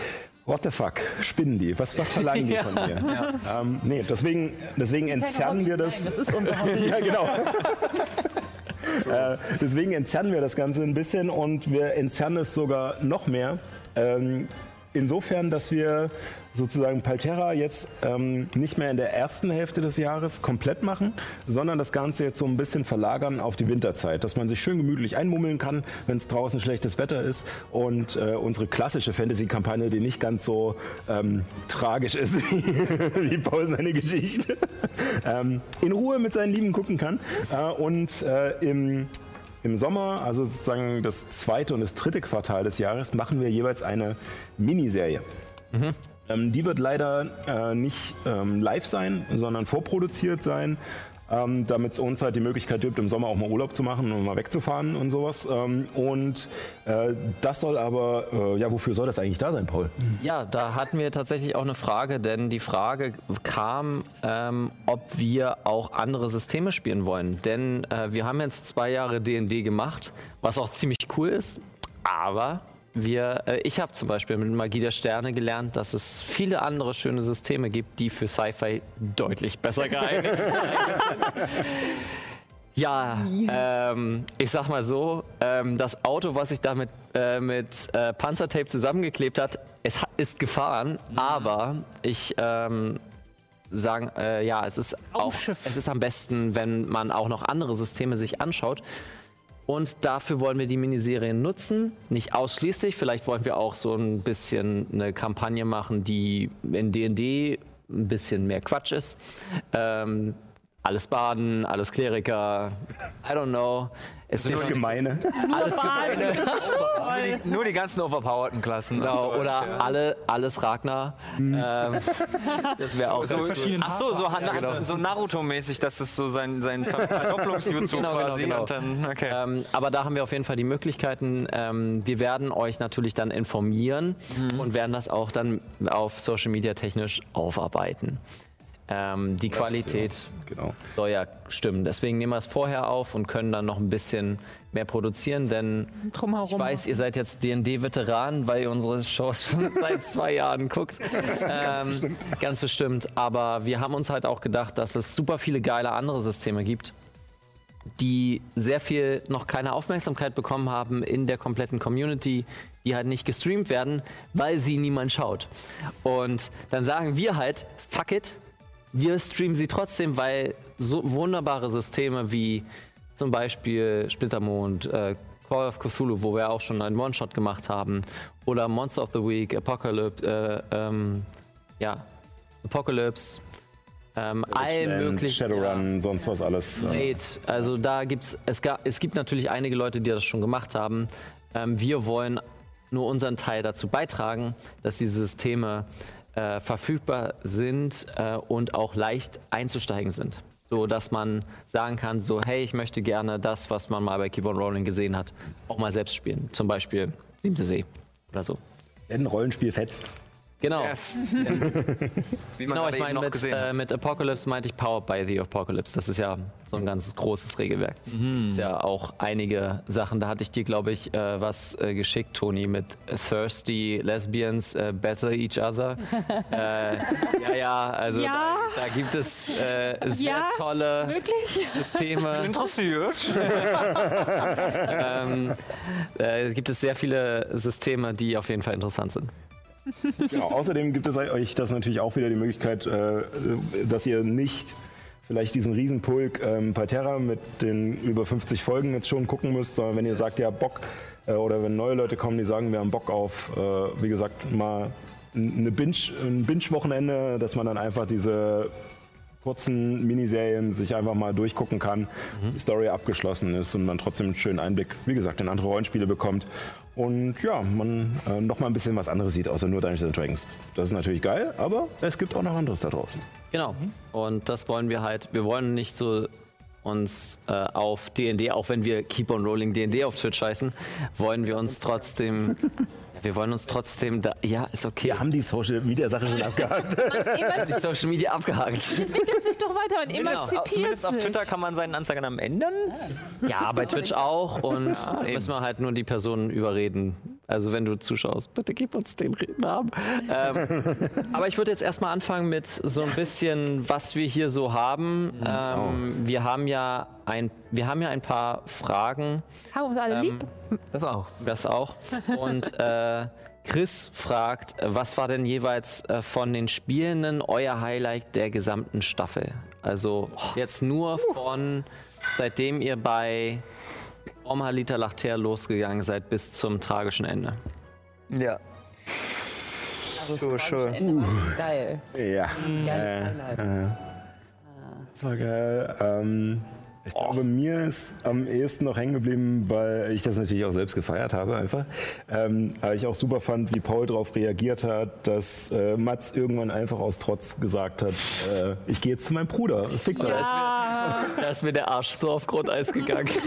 what the fuck, spinnen die? Was, was verlangen die von mir? Ähm, nee, deswegen, deswegen entzerren wir das. Das ist unser Hobby. ja, genau. äh, deswegen entzerren wir das Ganze ein bisschen und wir entzerren es sogar noch mehr. Ähm, insofern, dass wir sozusagen Palterra jetzt ähm, nicht mehr in der ersten Hälfte des Jahres komplett machen, sondern das Ganze jetzt so ein bisschen verlagern auf die Winterzeit, dass man sich schön gemütlich einmummeln kann, wenn es draußen schlechtes Wetter ist und äh, unsere klassische Fantasy-Kampagne, die nicht ganz so ähm, tragisch ist wie, Paul seine Geschichte, ähm, in Ruhe mit seinen Lieben gucken kann äh, und äh, im im Sommer, also sozusagen das zweite und das dritte Quartal des Jahres, machen wir jeweils eine Miniserie. Ähm, die wird leider äh, nicht ähm, live sein, sondern vorproduziert sein, ähm, damit es uns halt die Möglichkeit gibt, im Sommer auch mal Urlaub zu machen und mal wegzufahren und sowas. Ähm, und äh, das soll aber, äh, ja, wofür soll das eigentlich da sein, Paul? Ja, da hatten wir tatsächlich auch eine Frage, denn die Frage kam, ähm, ob wir auch andere Systeme spielen wollen. Denn äh, wir haben jetzt zwei Jahre D&D gemacht, was auch ziemlich cool ist, aber wir, äh, ich habe zum Beispiel mit Magie der Sterne gelernt, dass es viele andere schöne Systeme gibt, die für Sci-Fi deutlich besser geeignet sind. Ja, ähm, ich sag mal so, ähm, das Auto, was sich da mit, äh, mit äh, Panzertape zusammengeklebt hat, es ha- ist gefahren, aber ich ähm, sagen, äh, ja, es ist auch, es ist am besten, wenn man auch noch andere Systeme sich anschaut. Und dafür wollen wir die Miniserien nutzen, nicht ausschließlich. Vielleicht wollen wir auch so ein bisschen eine Kampagne machen, die in D&D ein bisschen mehr Quatsch ist. Ähm, alles Baden, alles Kleriker, I don't know. Es Das ist gemeine. alles Gemeine. Nur die, nur die ganzen overpowerten Klassen. Genau, oder alle, alles Ragnar. Ähm, das wäre auch So, ganz cool. ach so, so, Ja, genau. so Naruto-mäßig, dass es so sein, sein Ver- Verdopplungsjutsu Genau, genau, quasi genau. und dann, okay. Ähm, aber da haben wir auf jeden Fall die Möglichkeiten. Ähm, wir werden euch natürlich dann informieren und werden das auch dann auf Social Media technisch aufarbeiten. Ähm, die Qualität Genau. soll ja stimmen. Deswegen nehmen wir es vorher auf und können dann noch ein bisschen mehr produzieren, denn Drumherum. ich weiß, ihr seid jetzt D&D-Veteranen, weil ihr unsere Shows schon seit zwei Jahren guckt. Ähm, ganz bestimmt. Aber wir haben uns halt auch gedacht, dass es super viele geile andere Systeme gibt, die sehr viel noch keine Aufmerksamkeit bekommen haben in der kompletten Community, die halt nicht gestreamt werden, weil sie niemand schaut. Und dann sagen wir halt, fuck it, wir streamen sie trotzdem, weil so wunderbare Systeme wie zum Beispiel Splittermond, äh, Call of Cthulhu, wo wir auch schon einen One-Shot gemacht haben, oder Monster of the Week, Apocalypse, äh, ähm, ja, Apocalypse, ähm, Witchland, möglichen. Shadowrun, sonst was alles. Raid. Also da gibt's es, ga, es gibt natürlich einige Leute, die das schon gemacht haben. Ähm, wir wollen nur unseren Teil dazu beitragen, dass diese Systeme äh, verfügbar sind äh, und auch leicht einzusteigen sind. So dass man sagen kann, so hey, ich möchte gerne das, was man mal bei Keep on Rolling gesehen hat, auch mal selbst spielen. Zum Beispiel Siebte See oder so. Wenn ein Rollenspiel fetzt. Genau. Wie man Genau, ich meine, mit, äh, mit Apocalypse meinte ich Powered by the Apocalypse. Das ist ja so ein ganz großes Regelwerk. Mhm. Ist ja auch einige Sachen. Da hatte ich dir, glaube ich, äh, was äh, geschickt, Toni, mit Thirsty Lesbians äh, Battle Each Other. äh, ja, ja, also Ja. Da, da gibt es äh, sehr Ja, tolle Wirklich? Systeme. Interessiert. ähm, äh, gibt es sehr viele Systeme, die auf jeden Fall interessant sind. Genau, außerdem gibt es euch das natürlich auch wieder die Möglichkeit, äh, dass ihr nicht vielleicht diesen Riesenpulk ähm, Palterra mit den über 50 Folgen jetzt schon gucken müsst, sondern wenn ihr sagt, ja Bock, äh, oder wenn neue Leute kommen, die sagen, wir haben Bock auf, äh, wie gesagt, mal eine Binge, ein Binge-Wochenende, dass man dann einfach diese kurzen Miniserien sich einfach mal durchgucken kann, die Story abgeschlossen ist und man trotzdem einen schönen Einblick, wie gesagt, in andere Rollenspiele bekommt. Und ja, man äh, noch mal ein bisschen was anderes sieht, außer nur Dungeons and Dragons. Das ist natürlich geil, aber es gibt auch noch anderes da draußen. Genau. Und das wollen wir halt. Wir wollen nicht so uns äh, auf D&D, auch wenn wir Keep on Rolling D&D auf Twitch heißen, wollen wir uns trotzdem, wir wollen uns trotzdem, da, ja, ist okay. Wir haben die Social Media Sache schon abgehakt. die Social Media abgehakt. entwickelt sich doch weiter und Zumindest, emanzipiert zumindest auf sich. Twitter kann man seinen Anzeigennamen ändern. Ja, bei Twitch auch und da müssen wir halt nur die Personen überreden. Also wenn du zuschaust, bitte gib uns den Namen. Ähm, aber ich würde jetzt erstmal anfangen mit so ein bisschen, was wir hier so haben. Ähm, wir haben ja ein, wir haben ja ein paar Fragen. Haben uns alle lieb. Das auch. Das auch. Und äh, Chris fragt, was war denn jeweils äh, von den Spielenden euer Highlight der gesamten Staffel? Also jetzt nur von, seitdem ihr bei Omhalita Lachter losgegangen seid bis zum tragischen Ende. Ja. Also, sure. Ende war geil. ja. Geiles Highlight. Das war geil. Ähm, ich glaube, mir ist am ehesten noch hängen geblieben, weil ich das natürlich auch selbst gefeiert habe, einfach. Ähm, aber ich auch super fand, wie Paul darauf reagiert hat, dass äh, Mats irgendwann einfach aus Trotz gesagt hat: äh, Ich gehe jetzt zu meinem Bruder. Fick doch. Da ist mir der Arsch so auf Grundeis gegangen.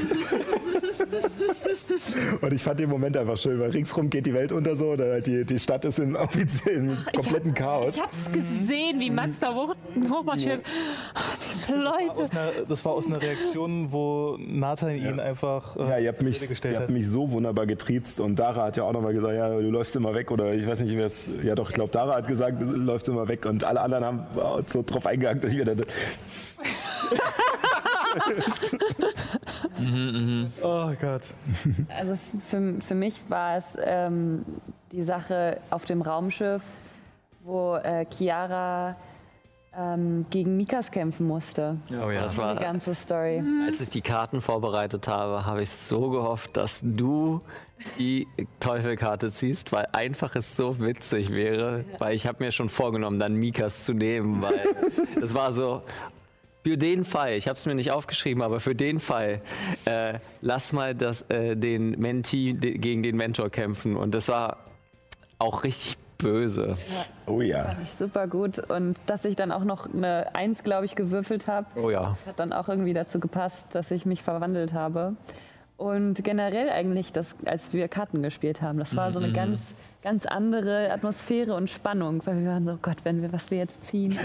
Und ich fand den Moment einfach schön, weil ringsrum geht die Welt unter so, oder halt die, die Stadt ist im, offiziellen kompletten Chaos. Ich hab's gesehen, wie Mats da hoch, hochmarschiert. Ach, Diese Leute. Aus einer, das war aus einer Reaktion, wo Nathan ihn einfach äh, Ja, ihr habt, mich, gestellt ihr habt mich so wunderbar getriezt und Dara hat ja auch nochmal gesagt, ja, du läufst immer weg oder ich weiß nicht, wer es, ja doch, ich glaube, Dara hat gesagt, du läufst immer weg und alle anderen haben so drauf eingehakt, dass ich wieder, Oh Gott. Also für, für mich war es ähm, die Sache auf dem Raumschiff, wo äh, Chiara ähm, gegen Mikas kämpfen musste. Oh ja. Das Die war, ganze Story. als ich die Karten vorbereitet habe, habe ich so gehofft, dass du die Teufelkarte ziehst, weil einfach es so witzig wäre, weil ich habe mir schon vorgenommen, dann Mikas zu nehmen, weil das war so, für den Fall, ich habe es mir nicht aufgeschrieben, aber für den Fall, äh, lass mal das, äh, den Mentee de gegen den Mentor kämpfen. Und das war auch richtig böse. oh ja. Fand ich super gut. Und dass ich dann auch noch eine Eins, glaube ich, gewürfelt habe, Oh ja. hat dann auch irgendwie dazu gepasst, dass ich mich verwandelt habe. Und generell eigentlich, das, als wir Karten gespielt haben, das war so eine ganz, ganz andere Atmosphäre und Spannung, weil wir waren so, Gott, wenn wir, was wir jetzt ziehen.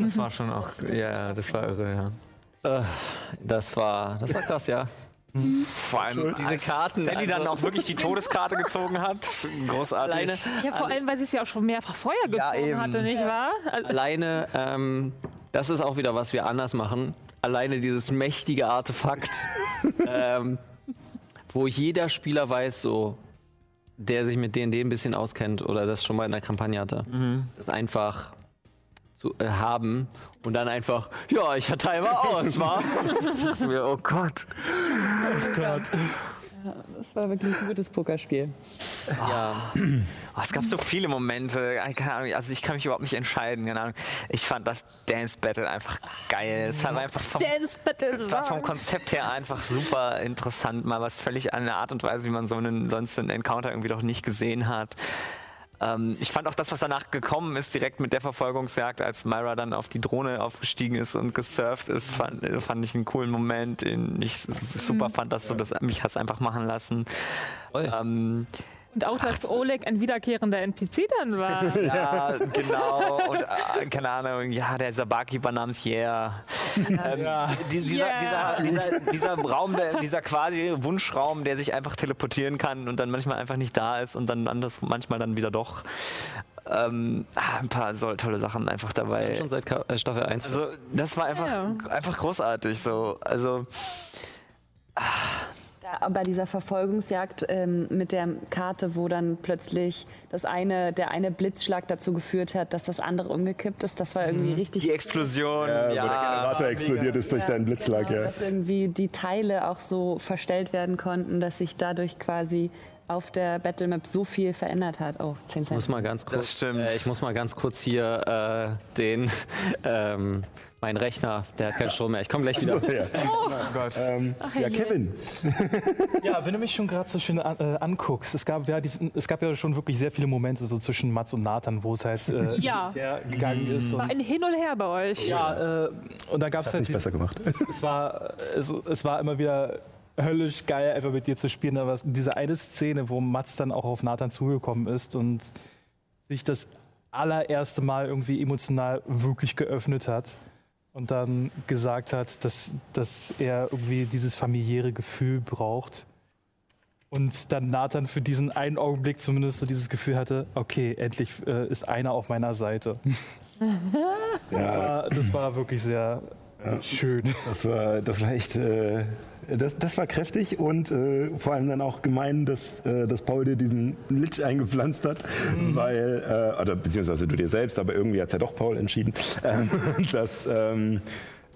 Das war schon auch, ja, das war irre, ja. Äh, das war, das war krass, ja. Vor allem diese Karten, Sally dann also- auch wirklich die Todeskarte gezogen hat. Großartig. Alleine, Ja, vor allem, weil sie es ja auch schon mehrfach vorher Ja, gezogen eben. hatte, nicht wahr? Also, alleine, ähm, das ist auch wieder, was wir anders machen. Alleine dieses mächtige Artefakt, ähm, wo jeder Spieler weiß, so, der sich mit D&D ein bisschen auskennt oder das schon mal in der Kampagne hatte, das einfach zu äh, haben und dann einfach, ja, ich teile mal aus, war. Ich dachte mir, oh Gott. das war wirklich ein gutes Pokerspiel. Ja, Oh, es gab so viele Momente, also ich kann mich überhaupt nicht entscheiden. Ich fand das Dance Battle einfach geil. Es war einfach vom, Dance Battle es war vom Konzept her einfach super interessant, mal was völlig an der Art und Weise, wie man so einen sonst einen Encounter irgendwie doch nicht gesehen hat. Ähm, ich fand auch das, was danach gekommen ist, direkt mit der Verfolgungsjagd, als Myra dann auf die Drohne aufgestiegen ist und gesurft ist, fand, äh, fand ich einen coolen Moment, ich super fand, dass du das mich hast einfach machen lassen. Ähm, Und auch, dass Oleg ein wiederkehrender NPC dann war. Ja, genau. Und äh, keine Ahnung, ja, der Sabaki-Keeper namens Yeah. Ähm, die, dieser, Yeah. dieser, dieser, dieser Raum, der, dieser quasi Wunschraum, der sich einfach teleportieren kann und dann manchmal einfach nicht da ist und dann anders, manchmal dann wieder doch. Ähm, ah, ein paar so tolle Sachen einfach dabei. Schon seit äh, Staffel 1. Also, das war einfach, Ja. einfach großartig so. Also, Da, bei dieser Verfolgungsjagd ähm, mit der Karte, wo dann plötzlich das eine, der eine Blitzschlag dazu geführt hat, dass das andere umgekippt ist, das war irgendwie richtig die Explosion. Ja, Ja, wo der Generator explodiert ist durch deinen Blitzschlag, Genau, ja. dass irgendwie die Teile auch so verstellt werden konnten, dass sich dadurch quasi auf der Battlemap so viel verändert hat. Oh, 10 Ich muss Cent. mal ganz kurz, stimmt. Äh, ich muss mal ganz kurz hier äh, den, ähm, mein Rechner, der hat keinen Strom mehr. Ich komme gleich wieder. So, ja. Ähm, ja, Kevin. Ja, wenn du mich schon gerade so schön an, äh, anguckst, es gab, ja diesen, es gab ja schon wirklich sehr viele Momente so zwischen Mats und Nathan, wo es halt äh, Ja. sehr gegangen ist. Und, Ein Hin und Her bei euch. ja, äh, und dann gab es Hat halt nicht dies- besser gemacht. es, es, war, es, es war immer wieder höllisch geil, einfach mit dir zu spielen. Aber diese eine Szene, wo Mats dann auch auf Nathan zugekommen ist und sich das allererste Mal irgendwie emotional wirklich geöffnet hat und dann gesagt hat, dass, dass er irgendwie dieses familiäre Gefühl braucht. Und dann Nathan für diesen einen Augenblick zumindest so dieses Gefühl hatte, okay, endlich äh, ist einer auf meiner Seite. Das, Ja, war, das war wirklich sehr schön. das war, das war echt, äh, das, das war kräftig und äh, vor allem dann auch gemein, dass, äh, dass Paul dir diesen Litsch eingepflanzt hat, weil, äh, oder beziehungsweise du dir selbst, aber irgendwie hat es ja doch Paul entschieden, ähm, dass, ähm,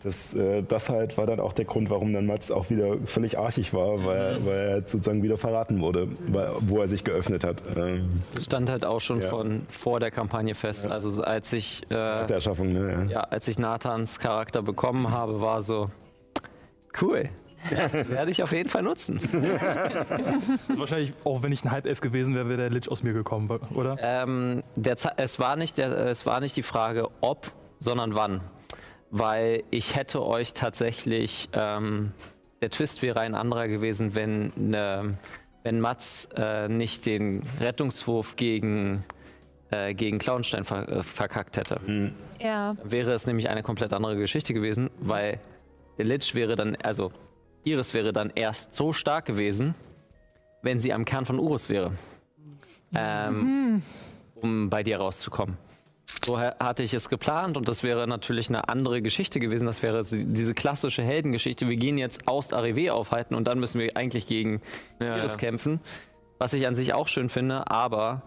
das, äh, das halt war dann auch der Grund, warum dann Mats auch wieder völlig archig war, weil, weil er sozusagen wieder verraten wurde, weil, wo er sich geöffnet hat. Ähm, Das stand halt auch schon Ja. von vor der Kampagne fest. Also als ich, äh, der Erschaffung, ne? ja, als ich Nathans Charakter bekommen habe, war so cool. Das werde ich auf jeden Fall nutzen. Also wahrscheinlich, auch wenn ich ein Halbelf gewesen wäre, wäre der Lich aus mir gekommen, oder? Ähm, es, war nicht der, es war nicht die Frage, ob, sondern wann. Weil ich hätte euch tatsächlich, ähm, der Twist wäre ein anderer gewesen, wenn, ne, wenn Mats äh, nicht den Rettungswurf gegen, äh, gegen Klauenstein ver äh, verkackt hätte. Ja. Wäre es nämlich eine komplett andere Geschichte gewesen, weil der Lich wäre dann, also Iris wäre dann erst so stark gewesen, wenn sie am Kern von Urus wäre. Ähm, um bei dir rauszukommen. So ha- hatte ich es geplant und das wäre natürlich eine andere Geschichte gewesen. Das wäre diese klassische Heldengeschichte. Wir gehen jetzt aus Arrivé aufhalten und dann müssen wir eigentlich gegen Ja, Iris ja. kämpfen. Was ich an sich auch schön finde, aber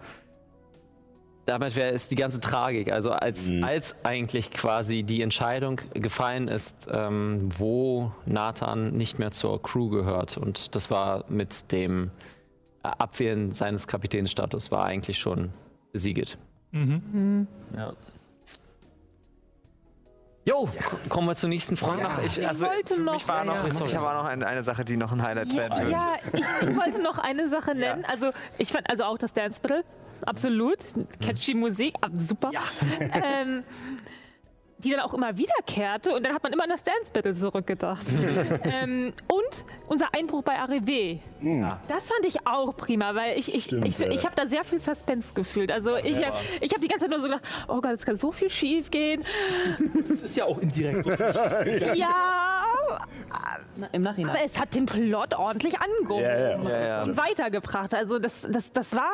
damit wäre es die ganze Tragik. Also als, als eigentlich quasi die Entscheidung gefallen ist, ähm, wo Nathan nicht mehr zur Crew gehört. Und das war mit dem äh, Abwählen seines Kapitänsstatus war eigentlich schon besiegelt. Ja. Jo, ko- kommen wir zur nächsten Frage. Ach, ich, Ich also, wollte noch. mich war noch, ich habe auch noch eine, eine Sache, die noch ein Highlight werden würde. Ja, ich, ich wollte noch eine Sache nennen. Also ich fand also auch das Dance Battle absolut catchy Musik, ab- super. Ähm, die dann auch immer wiederkehrte und dann hat man immer an das Dance Battle zurückgedacht. ähm, und unser Einbruch bei Arrivé. Das fand ich auch prima, weil ich, ich, Stimmt, ich, ja. ich habe da sehr viel Suspense gefühlt. Also ich, hab- ich habe die ganze Zeit nur so gedacht, oh Gott, es kann so viel schief gehen. Das ist ja auch indirekt so. Ja, Na, Im Nachhinein. aber es hat den Plot ordentlich angehoben Ja, ja. Ja, ja. und weitergebracht. Also das, das, das war.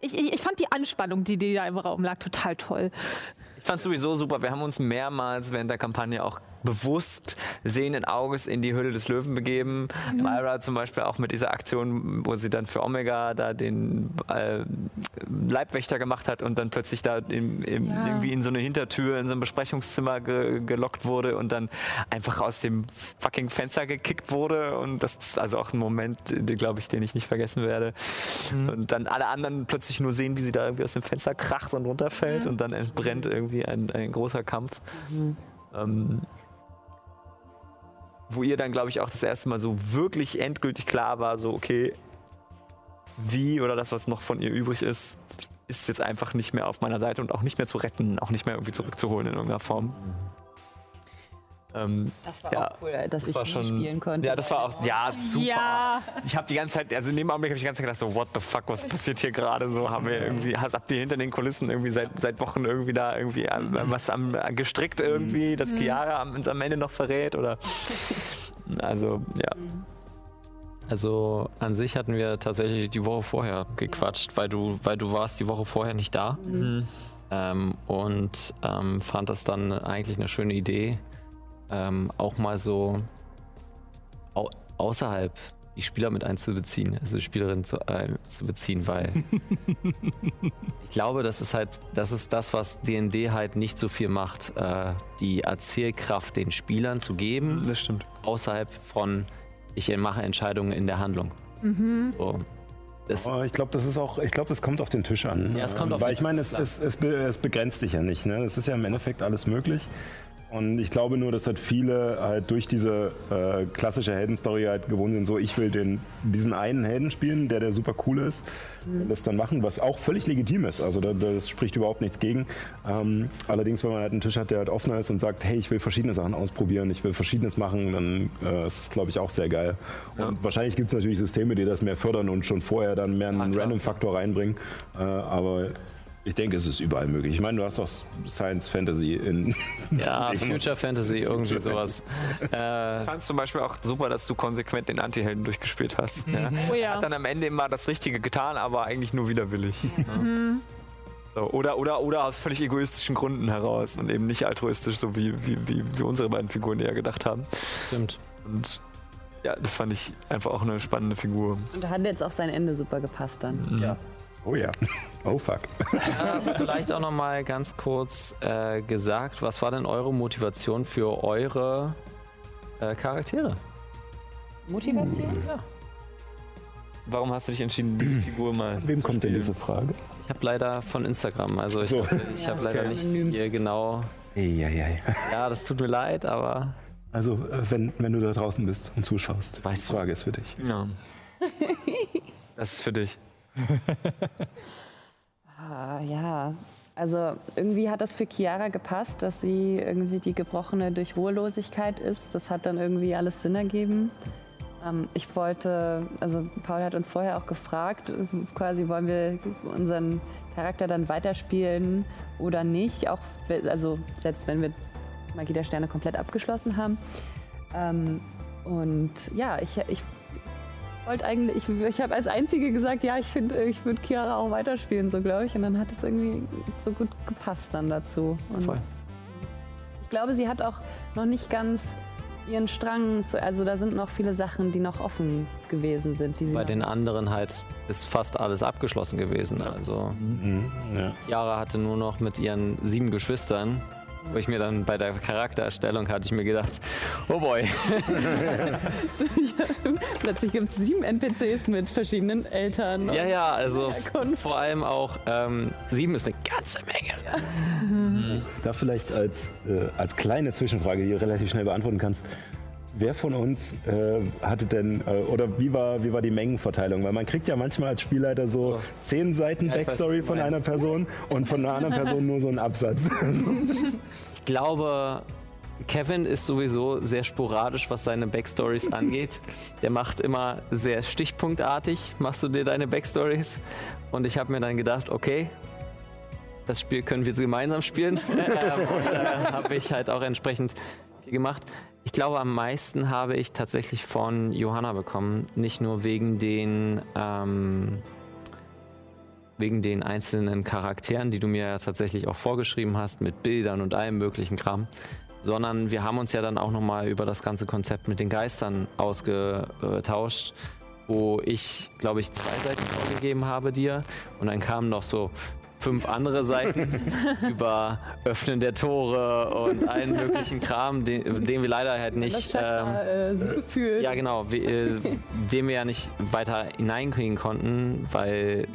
Ich, ich, ich fand die Anspannung, die, die da im Raum lag, total toll. Ich fand sowieso super. Wir haben uns mehrmals während der Kampagne auch bewusst sehenden Auges in die Höhle des Löwen begeben. Myra zum Beispiel auch mit dieser Aktion, wo sie dann für Omega da den äh, Leibwächter gemacht hat und dann plötzlich da im, im, Ja. irgendwie in so eine Hintertür in so ein Besprechungszimmer ge gelockt wurde und dann einfach aus dem fucking Fenster gekickt wurde. Und das ist also auch ein Moment, glaube ich, den ich nicht vergessen werde. Und dann alle anderen plötzlich nur sehen, wie sie da irgendwie aus dem Fenster kracht und runterfällt und dann entbrennt irgendwie ein, ein großer Kampf. Ähm, wo ihr dann, glaube ich, auch das erste Mal so wirklich endgültig klar war, so, okay, wie oder das, was noch von ihr übrig ist, ist jetzt einfach nicht mehr auf meiner Seite und auch nicht mehr zu retten, auch nicht mehr irgendwie zurückzuholen in irgendeiner Form. Ähm, Das war Ja, auch cool, dass das ich schon. spielen konnte. Ja, das war auch. Ja, super. Ja. Ich habe die ganze Zeit, also in dem Augenblick habe ich die ganze Zeit gedacht, so, what the fuck, was passiert hier gerade? So haben wir irgendwie, hast, habt ihr hinter den Kulissen irgendwie seit, seit Wochen irgendwie da irgendwie was am, gestrickt irgendwie, das Chiara am- uns am Ende noch verrät? Oder? Also, ja. Also an sich hatten wir tatsächlich die Woche vorher gequatscht, weil du, weil du warst die Woche vorher nicht da. Ähm, und ähm, fand das dann eigentlich eine schöne Idee, ähm, auch mal so au außerhalb die Spieler mit einzubeziehen, also die Spielerin zu, äh, zu beziehen, weil ich glaube, das ist halt, das ist das, was D&D halt nicht so viel macht, äh, die Erzählkraft den Spielern zu geben, Das stimmt. außerhalb von ich mache Entscheidungen in der Handlung. So. Das, Oh, ich glaube, das ist auch, ich glaube, das kommt auf den Tisch an. Ja, es kommt auf Weil den ich meine, es, es, es begrenzt dich ja nicht. Ne? Es ist ja im Endeffekt alles möglich. Und ich glaube nur, dass halt viele halt durch diese äh, klassische Heldenstory halt gewohnt sind, so ich will den, diesen einen Helden spielen, der der super cool ist, und das dann machen, was auch völlig legitim ist. Also da, das spricht überhaupt nichts gegen. Ähm, allerdings, wenn man halt einen Tisch hat, der halt offener ist und sagt, hey, ich will verschiedene Sachen ausprobieren, ich will Verschiedenes machen, dann äh, ist das, glaube ich, auch sehr geil. Und wahrscheinlich gibt es natürlich Systeme, die das mehr fördern und schon vorher dann mehr einen. Random-Faktor reinbringen. Äh, aber ich denke, es ist überall möglich. Ich meine, du hast doch Science Fantasy in. ja, Future Fantasy, irgendwie sowas. Äh, Ich fand zum Beispiel auch super, dass du konsequent den Anti-Helden durchgespielt hast. Ja. Oh ja. Hat dann am Ende immer das Richtige getan, aber eigentlich nur widerwillig. Ja. So, oder, oder, oder aus völlig egoistischen Gründen heraus und eben nicht altruistisch, so wie, wie, wie, wie unsere beiden Figuren eher gedacht haben. stimmt. Und ja, das fand ich einfach auch eine spannende Figur. Und da hat jetzt auch sein Ende super gepasst dann. Ja. Oh ja. Oh fuck. Äh, vielleicht auch noch mal ganz kurz äh, gesagt, was war denn eure Motivation für eure äh, Charaktere? Motivation? Warum hast du dich entschieden, diese Figur mal Wem zu kommt denn diese Frage? Ich habe leider von Instagram, also ich So. habe Ja, hab leider okay. nicht Anonym. hier genau. Eieiei. Ja, das tut mir leid, aber Also, äh, wenn, wenn du da draußen bist und zuschaust, Weißt die Frage ist für dich. Ja. Das ist für dich. Ah, ja. Also irgendwie hat das für Chiara gepasst, dass sie irgendwie die Gebrochene durch Ruhelosigkeit ist. Das hat dann irgendwie alles Sinn ergeben. Ähm, ich wollte, also Paul hat uns vorher auch gefragt, quasi wollen wir unseren Charakter dann weiterspielen oder nicht. Auch, also selbst wenn wir Magie der Sterne komplett abgeschlossen haben. Ähm, und ja, ich, ich wollte eigentlich, ich, ich habe als Einzige gesagt, ja, ich finde, ich würde Chiara auch weiterspielen, so glaube ich. Und dann hat es irgendwie so gut gepasst dann dazu. Und voll. ich glaube, sie hat auch noch nicht ganz ihren Strang, zu, also da sind noch viele Sachen, die noch offen gewesen sind. Die sie Bei den anderen halt ist fast alles abgeschlossen gewesen. Also Mhm. Ja. Yara hatte nur noch mit ihren sieben Geschwistern, wo ich mir dann bei der Charaktererstellung hatte ich mir gedacht, oh boy, Plötzlich gibt es sieben NPCs mit verschiedenen Eltern. ja ja, also Herkunft. vor allem auch ähm, sieben ist eine ganze Menge. Da vielleicht als, äh, als kleine Zwischenfrage, die du relativ schnell beantworten kannst. Wer von uns äh, hatte denn, äh, oder wie war, wie war die Mengenverteilung? Weil man kriegt ja manchmal als Spielleiter so, So. zehn Seiten Ja, Backstory von einer. Person und von einer anderen Person nur so einen Absatz. Ich glaube, Kevin ist sowieso sehr sporadisch, was seine Backstories angeht. Der macht immer sehr stichpunktartig, machst du dir deine Backstories. Und ich habe mir dann gedacht, okay, das Spiel können wir gemeinsam spielen. ähm, und da habe ich halt auch entsprechend viel gemacht. Ich glaube, am meisten habe ich tatsächlich von Johanna bekommen. Nicht nur wegen den, ähm, wegen den einzelnen Charakteren, die du mir ja tatsächlich auch vorgeschrieben hast, mit Bildern und allem möglichen Kram, sondern wir haben uns ja dann auch nochmal über das ganze Konzept mit den Geistern ausgetauscht, wo ich, glaube ich, zwei Seiten vorgegeben habe dir und dann kamen noch so fünf andere Seiten über Öffnen der Tore und allen möglichen Kram, den, den wir leider halt das nicht... Chakra, äh, sich fühlt. Ja, genau, we- äh, den wir ja nicht weiter hineinkriegen konnten, weil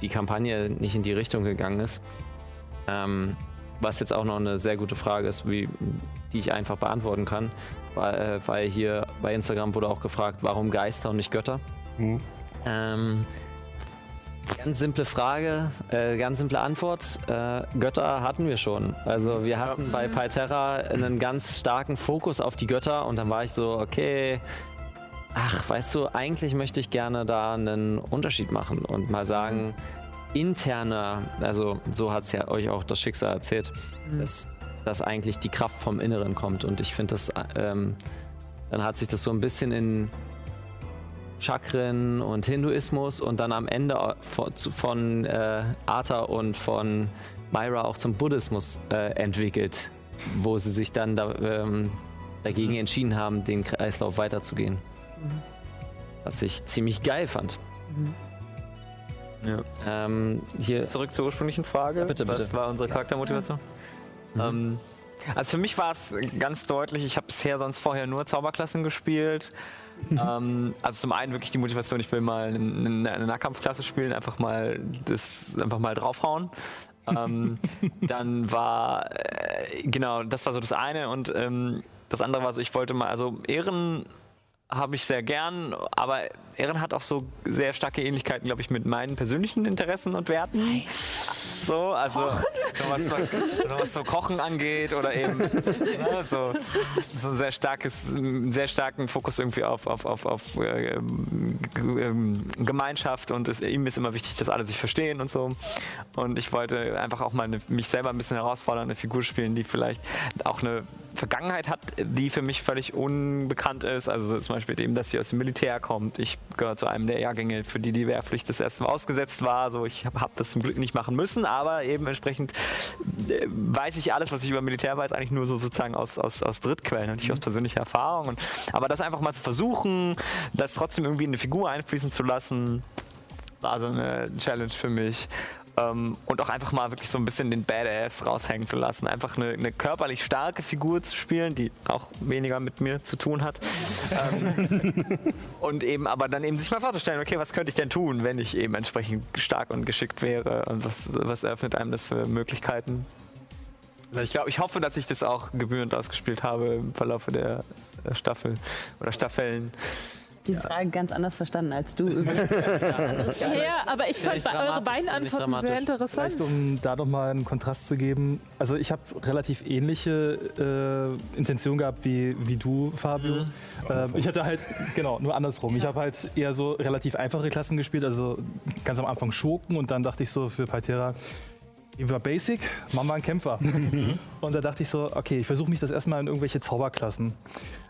die Kampagne nicht in die Richtung gegangen ist. Ähm, was jetzt auch noch eine sehr gute Frage ist, wie, die ich einfach beantworten kann, weil, äh, weil hier bei Instagram wurde auch gefragt, warum Geister und nicht Götter. Mhm. Ähm, Ganz simple Frage, äh, ganz simple Antwort. Äh, Götter hatten wir schon. Also wir hatten bei Palterra einen ganz starken Fokus auf die Götter und dann war ich so, okay, ach, weißt du, eigentlich möchte ich gerne da einen Unterschied machen und mal sagen, interner, also so hat es ja euch auch das Schicksal erzählt, dass, dass eigentlich die Kraft vom Inneren kommt und ich finde das, ähm, dann hat sich das so ein bisschen in Chakren und Hinduismus und dann am Ende von, von äh, Arthur und von Myra auch zum Buddhismus äh, entwickelt, wo sie sich dann da, ähm, dagegen entschieden haben, den Kreislauf weiterzugehen. Was ich ziemlich geil fand. Ja. Ähm, hier Zurück zur ursprünglichen Frage. Ja, bitte, bitte. Was war unsere Charaktermotivation? Ähm, also für mich war es ganz deutlich, ich habe bisher sonst vorher nur Zauberklassen gespielt. ähm, also zum einen wirklich die Motivation, ich will mal eine, eine Nahkampfklasse spielen, einfach mal das einfach mal draufhauen. ähm, dann war äh, genau, das war so das eine und ähm, das andere war so, ich wollte mal, also Ehren habe ich sehr gern, aber Ehren hat auch so sehr starke Ähnlichkeiten, glaube ich, mit meinen persönlichen Interessen und Werten. So, also so was, was, was so Kochen angeht oder eben ne, so, so ein sehr starkes, sehr starken Fokus irgendwie auf, auf, auf, auf äh, ähm, Gemeinschaft und es, ihm ist immer wichtig, dass alle sich verstehen und so. Und ich wollte einfach auch mal eine, mich selber ein bisschen herausfordern, eine Figur spielen, die vielleicht auch eine Vergangenheit hat, die für mich völlig unbekannt ist. Also zum Beispiel eben, dass sie aus dem Militär kommt. Ich gehöre zu einem der Jahrgänge, für die die Wehrpflicht das erste Mal ausgesetzt war. So, ich habe hab das zum Glück nicht machen müssen, aber eben entsprechend weiß ich alles, was ich über Militär weiß, eigentlich nur so sozusagen aus, aus, aus Drittquellen und nicht aus persönlicher Erfahrung. Und, aber das einfach mal zu versuchen, das trotzdem irgendwie in eine Figur einfließen zu lassen, war so eine Challenge für mich. Ähm, und auch einfach mal wirklich so ein bisschen den Badass raushängen zu lassen. Einfach eine, eine körperlich starke Figur zu spielen, die auch weniger mit mir zu tun hat. ähm, und eben aber dann eben sich mal vorzustellen, okay, was könnte ich denn tun, wenn ich eben entsprechend stark und geschickt wäre und was, was eröffnet einem das für Möglichkeiten? Ich glaube, ich hoffe, dass ich das auch gebührend ausgespielt habe im Verlauf der äh, Staffel oder Staffeln. Die Frage ganz anders verstanden als du. Ja, aber ich fand eure dramatisch, beiden ist nicht Antworten dramatisch. sehr interessant. Vielleicht, um da nochmal einen Kontrast zu geben. Also ich habe relativ ähnliche äh, Intentionen gehabt wie, wie du, Fabio. Ähm, ich hatte halt, genau, nur andersrum. Ich habe halt eher so relativ einfache Klassen gespielt, also ganz am Anfang Schurken und dann dachte ich so für Paltera, Gehen wir Basic, machen wir einen Kämpfer. und da dachte ich so, okay, ich versuche mich das erstmal in irgendwelche Zauberklassen.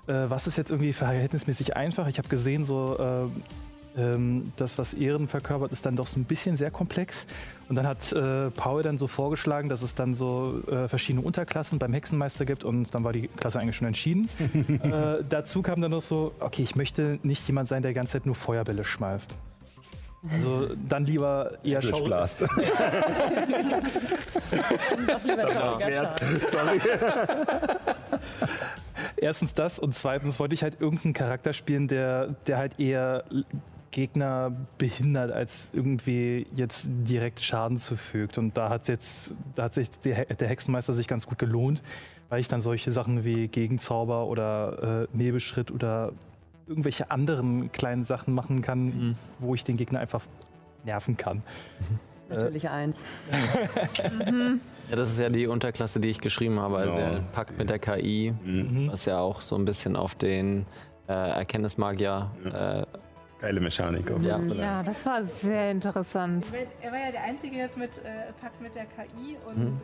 Äh, was ist jetzt irgendwie verhältnismäßig einfach? Ich habe gesehen, so äh, ähm, das, was Ehren verkörpert, ist dann doch so ein bisschen sehr komplex. Und dann hat äh, Paul dann so vorgeschlagen, dass es dann so äh, verschiedene Unterklassen beim Hexenmeister gibt und dann war die Klasse eigentlich schon entschieden. äh, dazu kam dann noch so, okay, ich möchte nicht jemand sein, der die ganze Zeit nur Feuerbälle schmeißt. Also dann lieber eher Schau Blast. Sorry. Erstens das und zweitens wollte ich halt irgendeinen Charakter spielen, der, der halt eher Gegner behindert, als irgendwie jetzt direkt Schaden zufügt. Und da hat jetzt, da hat sich He- der Hexenmeister sich ganz gut gelohnt, weil ich dann solche Sachen wie Gegenzauber oder äh, Nebelschritt oder irgendwelche anderen kleinen Sachen machen kann, wo ich den Gegner einfach nerven kann. Natürlich eins. Ja, das ist ja die Unterklasse, die ich geschrieben habe. Also Genau. der Pakt mit der KI, was ja auch so ein bisschen auf den äh, Erkenntnismagier. Äh, Geile Mechanik. Auf Ja. jeden Fall. Ja, das war sehr interessant. Er war ja der Einzige jetzt mit äh, Pakt mit der KI und Mhm.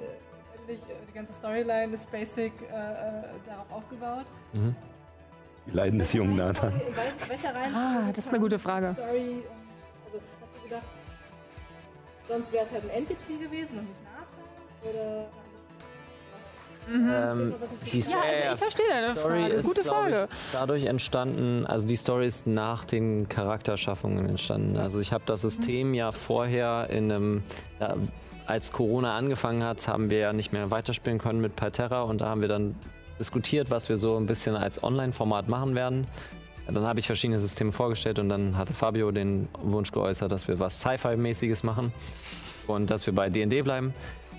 äh, äh, die ganze Storyline ist basic äh, darauf aufgebaut. mhm. Die Leiden des jungen Nathan. Ah, das ist eine gute Frage. Story und, also hast du gedacht, sonst wäre es halt ein NPC gewesen und nicht? Oder also, ähm, die Ja, also ich verstehe deine Story Frage. ist, Gute Frage. Ich, dadurch entstanden, also die Story ist nach den Charakterschaffungen entstanden. Also ich habe das System ja vorher in einem, ja, als Corona angefangen hat, haben wir ja nicht mehr weiterspielen können mit Palterra und da haben wir dann diskutiert, was wir so ein bisschen als Online-Format machen werden. Dann habe ich verschiedene Systeme vorgestellt und dann hatte Fabio den Wunsch geäußert, dass wir was Sci-Fi-mäßiges machen und dass wir bei D&D bleiben.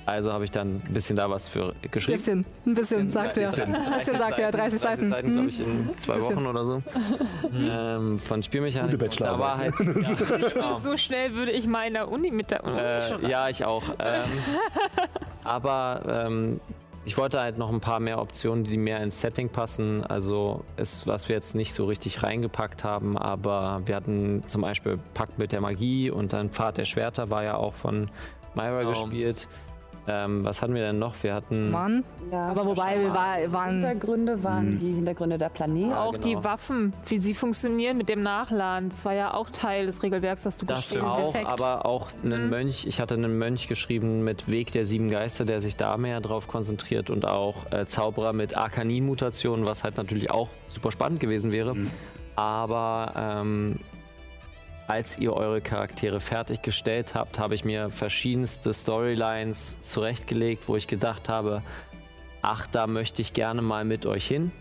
Also habe ich dann ein bisschen da was für geschrieben. Bisschen, ein bisschen, sagt er. Ein bisschen sagt er, 30 Seiten. 30 Seiten, glaube ich, Mhm. in zwei Bisschen. Wochen oder so. ähm, von Spielmechanik. Gute Und Da war halt, ja, So schnell würde ich mal in der Uni mit der Uni schon äh, ja, ich auch. Ähm, aber ähm, ich wollte halt noch ein paar mehr Optionen, die mehr ins Setting passen. Also ist, was wir jetzt nicht so richtig reingepackt haben, aber wir hatten zum Beispiel Pakt mit der Magie und dann Pfad der Schwerter war ja auch von Myra Genau. gespielt. Ähm, was hatten wir denn noch? Wir hatten Mann. Ja, Aber wobei wir war, waren. Hintergründe waren die Hintergründe der Planeten. Ja, auch genau. die Waffen, wie sie funktionieren mit dem Nachladen. Das war ja auch Teil des Regelwerks, das du Das geschrieben auch, Defekt. aber auch einen Mönch. Ich hatte einen Mönch geschrieben mit Weg der sieben Geister, der sich da mehr drauf konzentriert und auch äh, Zauberer mit Arkanin-Mutationen, was halt natürlich auch super spannend gewesen wäre. Aber ähm, als ihr eure Charaktere fertiggestellt habt, habe ich mir verschiedenste Storylines zurechtgelegt, wo ich gedacht habe, ach, da möchte ich gerne mal mit euch hin.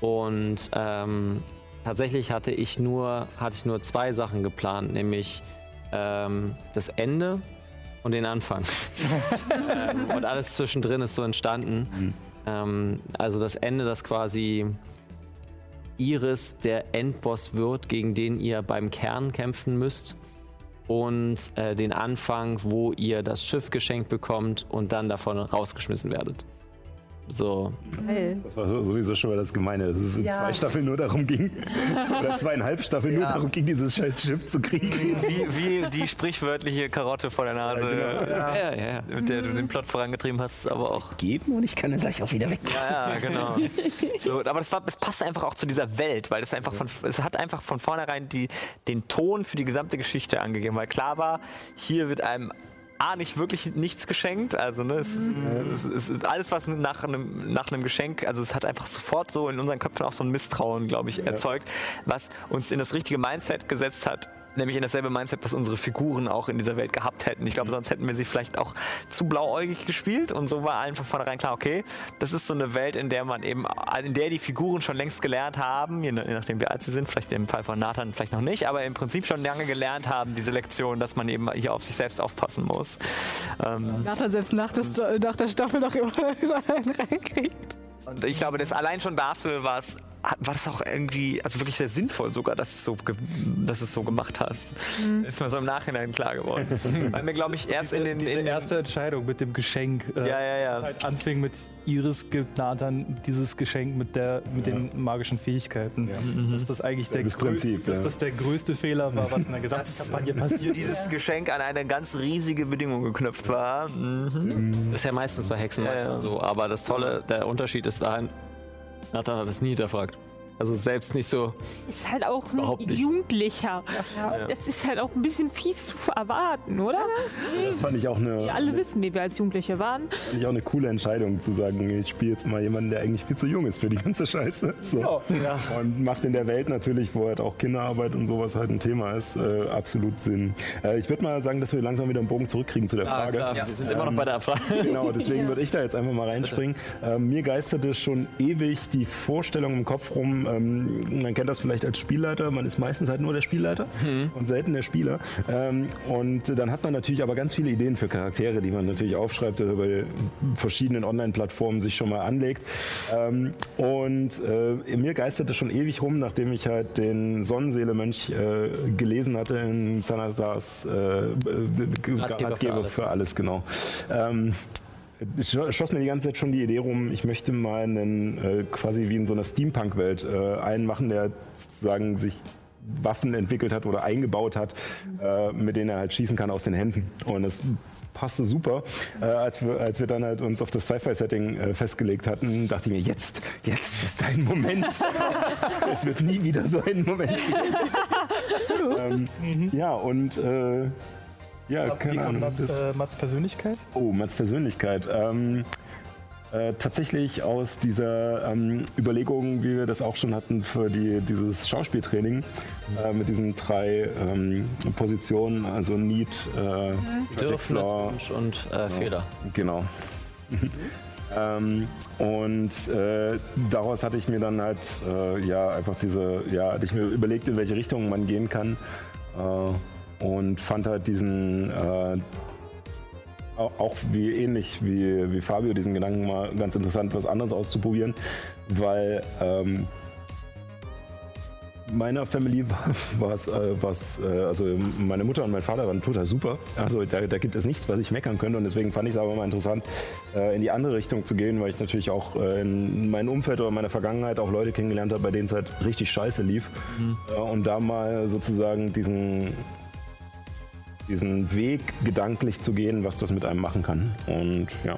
Und ähm, tatsächlich hatte ich nur, hatte ich nur zwei Sachen geplant, nämlich ähm, das Ende und den Anfang. ähm, und alles zwischendrin ist so entstanden. Ähm, also das Ende, das quasi Iris der Endboss wird, gegen den ihr beim Kern kämpfen müsst. Und äh, den Anfang, wo ihr das Schiff geschenkt bekommt und dann davon rausgeschmissen werdet. So, Geil. Das war so- sowieso schon mal das Gemeine, dass es in Ja. zwei Staffeln nur darum ging, oder zweieinhalb Staffeln nur Ja. darum ging, dieses scheiß Schiff zu kriegen. Wie, wie die sprichwörtliche Karotte vor der Nase, ja, ja, ja. mit der du den Plot vorangetrieben hast, aber auch Geben und ich kann dann gleich auch wieder weg. Ja, ja, genau. So, aber das, war, das passt einfach auch zu dieser Welt, weil es einfach von, es hat einfach von vornherein die, den Ton für die gesamte Geschichte angegeben, weil klar war, hier wird einem A, nicht wirklich nichts geschenkt, also ne, es, ist, es ist alles, was nach einem, nach einem Geschenk, also es hat einfach sofort so in unseren Köpfen auch so ein Misstrauen, glaube ich, erzeugt, was uns in das richtige Mindset gesetzt hat, nämlich in dasselbe Mindset, was unsere Figuren auch in dieser Welt gehabt hätten. Ich glaube, sonst hätten wir sie vielleicht auch zu blauäugig gespielt und so war allen von vornherein klar, okay, das ist so eine Welt, in der man eben, in der die Figuren schon längst gelernt haben, je nach- je nachdem wie alt sie sind, vielleicht im Fall von Nathan vielleicht noch nicht, aber im Prinzip schon lange gelernt haben, diese Lektion, dass man eben hier auf sich selbst aufpassen muss. Ähm, Nathan selbst nach, des, nach der Staffel noch immer reinkriegt. Und ich glaube, das allein schon dafür war es war das auch irgendwie, also wirklich sehr sinnvoll sogar, dass, es so, dass du es so gemacht hast. Ist mir so im Nachhinein klar geworden. Weil mir, glaube ich, erst in den... Diese in den erste Entscheidung mit dem Geschenk. äh, Ja, ja, ja. halt anfing mit Iris gibt Nathan dieses Geschenk mit, der, mit den magischen Fähigkeiten. Dass das eigentlich der, Das größte, Prinzip, dass ja. das der größte Fehler war, was in der gesamten Kampagne passiert dieses. Geschenk an eine ganz riesige Bedingung geknüpft war. Mhm. ist ja meistens bei Hexenmeistern Ja, ja. so. Aber das Tolle, der Unterschied ist dahin, Nathan hat es nie hinterfragt. Also selbst nicht so, Ist halt auch ein. Jugendlicher. Das ist halt auch ein bisschen fies zu erwarten, oder? Das fand ich auch eine, Wir alle wissen, wie wir als Jugendliche waren. fand ich auch eine coole Entscheidung, zu sagen, ich spiele jetzt mal jemanden, der eigentlich viel zu jung ist für die ganze Scheiße. So. Und macht in der Welt natürlich, wo halt auch Kinderarbeit und sowas halt ein Thema ist, äh, absolut Sinn. Äh, ich würde mal sagen, dass wir langsam wieder einen Bogen zurückkriegen zu der ah, Frage. klar, wir sind immer noch bei der Abfrage. Genau, deswegen würde ich da jetzt einfach mal reinspringen. Ähm, mir geisterte schon ewig die Vorstellung im Kopf rum, ähm, man kennt das vielleicht als Spielleiter, man ist meistens halt nur der Spielleiter und selten der Spieler. Ähm, und dann hat man natürlich aber ganz viele Ideen für Charaktere, die man natürlich aufschreibt oder bei verschiedenen Online-Plattformen sich schon mal anlegt. Ähm, und äh, mir geisterte schon ewig rum, nachdem ich halt den Sonnenseele-Mönch äh, gelesen hatte in Sanasars äh, Ratgeber Ratgeber, für alles. für alles, genau. Scho- schoss mir die ganze Zeit schon die Idee rum, ich möchte mal einen, äh, quasi wie in so einer Steampunk-Welt äh, einen machen, der sozusagen sich Waffen entwickelt hat oder eingebaut hat, äh, mit denen er halt schießen kann aus den Händen. Und das passte super. Äh, als, wir, als wir dann halt uns auf das Sci-Fi-Setting äh, festgelegt hatten, dachte ich mir, jetzt, jetzt ist dein Moment. es wird nie wieder so einen Moment geben. ähm, ja, und äh, ja, Wie keine Ahnung. Mats, äh, Mats Persönlichkeit? Oh, Mats Persönlichkeit. Ähm, äh, tatsächlich aus dieser ähm, Überlegung, wie wir das auch schon hatten für die, dieses Schauspieltraining, äh, mit diesen drei ähm, Positionen, also Need, äh, Bedürfnis, Projector, Wunsch und äh, Fehler. Genau. ähm, und äh, daraus hatte ich mir dann halt äh, ja einfach diese, ja, hatte ich mir überlegt, in welche Richtung man gehen kann. Äh, und fand halt diesen äh, auch, wie ähnlich wie, wie Fabio diesen Gedanken mal ganz interessant, was anderes auszuprobieren, weil ähm, meiner Family war es, äh, was, äh, also meine Mutter und mein Vater waren total super. Also da, da gibt es nichts, was ich meckern könnte und deswegen fand ich es aber mal interessant, äh, in die andere Richtung zu gehen, weil ich natürlich auch äh, in meinem Umfeld oder meiner Vergangenheit auch Leute kennengelernt habe, bei denen es halt richtig scheiße lief. Äh, und da mal sozusagen diesen, diesen Weg gedanklich zu gehen, was das mit einem machen kann. Und ja,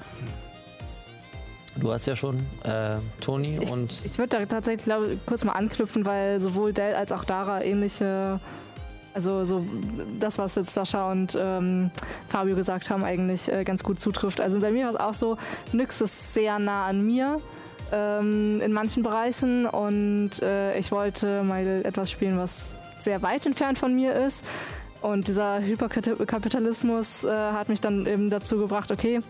Du hast ja schon äh, Toni Ich, und ich würde da tatsächlich glaub, ich, kurz mal anknüpfen, weil sowohl Dell als auch Dara ähnliche, also so das, was jetzt Sascha und ähm, Fabio gesagt haben, eigentlich äh, ganz gut zutrifft. Also bei mir war es auch so, Nyx ist sehr nah an mir ähm, in manchen Bereichen und äh, ich wollte mal etwas spielen, was sehr weit entfernt von mir ist. Und dieser Hyperkapitalismus äh, hat mich dann eben dazu gebracht, okay,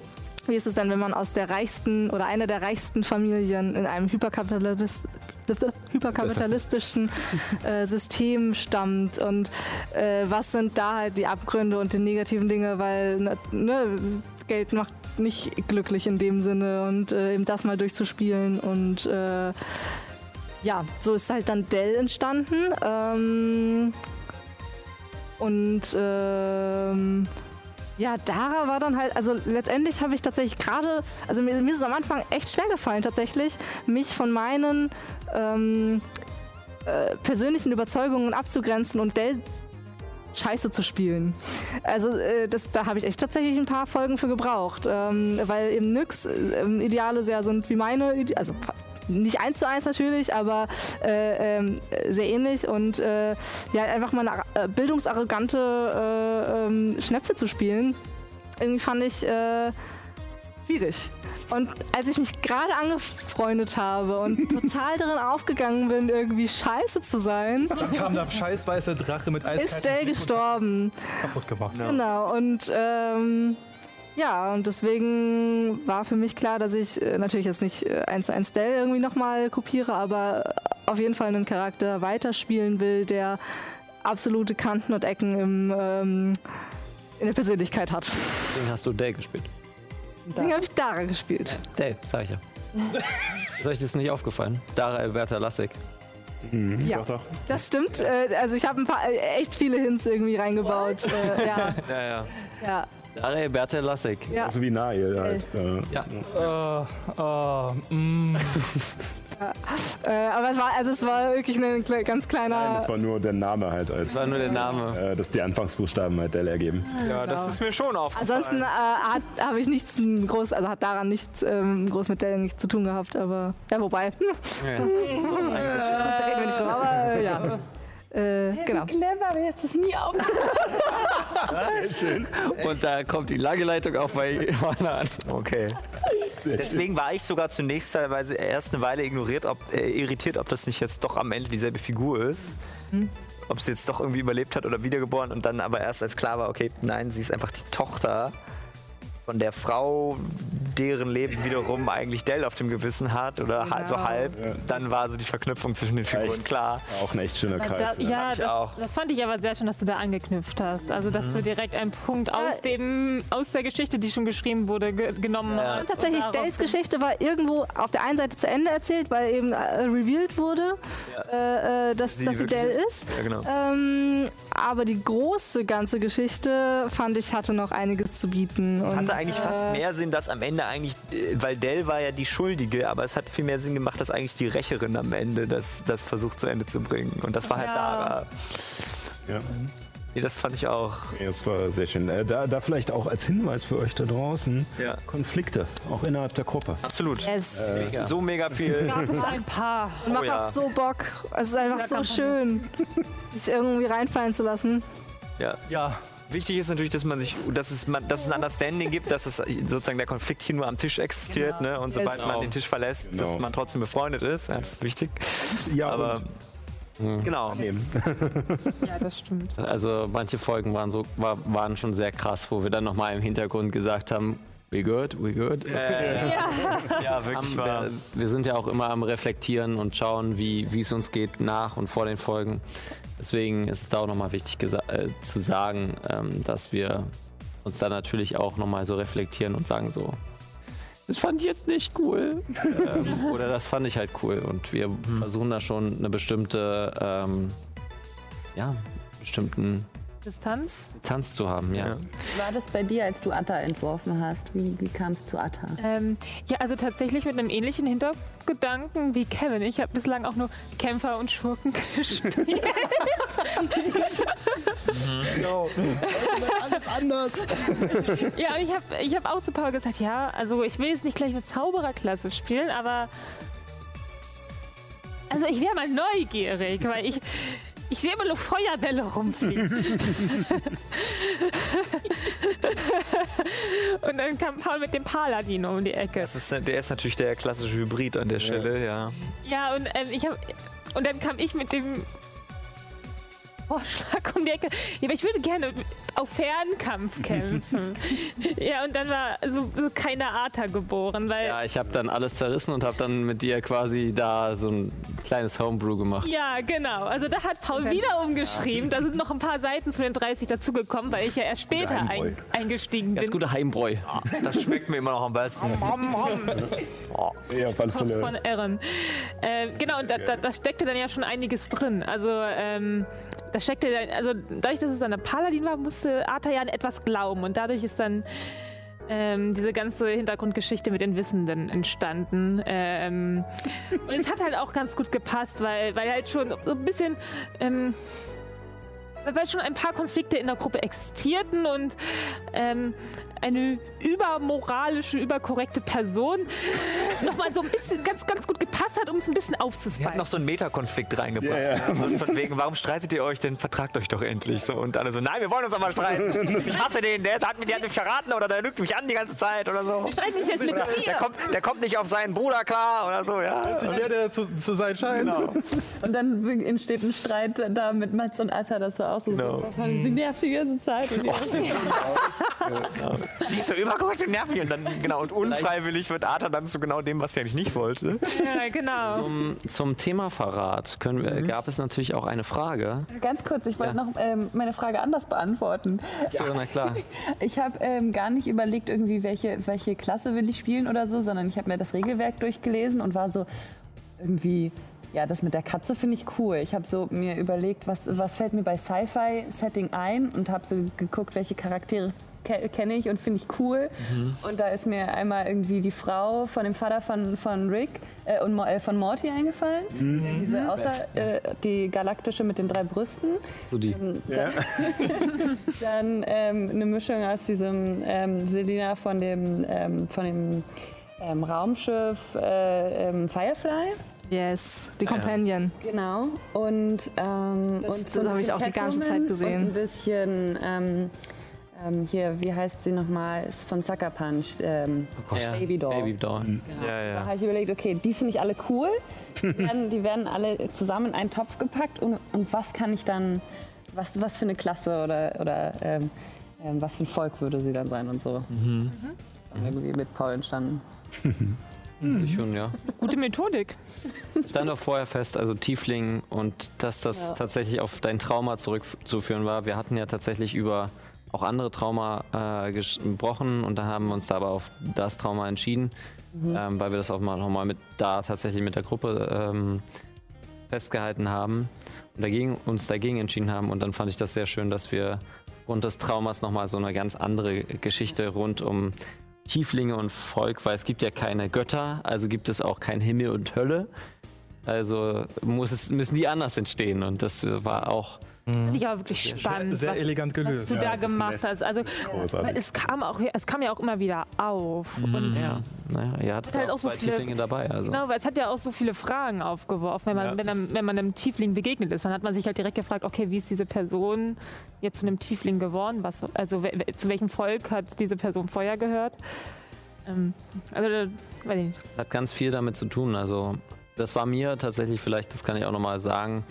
wie ist es denn, wenn man aus der reichsten oder einer der reichsten Familien in einem Hyperkapitalist hyperkapitalistischen äh, System stammt? Und äh, was sind da halt die Abgründe und die negativen Dinge, weil ne, ne, Geld macht nicht glücklich in dem Sinne. Und äh, eben das mal durchzuspielen. Und äh, ja, so ist halt dann Dell entstanden. Ähm, und ähm, ja, Dara war dann halt, also letztendlich habe ich tatsächlich gerade, also mir, mir ist es am Anfang echt schwer gefallen tatsächlich, mich von meinen ähm, äh, persönlichen Überzeugungen abzugrenzen und Dell Scheiße zu spielen. Also äh, das, da habe ich echt tatsächlich ein paar Folgen für gebraucht, ähm, weil eben Nyx äh, Ideale sehr sind wie meine, Ide also nicht eins zu eins natürlich, aber äh, ähm, sehr ähnlich und äh, ja, einfach mal eine äh, bildungsarrogante äh, ähm, Schnepfe zu spielen, irgendwie fand ich äh, schwierig. Und als ich mich gerade angefreundet habe und total darin aufgegangen bin, irgendwie scheiße zu sein, Dann kam der scheiß weiße Drache mit ist Eis Dell gestorben. kaputt gemacht. Genau, und ähm, ja, und deswegen war für mich klar, dass ich äh, natürlich jetzt nicht äh, eins zu eins Dell irgendwie nochmal kopiere, aber auf jeden Fall einen Charakter weiterspielen will, der absolute Kanten und Ecken im, ähm, in der Persönlichkeit hat. deswegen hast du Dale gespielt. Deswegen habe ich Dara gespielt. Dale, sag ich ja. Ist euch das nicht aufgefallen? Dara Alberta Lassig. Ja, doch, doch. das stimmt. Äh, also ich habe ein paar, echt viele Hints irgendwie reingebaut. Äh, ja, Ja, ja. ja, Dara Alberta Lassig. ja. Also wie Nahe halt. Äh, Ja. Oh, oh, mm. Äh, aber es war, also es war wirklich ein kle- ganz kleiner. Nein, das war nur der Name halt als, Das war nur der Name. äh, dass die Anfangsbuchstaben halt Dell ergeben. ja, das ist mir schon aufgefallen. Ansonsten äh, habe ich nichts groß, also hat daran nichts ähm, groß mit Dell nichts zu tun gehabt, aber ja, wobei, Ja. da reden wir nicht drüber, aber äh, ja. Äh, genau. Clever, mir ist das nie auf. Und da kommt die lange Leitung auch bei Johanna an. Okay. Deswegen war ich sogar zunächst teilweise erst eine Weile ignoriert, ob, äh, irritiert, ob das nicht jetzt doch am Ende dieselbe Figur ist. Ob sie jetzt doch irgendwie überlebt hat oder wiedergeboren und dann aber erst als klar war, okay, nein, sie ist einfach die Tochter von der Frau, deren Leben wiederum eigentlich Dell auf dem Gewissen hat oder halt so Genau. halb. Dann war so die Verknüpfung zwischen den Figuren Echt? klar. Auch ein echt schöner Da, Kreis. ne? ja, das, auch. das fand ich aber sehr schön, dass du da angeknüpft hast. Also, dass du direkt einen Punkt aus, dem, aus der Geschichte, die schon geschrieben wurde, ge genommen Ja. hast. Tatsächlich, und Dells Geschichte war irgendwo auf der einen Seite zu Ende erzählt, weil eben äh, revealed wurde, äh, äh, dass, Sie dass sie Dell ist? ist. Ja, genau. Ähm, aber die große ganze Geschichte fand ich hatte noch einiges zu bieten. Und, Hatte eigentlich fast äh, mehr Sinn, dass am Ende eigentlich, äh, weil Dell war ja die Schuldige, aber es hat viel mehr Sinn gemacht, dass eigentlich die Rächerin am Ende das, das versucht zu Ende zu bringen. Und das war halt Ja. Dara. Ja. Nee, das fand ich auch. Ja, das war sehr schön. Äh, da, da vielleicht auch als Hinweis für euch da draußen: Ja. Konflikte, auch innerhalb der Gruppe. Absolut. Yes. Mega. So mega viel. gab es ein paar. Und macht Oh ja. auch so Bock. Es ist einfach so schön, sich irgendwie reinfallen zu lassen. Ja. Ja, Wichtig ist natürlich, dass man sich, dass es, man, dass es ein Understanding gibt, dass es sozusagen der Konflikt hier nur am Tisch existiert, ne? Und sobald Yes. man den Tisch verlässt, Genau. dass man trotzdem befreundet ist. Ja, das ist wichtig. Ja, Aber genau. nehmen. Ja, das stimmt. Also manche Folgen waren so war, waren schon sehr krass, wo wir dann nochmal im Hintergrund gesagt haben, we good, we good. Äh, ja, wirklich Haben wahr. wir, wir sind ja auch immer am Reflektieren und schauen, wie wie es uns geht nach und vor den Folgen. Deswegen ist es da auch nochmal wichtig äh, zu sagen, ähm, dass wir uns dann natürlich auch nochmal so reflektieren und sagen so, das fand ich jetzt nicht cool. ähm, oder das fand ich halt cool. Und wir versuchen da schon eine bestimmte, ähm, ja, bestimmten Distanz. Distanz zu haben, ja. Wie war das bei dir, als du Atta entworfen hast? Wie, wie kam es zu Atta? Ähm, ja, also tatsächlich mit einem ähnlichen Hintergedanken wie Kevin. Ich habe bislang auch nur Kämpfer und Schurken gespielt. Genau. Alles anders. ja, und ich habe ich hab auch zu Paul gesagt, ja, also ich will jetzt nicht gleich eine Zaubererklasse spielen, aber also ich wäre mal neugierig, weil ich ich sehe immer nur Feuerbälle rumfliegen. und dann kam Paul mit dem Paladin um die Ecke. Das ist, der ist natürlich der klassische Hybrid an der Stelle, ja. Ja, und ähm, ich habe und dann kam ich mit dem Vorschlag um die Ecke. Ja, aber ich würde gerne auf Fernkampf kämpfen. ja, und dann war so, so keine Arta geboren, weil Ja, ich habe dann alles zerrissen und habe dann mit dir quasi da so ein kleines Homebrew gemacht. Ja, genau. Also da hat Paul wieder umgeschrieben. Da sind noch ein paar Seiten zu den 30 dazugekommen, weil ich ja erst später ein, eingestiegen bin. gute Heimbräu. Das schmeckt mir immer noch am besten. Ja, auf alle Von, Fälle. von Erin. Äh, genau, und da, da, da steckte dann ja schon einiges drin. Also, ähm, da steckte dann, also dadurch, dass es dann der Paladin war, musste Arthur ja an etwas glauben. Und dadurch ist dann ähm, diese ganze Hintergrundgeschichte mit den Wissenden entstanden. Ähm, und es hat halt auch ganz gut gepasst, weil, weil halt schon so ein bisschen. Ähm, weil schon ein paar Konflikte in der Gruppe existierten und ähm, eine übermoralische, überkorrekte Person nochmal so ein bisschen ganz, ganz gut gepasst hat, um es ein bisschen Sie hat noch so einen Metakonflikt reingebracht. Ja, ja. So von wegen, warum streitet ihr euch denn? Vertragt euch doch endlich. So, und alle so, nein, wir wollen uns aber streiten. Ich hasse den, der hat mich, der hat mich verraten oder der lügt mich an die ganze Zeit oder so. streiten sich jetzt mit Der dir. kommt, der kommt nicht auf seinen Bruder klar oder so, ja. Der, der zu, zu sein scheint. Und dann entsteht ein Streit da mit Mats und Atta, das war auch so Genau. super. Sie nervt die ganze Zeit. Und die Sie ist so überkorrekt und nervig und dann, genau, und unfreiwillig wird Arthur dann zu genau dem, was sie eigentlich nicht wollte. Ja, genau. Zum, zum Thema Verrat können wir, gab es natürlich auch eine Frage. Ganz kurz, ich wollte Ja. noch ähm, meine Frage anders beantworten. So, na klar. Ich habe ähm, gar nicht überlegt, irgendwie welche, welche Klasse will ich spielen oder so, sondern ich habe mir das Regelwerk durchgelesen und war so irgendwie, ja, das mit der Katze finde ich cool. Ich habe so mir überlegt, was, was fällt mir bei Sci-Fi-Setting ein und habe so geguckt, welche Charaktere ke kenne ich und finde ich cool. Und da ist mir einmal irgendwie die Frau von dem Vater von, von Rick äh, und äh, von Morty eingefallen. Äh, Diese außer äh, die galaktische mit den drei Brüsten. So die. Ähm, dann dann ähm, eine Mischung aus diesem ähm, Selina von dem, ähm, von dem ähm, Raumschiff äh, ähm, Firefly. Yes, die Companion. Genau. Und, ähm, Das- und das ein habe ich bisschen auch die ganze Zeit gesehen. Und ein bisschen ähm, ähm, hier, wie heißt sie nochmal? Ist von Sucker Punch. Ähm, Ja, Baby Doll. Baby Doll. Genau. Ja, ja. Da habe ich überlegt, okay, die finde ich alle cool. Die werden, die werden alle zusammen in einen Topf gepackt und, und was kann ich dann, was, was für eine Klasse oder, oder ähm, ähm, was für ein Volk würde sie dann sein und so. Mhm. Dann irgendwie mit Paul entstanden. Ich schon, ja. Gute Methodik. Stand auch vorher fest, also Tiefling und dass das Ja. tatsächlich auf dein Trauma zurückzuführen war. Wir hatten ja tatsächlich über auch andere Trauma äh, gesprochen und da haben wir uns da aber auf das Trauma entschieden, ähm, weil wir das auch mal nochmal mit da tatsächlich mit der Gruppe ähm, festgehalten haben und dagegen, uns dagegen entschieden haben. Und dann fand ich das sehr schön, dass wir rund des Traumas nochmal so eine ganz andere Geschichte rund um Tieflinge und Volk, weil es gibt ja keine Götter, also gibt es auch kein Himmel und Hölle. Also muss es, müssen die anders entstehen und das war auch Fand ich aber wirklich spannend. sehr was, elegant gelöst. Was du Ja, da gemacht hast. Also, großartig. es kam, auch, es kam ja auch immer wieder auf. Und ja, naja, ihr hattet halt auch auch so zwei viele- Tieflinge dabei. Also. Genau, weil es hat ja auch so viele Fragen aufgeworfen. Wenn man, Ja. wenn, einem, wenn man einem Tiefling begegnet ist, dann hat man sich halt direkt gefragt, okay, wie ist diese Person jetzt zu einem Tiefling geworden? Was, also zu welchem Volk hat diese Person vorher gehört? Ähm, also, da- weiß ich nicht. Das hat ganz viel damit zu tun. Also, das war mir tatsächlich, vielleicht, das kann ich auch nochmal sagen,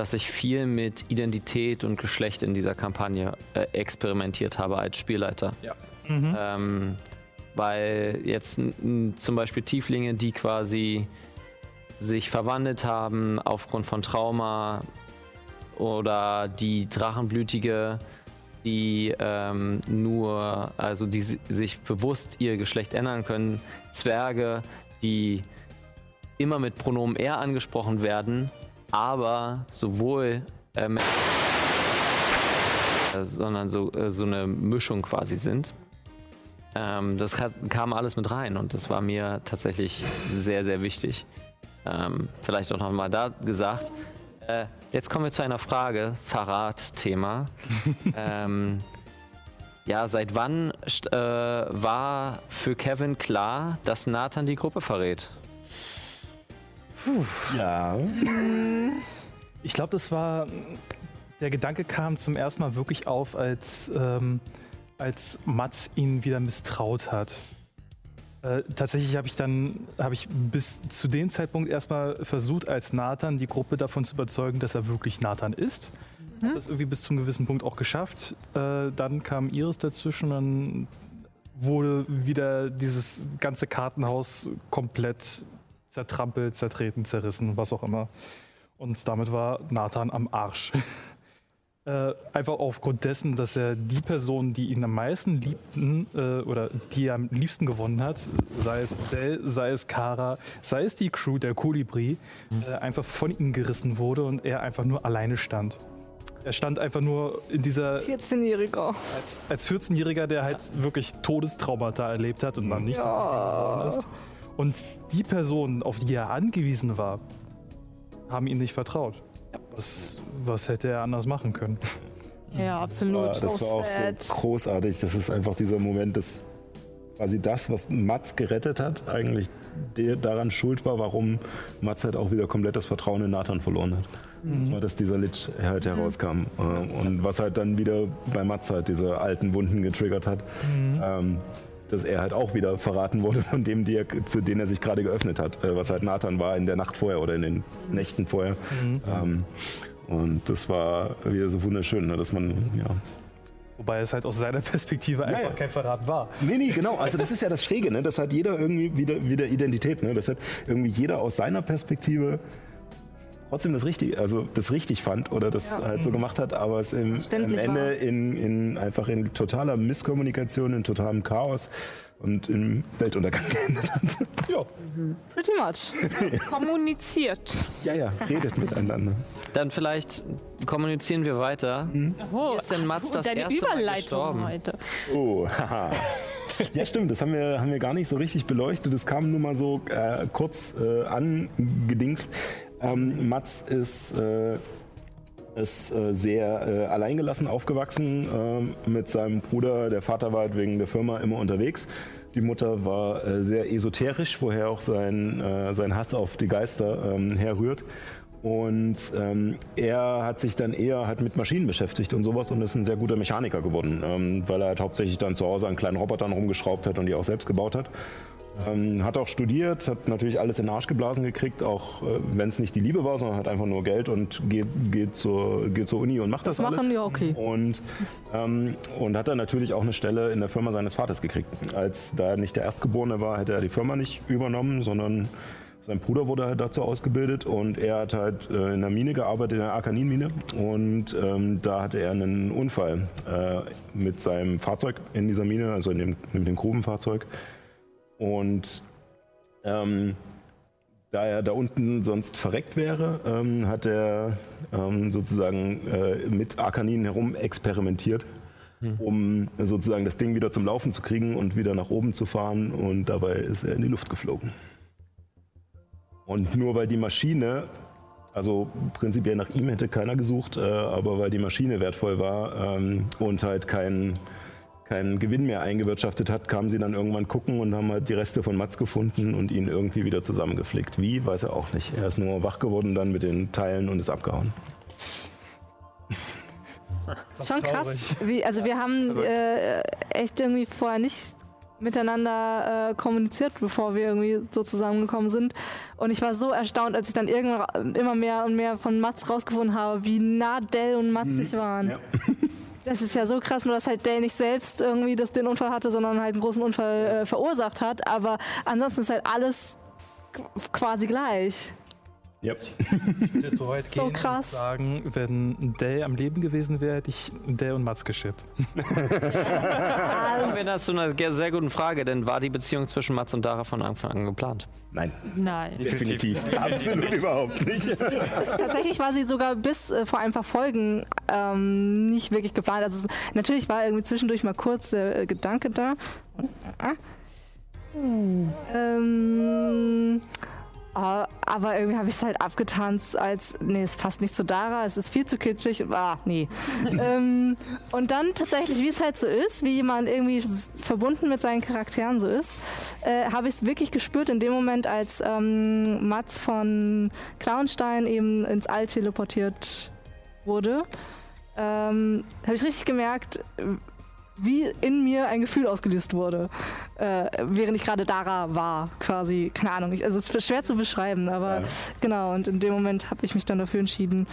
dass ich viel mit Identität und Geschlecht in dieser Kampagne äh, experimentiert habe als Spielleiter. Ähm, weil jetzt zum Beispiel Tieflinge, die quasi sich verwandelt haben aufgrund von Trauma oder die Drachenblütige die ähm, nur, also die si- sich bewusst ihr Geschlecht ändern können, Zwerge, die immer mit Pronomen er angesprochen werden, aber sowohl äh, sondern so, äh, so eine Mischung quasi sind. Ähm, das hat, kam alles mit rein und das war mir tatsächlich sehr, sehr wichtig. Ähm, vielleicht auch nochmal da gesagt. Äh, jetzt kommen wir zu einer Frage, Verrat-Thema. ähm, ja, seit wann äh, war für Kevin klar, dass Nathan die Gruppe verrät? Ja. Ich glaube, das war. Der Gedanke kam zum ersten Mal wirklich auf, als, ähm, als Mats ihn wieder misstraut hat. Äh, tatsächlich habe ich dann, habe ich bis zu dem Zeitpunkt erstmal versucht, als Nathan die Gruppe davon zu überzeugen, dass er wirklich Nathan ist. Hat das irgendwie bis zum gewissen Punkt auch geschafft. Äh, dann kam Iris dazwischen, dann wurde wieder dieses ganze Kartenhaus komplett zertrampelt, zertreten, zerrissen, was auch immer. Und damit war Nathan am Arsch. äh, einfach aufgrund dessen, dass er die Personen, die ihn am meisten liebten äh, oder die er am liebsten gewonnen hat, sei es Dell, sei es Kara, sei es die Crew der Kolibri, äh, einfach von ihm gerissen wurde und er einfach nur alleine stand. Er stand einfach nur in dieser 14-Jähriger. als, als 14-Jähriger, der halt wirklich Todestraumata erlebt hat und dann nicht so geworden ist. Und die Personen, auf die er angewiesen war, haben ihm nicht vertraut. Was, was hätte er anders machen können? Ja, absolut. Ja, das war auch sad. so großartig. Das ist einfach dieser Moment, dass quasi das, was Mats gerettet hat, eigentlich der daran schuld war, warum Mats halt auch wieder komplett das Vertrauen in Nathan verloren hat. Das war, dass dieser Lich halt herauskam. Äh, Und was halt dann wieder bei Mats halt diese alten Wunden getriggert hat. Ähm, dass er halt auch wieder verraten wurde von dem, die er, zu denen er sich gerade geöffnet hat, äh, was halt Nathan war in der Nacht vorher oder in den Nächten vorher. Ähm, und das war wieder so wunderschön, ne, dass man, ja, Wobei es halt aus seiner Perspektive einfach ja. kein Verrat war. Nee, nee, genau. Also das ist ja das Schräge, ne? Das hat jeder irgendwie wieder, wieder Identität, ne? Das hat irgendwie jeder aus seiner Perspektive trotzdem das richtig, also das richtig fand oder das halt so gemacht hat, aber es im, am Ende in, in einfach in totaler Misskommunikation, in totalem Chaos und im Weltuntergang geendet hat. ja. Pretty much. Kommuniziert. ja, ja, redet miteinander. Dann vielleicht kommunizieren wir weiter. Oh, Wie ist denn Mats das deine erste Mal Überleitung gestorben? heute. Oh, haha. Ja, stimmt, das haben wir, haben wir gar nicht so richtig beleuchtet. Das kam nur mal so äh, kurz äh, angedingst. Ähm, Mats ist, äh, ist äh, sehr äh, alleingelassen aufgewachsen ähm, mit seinem Bruder. Der Vater war halt wegen der Firma immer unterwegs. Die Mutter war äh, sehr esoterisch, woher auch sein, äh, sein Hass auf die Geister ähm, herrührt. Und ähm, er hat sich dann eher halt mit Maschinen beschäftigt und sowas und ist ein sehr guter Mechaniker geworden, ähm, weil er halt hauptsächlich dann zu Hause an kleinen Robotern rumgeschraubt hat und die auch selbst gebaut hat. Ähm, hat auch studiert, hat natürlich alles in den Arsch geblasen gekriegt, auch äh, wenn es nicht die Liebe war, sondern hat einfach nur Geld und geht, geht, zur, geht zur Uni und macht das, Das machen alles. die okay. Und, ähm, und hat dann natürlich auch eine Stelle in der Firma seines Vaters gekriegt. Als da er nicht der Erstgeborene war, hätte er die Firma nicht übernommen, sondern sein Bruder wurde halt dazu ausgebildet und er hat halt äh, in der Mine gearbeitet, in der Arkaninmine. Und ähm, da hatte er einen Unfall äh, mit seinem Fahrzeug in dieser Mine, also in dem, mit dem Grubenfahrzeug. Und ähm, da er da unten sonst verreckt wäre, ähm, hat er ähm, sozusagen äh, mit Arkanin herum experimentiert, um sozusagen das Ding wieder zum Laufen zu kriegen und wieder nach oben zu fahren. Und dabei ist er in die Luft geflogen. Und nur weil die Maschine, also prinzipiell nach ihm hätte keiner gesucht, äh, aber weil die Maschine wertvoll war ähm, und halt kein keinen Gewinn mehr eingewirtschaftet hat, kamen sie dann irgendwann gucken und haben halt die Reste von Mats gefunden und ihn irgendwie wieder zusammengeflickt. Wie, weiß er auch nicht. Er ist nur wach geworden dann mit den Teilen und ist abgehauen. Das ist schon krass. Wie, also wir haben äh, echt irgendwie vorher nicht miteinander äh, kommuniziert, bevor wir irgendwie so zusammengekommen sind. Und ich war so erstaunt, als ich dann irgendwann immer mehr und mehr von Mats rausgefunden habe, wie nah Dell und Mats sich waren. Ja. Das ist ja so krass, nur dass halt Dell nicht selbst irgendwie das, den Unfall hatte, sondern halt einen großen Unfall äh, verursacht hat. Aber ansonsten ist halt alles qu- quasi gleich. Ja. Ich würde so weit So gehen krass. und sagen, wenn Dell am Leben gewesen wäre, hätte ich Dell und Mats geschippt. Kommen wir da zu einer sehr guten Frage, denn war die Beziehung zwischen Mats und Dara von Anfang an geplant? Nein, Nein. definitiv. Absolut überhaupt nicht. Tatsächlich war sie sogar bis äh, vor ein paar Folgen ähm, nicht wirklich geplant. Also natürlich war irgendwie zwischendurch mal kurz der äh, Gedanke da. Ah. Ähm, ah, aber irgendwie habe ich es halt abgetanzt als, nee, es passt nicht zu Dara, es ist viel zu kitschig. Ah, nee. ähm, und dann tatsächlich, wie es halt so ist, wie jemand irgendwie verbunden mit seinen Charakteren so ist, äh, habe ich es wirklich gespürt in dem Moment, als ähm, Mats von Clownstein eben ins All teleportiert wurde. Ähm, habe ich richtig gemerkt, wie in mir ein Gefühl ausgelöst wurde, äh, während ich gerade Dara war, quasi. Keine Ahnung, ich, also es ist schwer zu beschreiben, aber Ja. genau. Und in dem Moment habe ich mich dann dafür entschieden,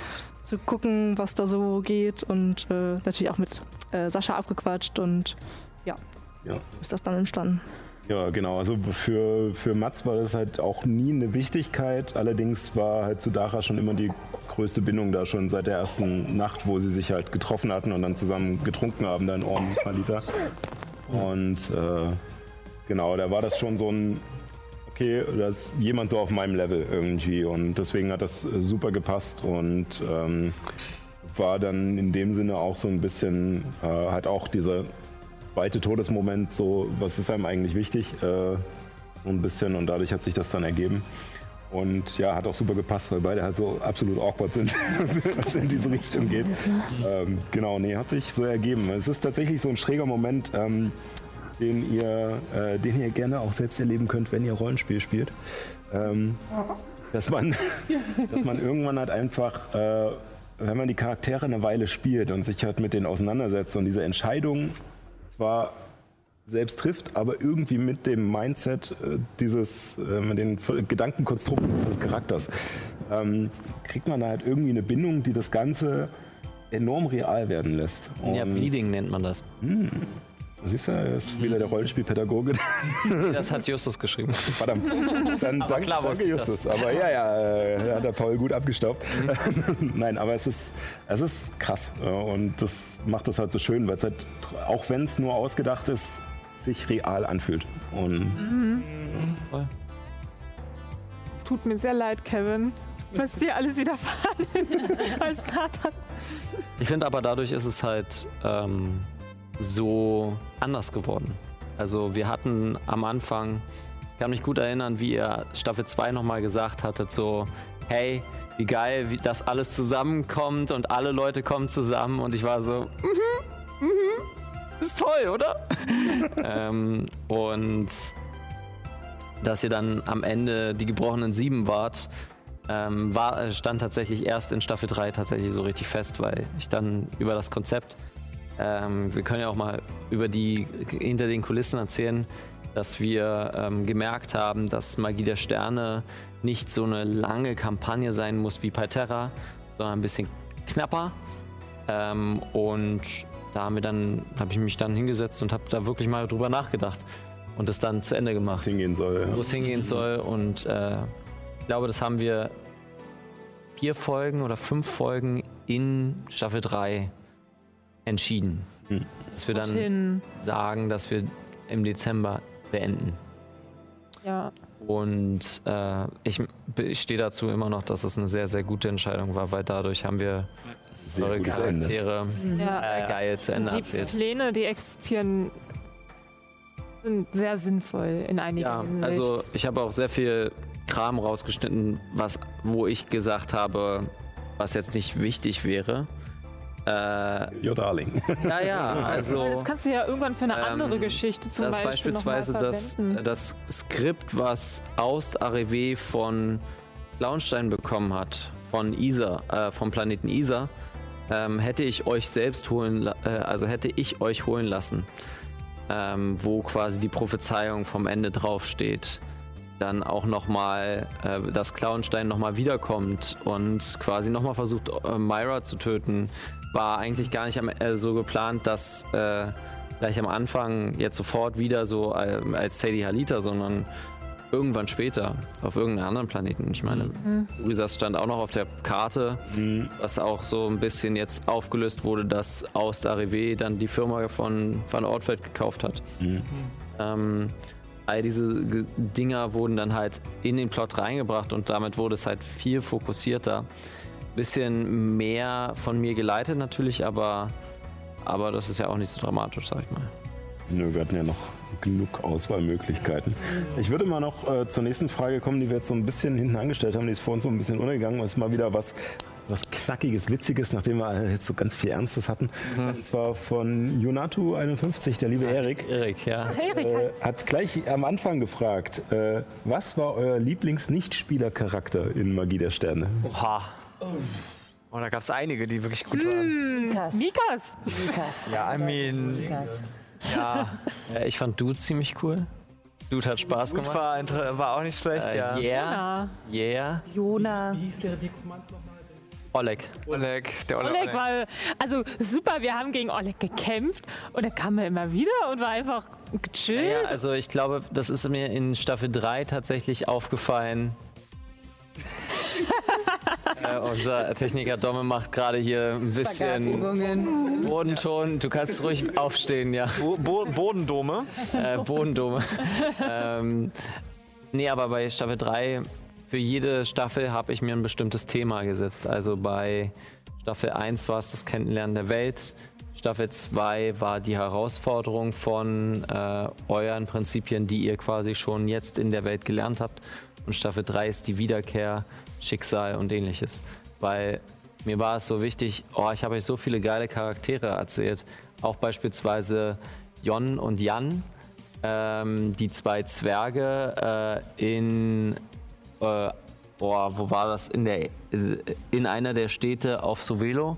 zu gucken, was da so geht und äh, natürlich auch mit äh, Sascha abgequatscht und ja, Ja. ist das dann entstanden. Ja, genau. Also für, für Mats war das halt auch nie eine Wichtigkeit. Allerdings war halt zu Dara schon immer die größte Bindung da schon seit der ersten Nacht, wo sie sich halt getroffen hatten und dann zusammen getrunken haben, da in Orden Liter. Und äh, genau, da war das schon so ein, okay, da ist jemand so auf meinem Level irgendwie. Und deswegen hat das äh, super gepasst und ähm, war dann in dem Sinne auch so ein bisschen äh, halt auch dieser zweite Todesmoment, so, was ist einem eigentlich wichtig, äh, so ein bisschen und dadurch hat sich das dann ergeben. Und ja, hat auch super gepasst, weil beide halt so absolut awkward sind, was in diese Richtung geht. Ähm, genau, nee, hat sich so ergeben. Es ist tatsächlich so ein schräger Moment, ähm, den, ihr, äh, den ihr gerne auch selbst erleben könnt, wenn ihr Rollenspiel spielt. Ähm, dass, man, dass man irgendwann halt einfach, äh, wenn man die Charaktere eine Weile spielt und sich halt mit denen auseinandersetzt und diese Entscheidung zwar selbst trifft, aber irgendwie mit dem Mindset äh, dieses, äh, mit den Gedankenkonstrukten dieses Charakters, ähm, kriegt man da halt irgendwie eine Bindung, die das Ganze enorm real werden lässt. Ja, Und- Bleeding nennt man das. Siehst du, er ist wieder der Rollenspielpädagoge. Das hat Justus geschrieben. Verdammt. Dann Aber dank, klar danke Justus. Aber ja, ja, äh, hat der Paul gut abgestaubt. Mhm. Nein, aber es ist, es ist krass. äh, Und das macht es halt so schön, weil es halt, auch wenn es nur ausgedacht ist, sich real anfühlt. Und Es tut mir sehr leid, Kevin, was dir alles widerfahren ist als Nathan. Ich finde aber dadurch ist es halt ähm, so anders geworden. Also wir hatten am Anfang, ich kann mich gut erinnern, wie ihr Staffel 2 nochmal gesagt hattet, so, hey, wie geil, wie das alles zusammenkommt und alle Leute kommen zusammen und ich war so, mhm, mhm, ist toll, oder? ähm, und dass ihr dann am Ende die gebrochenen Sieben wart, ähm, war, stand tatsächlich erst in Staffel 3 tatsächlich so richtig fest, weil ich dann über das Konzept, ähm, wir können ja auch mal über die hinter den Kulissen erzählen, dass wir ähm, gemerkt haben, dass Magie der Sterne nicht so eine lange Kampagne sein muss wie Palterra, sondern ein bisschen knapper. Ähm, und da haben wir dann, habe ich mich dann hingesetzt und habe da wirklich mal drüber nachgedacht und das dann zu Ende gemacht was hingehen soll. wo es hingehen soll. Und äh, ich glaube, das haben wir vier Folgen oder fünf Folgen in Staffel 3 entschieden. Hm. Dass wir dann Hin. sagen, dass wir im Dezember beenden. Ja, Und äh, ich, ich stehe dazu immer noch, dass es eine sehr, sehr gute Entscheidung war, weil dadurch haben wir Sehr eure gutes Ende. Charaktere ja. äh, geil zu Ende die erzählt. Pläne, die existieren, sind sehr sinnvoll in einigen Ja, Hinsicht. also ich habe auch sehr viel Kram rausgeschnitten, was, wo ich gesagt habe, was jetzt nicht wichtig wäre. Äh, Your Darling. ja, ja, also das kannst du ja irgendwann für eine ähm, andere Geschichte zum das Beispiel beispielsweise noch mal das, das Skript, was aus Arrivé von Launstein bekommen hat, von Isa, äh, vom Planeten Isa, ähm, hätte ich euch selbst holen, äh, also hätte ich euch holen lassen, ähm, wo quasi die Prophezeiung vom Ende draufsteht. Dann auch nochmal, äh, dass Clownstein nochmal wiederkommt und quasi nochmal versucht, äh, Myra zu töten, war eigentlich gar nicht am, äh, so geplant, dass äh, gleich am Anfang jetzt sofort wieder so äh, als Sadie Halita, sondern irgendwann später auf irgendeinem anderen Planeten. Ich meine, Urisas stand auch noch auf der Karte, was auch so ein bisschen jetzt aufgelöst wurde, dass aus der Arrivé dann die Firma von Van Ortfeld gekauft hat. Ähm, all diese Ge- Dinger wurden dann halt in den Plot reingebracht und damit wurde es halt viel fokussierter. Bisschen mehr von mir geleitet natürlich, aber, aber das ist ja auch nicht so dramatisch, sag ich mal. Nö, wir hatten ja noch genug Auswahlmöglichkeiten. Ich würde mal noch äh, zur nächsten Frage kommen, die wir jetzt so ein bisschen hinten angestellt haben. Die ist vor uns so ein bisschen untergegangen. Das ist mal wieder was, was Knackiges, Witziges, nachdem wir jetzt so ganz viel Ernstes hatten. Und zwar von Junatu51, der liebe Erik. Erik, ja. Erik, Äh, hat gleich am Anfang gefragt, äh, was war euer Lieblings-Nicht-Spieler-Charakter in Magie der Sterne? Oha. Oh, da gab es einige, die wirklich gut waren. Mikas. Mikas. Mikas. Ja, I mean, Mikas. ja. Ja, ich fand Dude ziemlich cool. Dude hat Spaß Gut gemacht. war, war auch nicht schlecht, Äh, ja. yeah, Ja. yeah. Jona. Wie hieß der Dekommand nochmal? Oleg. Oleg, der Oleg. Oleg war, also super, wir haben gegen Oleg gekämpft und dann kam er immer wieder und war einfach gechillt. Ja, also ich glaube, das ist mir in Staffel 3 tatsächlich aufgefallen. äh, unser Techniker Domme macht gerade hier ein bisschen. Bodenton. Du kannst ruhig aufstehen, ja. Bo Bo Bodendome. äh, Bodendome. ähm, nee, aber bei Staffel 3, für jede Staffel habe ich mir ein bestimmtes Thema gesetzt. Also bei Staffel 1 war es das Kennenlernen der Welt. Staffel 2 war die Herausforderung von äh, euren Prinzipien, die ihr quasi schon jetzt in der Welt gelernt habt. Und Staffel 3 ist die Wiederkehr, Schicksal und ähnliches. Weil mir war es so wichtig, oh, ich habe euch so viele geile Charaktere erzählt. Auch beispielsweise Jon und Jan, ähm, die zwei Zwerge äh, in, äh, oh, wo war das? In, der, in einer der Städte auf Sovelo.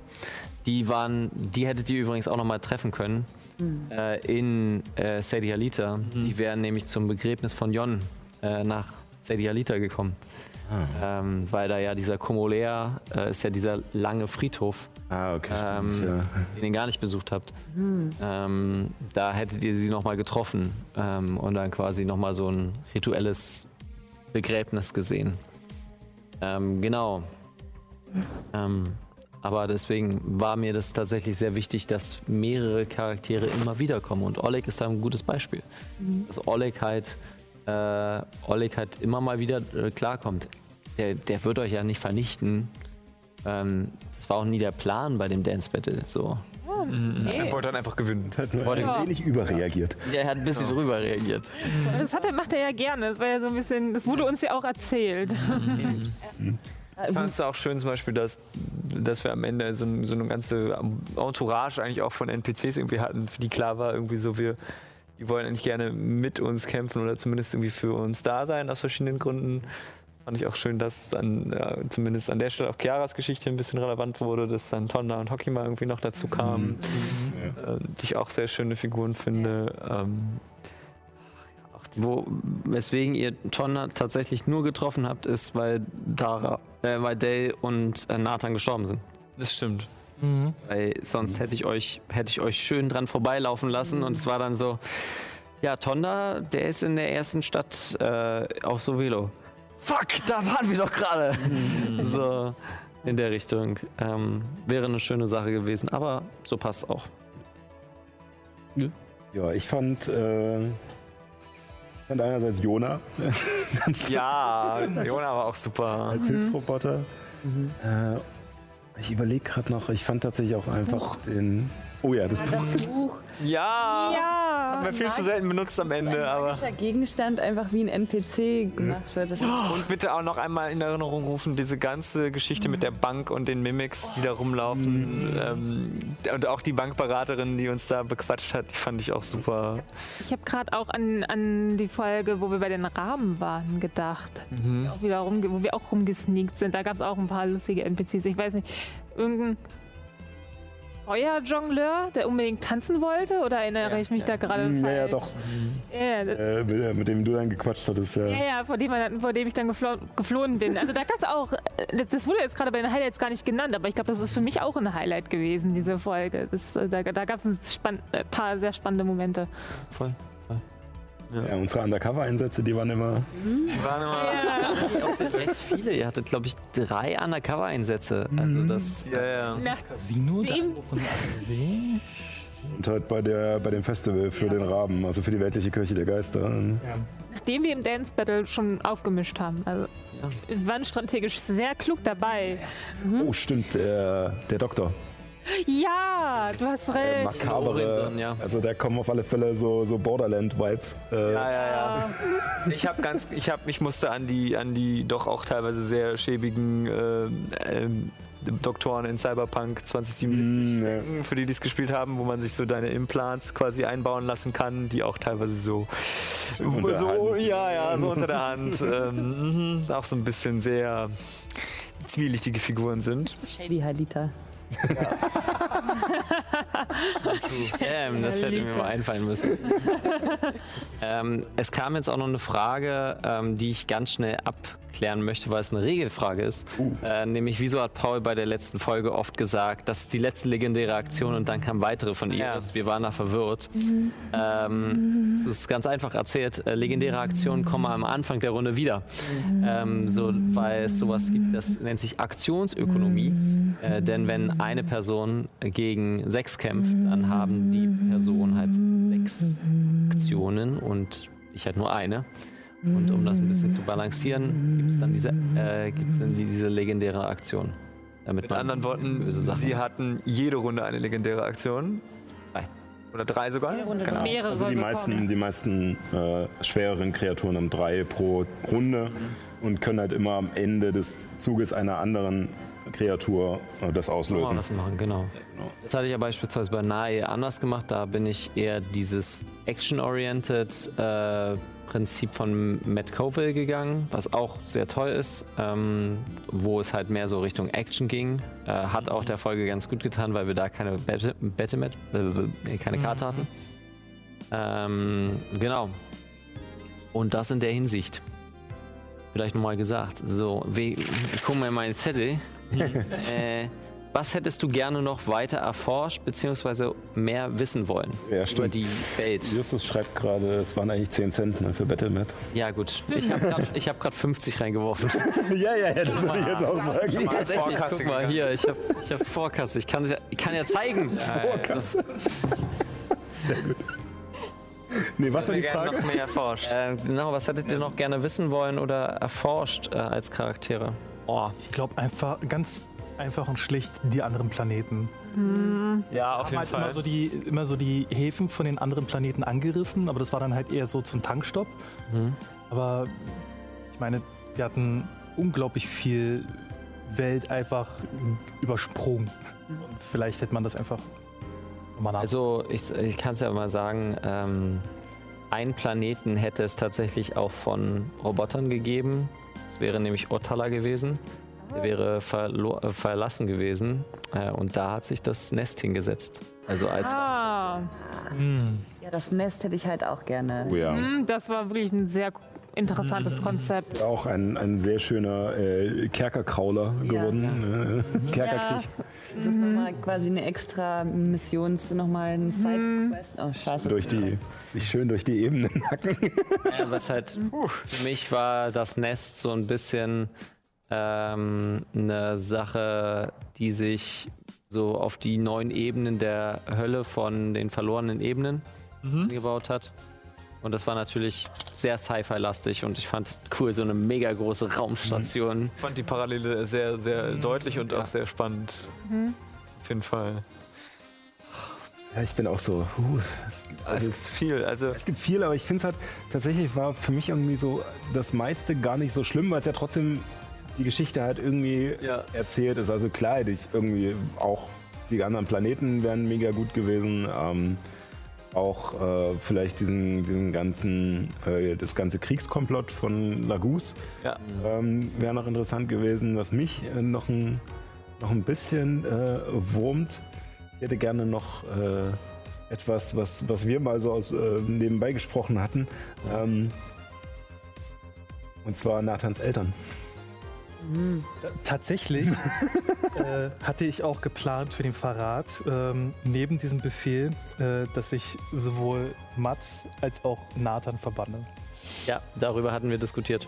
Die waren, die hättet ihr übrigens auch noch mal treffen können äh, in äh, Sadie Alita. Die wären nämlich zum Begräbnis von Jon äh, nach Sadie Alita gekommen. Ähm, weil da ja dieser Komolär äh, ist ja dieser lange Friedhof Ah, okay. ähm, stimmt, ja. den ihr gar nicht besucht habt. Ähm, da hättet ihr sie nochmal getroffen ähm, und dann quasi nochmal so ein rituelles Begräbnis gesehen. Ähm, genau. Ähm, aber deswegen war mir das tatsächlich sehr wichtig, dass mehrere Charaktere immer wieder kommen. Und Oleg ist da ein gutes Beispiel. Dass Oleg halt, äh, Oleg halt immer mal wieder äh, klarkommt. Der, der wird euch ja nicht vernichten. Ähm, das war auch nie der Plan bei dem Dance Battle. So. Er wollte dann einfach gewinnen. Hat nur Wollte- ein wenig überreagiert. Der hat ein bisschen drüber reagiert. Das hat er, macht er ja gerne. Das war ja so ein bisschen, das wurde uns ja auch erzählt. Ich fand es auch schön zum Beispiel, dass, dass wir am Ende so, so eine ganze Entourage eigentlich auch von NPCs irgendwie hatten, für die klar war, irgendwie so, wir, die wollen eigentlich gerne mit uns kämpfen oder zumindest irgendwie für uns da sein, aus verschiedenen Gründen. Fand ich auch schön, dass dann ja, zumindest an der Stelle auch Chiaras Geschichte ein bisschen relevant wurde, dass dann Tonda und Hokima irgendwie noch dazu kamen, äh, die ich auch sehr schöne Figuren finde. Ähm, Wo, weswegen ihr Tonna tatsächlich nur getroffen habt, ist, weil Dara, äh, weil Dale und äh, Nathan gestorben sind. das stimmt. Weil sonst hätte ich euch, hätte ich euch schön dran vorbeilaufen lassen und es war dann so, ja, Tonda, der ist in der ersten Stadt äh, auf Sovelo. Fuck, da waren wir doch gerade. so, in der Richtung. Ähm, wäre eine schöne Sache gewesen, aber so passt auch. Ja, ich fand, äh, fand einerseits Jona Ja, Jona war auch super. als Hilfsroboter. Äh, ich überlege gerade noch, ich fand tatsächlich auch einfach den. Oh ja, das Buch. Das Buch. Ja! Ja. Haben wir viel zu selten benutzt am Ende, aber. Magischer Gegenstand einfach wie ein NPC gemacht wird. Das ist Und bitte auch noch einmal in Erinnerung rufen, diese ganze Geschichte mit der Bank und den Mimics, die da rumlaufen. Ähm, und auch die Bankberaterin, die uns da bequatscht hat, die fand ich auch super. Ich habe gerade auch an, an die Folge, wo wir bei den Rahmen waren, gedacht. Auch wieder rumge wo wir auch rumgesneakt sind. Da gab es auch ein paar lustige NPCs. Ich weiß nicht, irgendein Feuerjongleur, der unbedingt tanzen wollte? Oder erinnere Ja, ich mich ja. da gerade Hm, ja, ja, falsch? doch. Ja, das- Äh, mit, mit dem du dann gequatscht hattest, ja. ja, ja, vor dem, man- vor dem ich dann geflo geflohen bin. Also da gab es auch, äh, das- das wurde jetzt gerade bei den Highlights gar nicht genannt, aber ich glaube, das ist für mich auch ein Highlight gewesen, diese Folge. Das, äh, da da gab es ein spann äh, paar sehr spannende Momente. Voll. Ja, unsere Undercover-Einsätze, die waren immer. Waren immer auch sehr recht viele. Ihr hattet, glaube ich, drei Undercover-Einsätze. Also das. Ja, ja. Casino, da Nachdem- und halt bei, der, bei dem Festival für den Raben, also für die weltliche Kirche der Geister. Nachdem wir im Dance Battle schon aufgemischt haben. Also wir waren strategisch sehr klug dabei. Oh, stimmt, der, der Doktor. Ja, du hast Der recht. makabere. Horizon, ja. Also da kommen auf alle Fälle so, so Borderland-Vibes. Äh, Ja, ja, ja. Ich habe ganz, ich habe, ich musste an die, an die doch auch teilweise sehr schäbigen ähm, ähm, Doktoren in Cyberpunk 2077 Mm, ja. denken, für die, die es gespielt haben, wo man sich so deine Implants quasi einbauen lassen kann, die auch teilweise so, Unter der so Hand. ja, ja, so unter der Hand, ähm, mhm, auch so ein bisschen sehr zwielichtige Figuren sind. Shady Halita. Damn, das hätte mir mal einfallen müssen. ähm, es kam jetzt auch noch eine Frage, ähm, die ich ganz schnell abklären möchte, weil es eine Regelfrage ist. Äh, nämlich, wieso hat Paul bei der letzten Folge oft gesagt, das ist die letzte legendäre Aktion und dann kam weitere von Ja. Iris. Wir waren da verwirrt. Ähm, es ist ganz einfach erzählt. Äh, legendäre Aktionen kommen am Anfang der Runde wieder. Ähm, so, weil es sowas gibt, das nennt sich Aktionsökonomie. Äh, denn wenn eine Person gegen sechs kämpft, dann haben die Person halt sechs Aktionen und ich halt nur eine. Und um das ein bisschen zu balancieren, gibt es dann diese, äh, gibt's dann diese legendäre Aktion. Damit Mit anderen Worten, sie hatten jede Runde eine legendäre Aktion. Drei. Oder drei sogar? Genau. Mehrere Also die meisten, die meisten äh, schwereren Kreaturen haben drei pro Runde und können halt immer am Ende des Zuges einer anderen Kreatur äh, das auslösen. das machen, genau. Das hatte ich ja beispielsweise bei Nae anders gemacht. Da bin ich eher dieses Action-Oriented äh, Prinzip von Matt Coville gegangen, was auch sehr toll ist, ähm, wo es halt mehr so Richtung Action ging. Äh, hat auch der Folge ganz gut getan, weil wir da keine Bette, Bette mit, äh, keine Karte hatten. Ähm, genau. Und das in der Hinsicht. Vielleicht nochmal gesagt. So, ich gucke mal in meine Zettel. Äh, was hättest du gerne noch weiter erforscht, beziehungsweise mehr wissen wollen Ja, über stimmt. die Welt? Justus schreibt gerade, es waren eigentlich 10 Cent ne, für Battlemat. Ja, gut. Ich habe gerade hab 50 reingeworfen. ja, ja, ja, das würde ich jetzt auch sagen. Tatsächlich, Vorkasse guck mal hier, ich habe ich hab Vorkasse. Ich kann, ja- ich kann ja zeigen. Nee, was war die Wir gerne Frage? noch mehr erforscht. Äh, genau, was hättet ihr noch gerne wissen wollen oder erforscht äh, als Charaktere? Oh, Ich glaube einfach, ganz einfach und schlicht die anderen Planeten. ja, auf haben jeden halt Fall. immer so, die, immer so die Häfen von den anderen Planeten angerissen, aber das war dann halt eher so zum Tankstopp. Mhm. Aber ich meine, wir hatten unglaublich viel Welt einfach übersprungen. Und vielleicht hätte man das einfach nochmal nach. Also ich, ich kann es ja mal sagen, ähm, einen Planeten hätte es tatsächlich auch von Robotern gegeben. Es wäre nämlich Ottala gewesen. Der wäre verlo- äh, verlassen gewesen äh, und da hat sich das Nest hingesetzt. Also als Ah, Hm. Ja, das Nest hätte ich halt auch gerne. Oh ja. hm, das war wirklich ein sehr interessantes Konzept. Auch ein, ein sehr schöner äh, Kerkerkrauler Ja. geworden. Äh, Kerkerkrieg. Das ist nochmal quasi eine extra Mission, nochmal ein Side-Quest. Oh, scheiße. Durch die, sich schön durch die Ebenen hacken. Ja, was halt für mich war das Nest so ein bisschen ähm, eine Sache, die sich so auf die neuen Ebenen der Hölle von den verlorenen Ebenen gebaut hat. Und das war natürlich sehr Sci-Fi-lastig und ich fand cool, so eine mega große Raumstation. Ich fand die Parallele sehr, sehr deutlich und auch sehr spannend. Auf jeden Fall. Ja, ich bin auch so. Uh, Es ist viel. Also, es gibt viel, aber ich finde es halt tatsächlich war für mich irgendwie so das meiste gar nicht so schlimm, weil es ja trotzdem die Geschichte halt irgendwie Ja. erzählt ist. Also klar, ich irgendwie auch die anderen Planeten wären mega gut gewesen. Ähm, auch äh, vielleicht diesen, diesen ganzen, äh, das ganze Kriegskomplott von Lagus ja. ähm, wäre noch interessant gewesen. Was mich äh, noch, ein, noch ein bisschen äh, wurmt, ich hätte gerne noch äh, etwas, was, was wir mal so aus, äh, nebenbei gesprochen hatten. Ähm, und zwar Nathans Eltern. Tatsächlich äh, hatte ich auch geplant für den Verrat, ähm, neben diesem Befehl, äh, dass ich sowohl Mats als auch Nathan verbanne. Ja, darüber hatten wir diskutiert.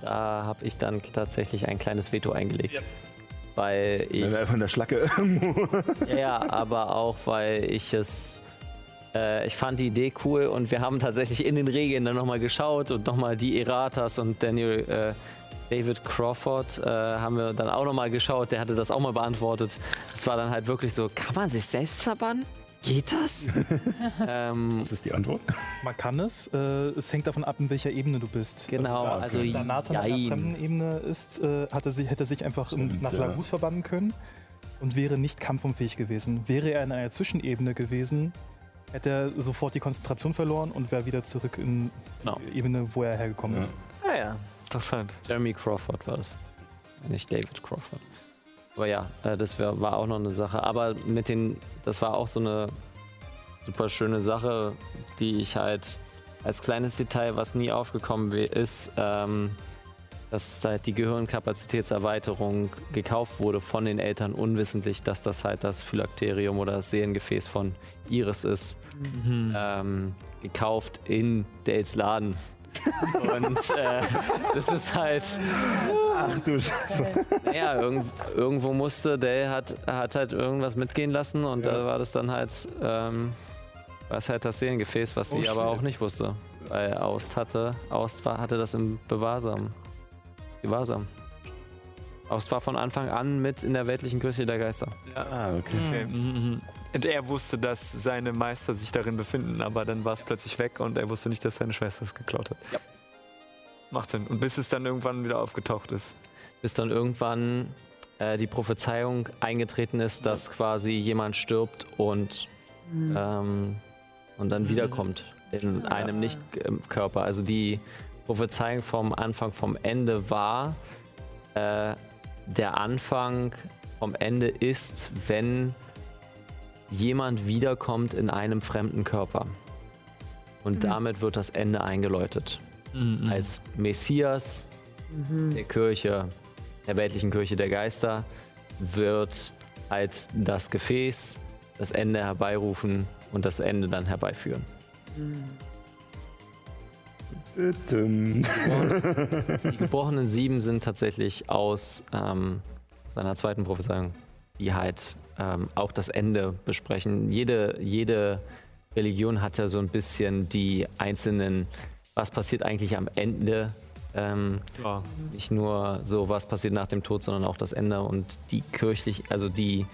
Da habe ich dann tatsächlich ein kleines Veto eingelegt. Weil ich. Wenn wir einfach in der Schlacke irgendwo. Ja, ja, aber auch weil ich es. Äh, ich fand die Idee cool und wir haben tatsächlich in den Regeln dann nochmal geschaut und nochmal die Eratas und Daniel äh, David Crawford äh, haben wir dann auch nochmal geschaut. Der hatte das auch mal beantwortet. Das war dann halt wirklich so: Kann man sich selbst verbannen? Geht das? ähm, Das ist die Antwort. Man kann es. Äh, es hängt davon ab, in welcher Ebene du bist. genau, also Da Nathan auf einer fremden Ebene ist, äh, hat er sich, hätte er sich einfach in, Stimmt, nach ja. Lagus verbannen können und wäre nicht kampfunfähig gewesen. Wäre er in einer Zwischenebene gewesen, hätte er sofort die Konzentration verloren und wäre wieder zurück in Genau. die Ebene, wo er hergekommen Ja. ist. Ah ja, interessant. Jeremy Crawford war das. Nicht David Crawford. Aber ja, äh, das wär, war auch noch eine Sache. Aber mit den, das war auch so eine super schöne Sache, die ich halt als kleines Detail, was nie aufgekommen ist, ähm, dass halt die Gehirnkapazitätserweiterung gekauft wurde von den Eltern unwissentlich, dass das halt das Phylakterium oder das Seelengefäß von Iris ist. Ähm, gekauft in Dales Laden. Und äh, das ist halt, Ach du Scheiße. naja, irgend, irgendwo musste, Dale hat, hat halt irgendwas mitgehen lassen und da war das dann halt, ähm, war es halt das Seelengefäß, was sie Oh, aber shit. auch nicht wusste. Weil Aust hatte, Aust war, hatte das im Bewahrsam. Gewahrsam. Aust war von Anfang an mit in der weltlichen Kirche der Geister. Ah, okay. Okay. Mhm. Und er wusste, dass seine Meister sich darin befinden, aber dann war es plötzlich weg und er wusste nicht, dass seine Schwester es geklaut hat. Ja. Macht Sinn. Und bis es dann irgendwann wieder aufgetaucht ist. bis dann irgendwann äh, die Prophezeiung eingetreten ist, dass quasi jemand stirbt und, ähm, und dann wiederkommt in einem Nicht-Körper. Also die Prophezeiung vom Anfang, vom Ende war, äh, der Anfang vom Ende ist, wenn jemand wiederkommt in einem fremden Körper. Und damit wird das Ende eingeläutet. Als Messias der Kirche, der weltlichen Kirche der Geister, wird halt das Gefäß das Ende herbeirufen und das Ende dann herbeiführen. Die gebrochenen Sieben sind tatsächlich aus ähm, seiner zweiten Prophezeiung, die halt ähm, auch das Ende besprechen. Jede, jede Religion hat ja so ein bisschen die einzelnen, was passiert eigentlich am Ende. Ähm, Ja. nicht nur so, was passiert nach dem Tod, sondern auch das Ende. Und die kirchlich, also die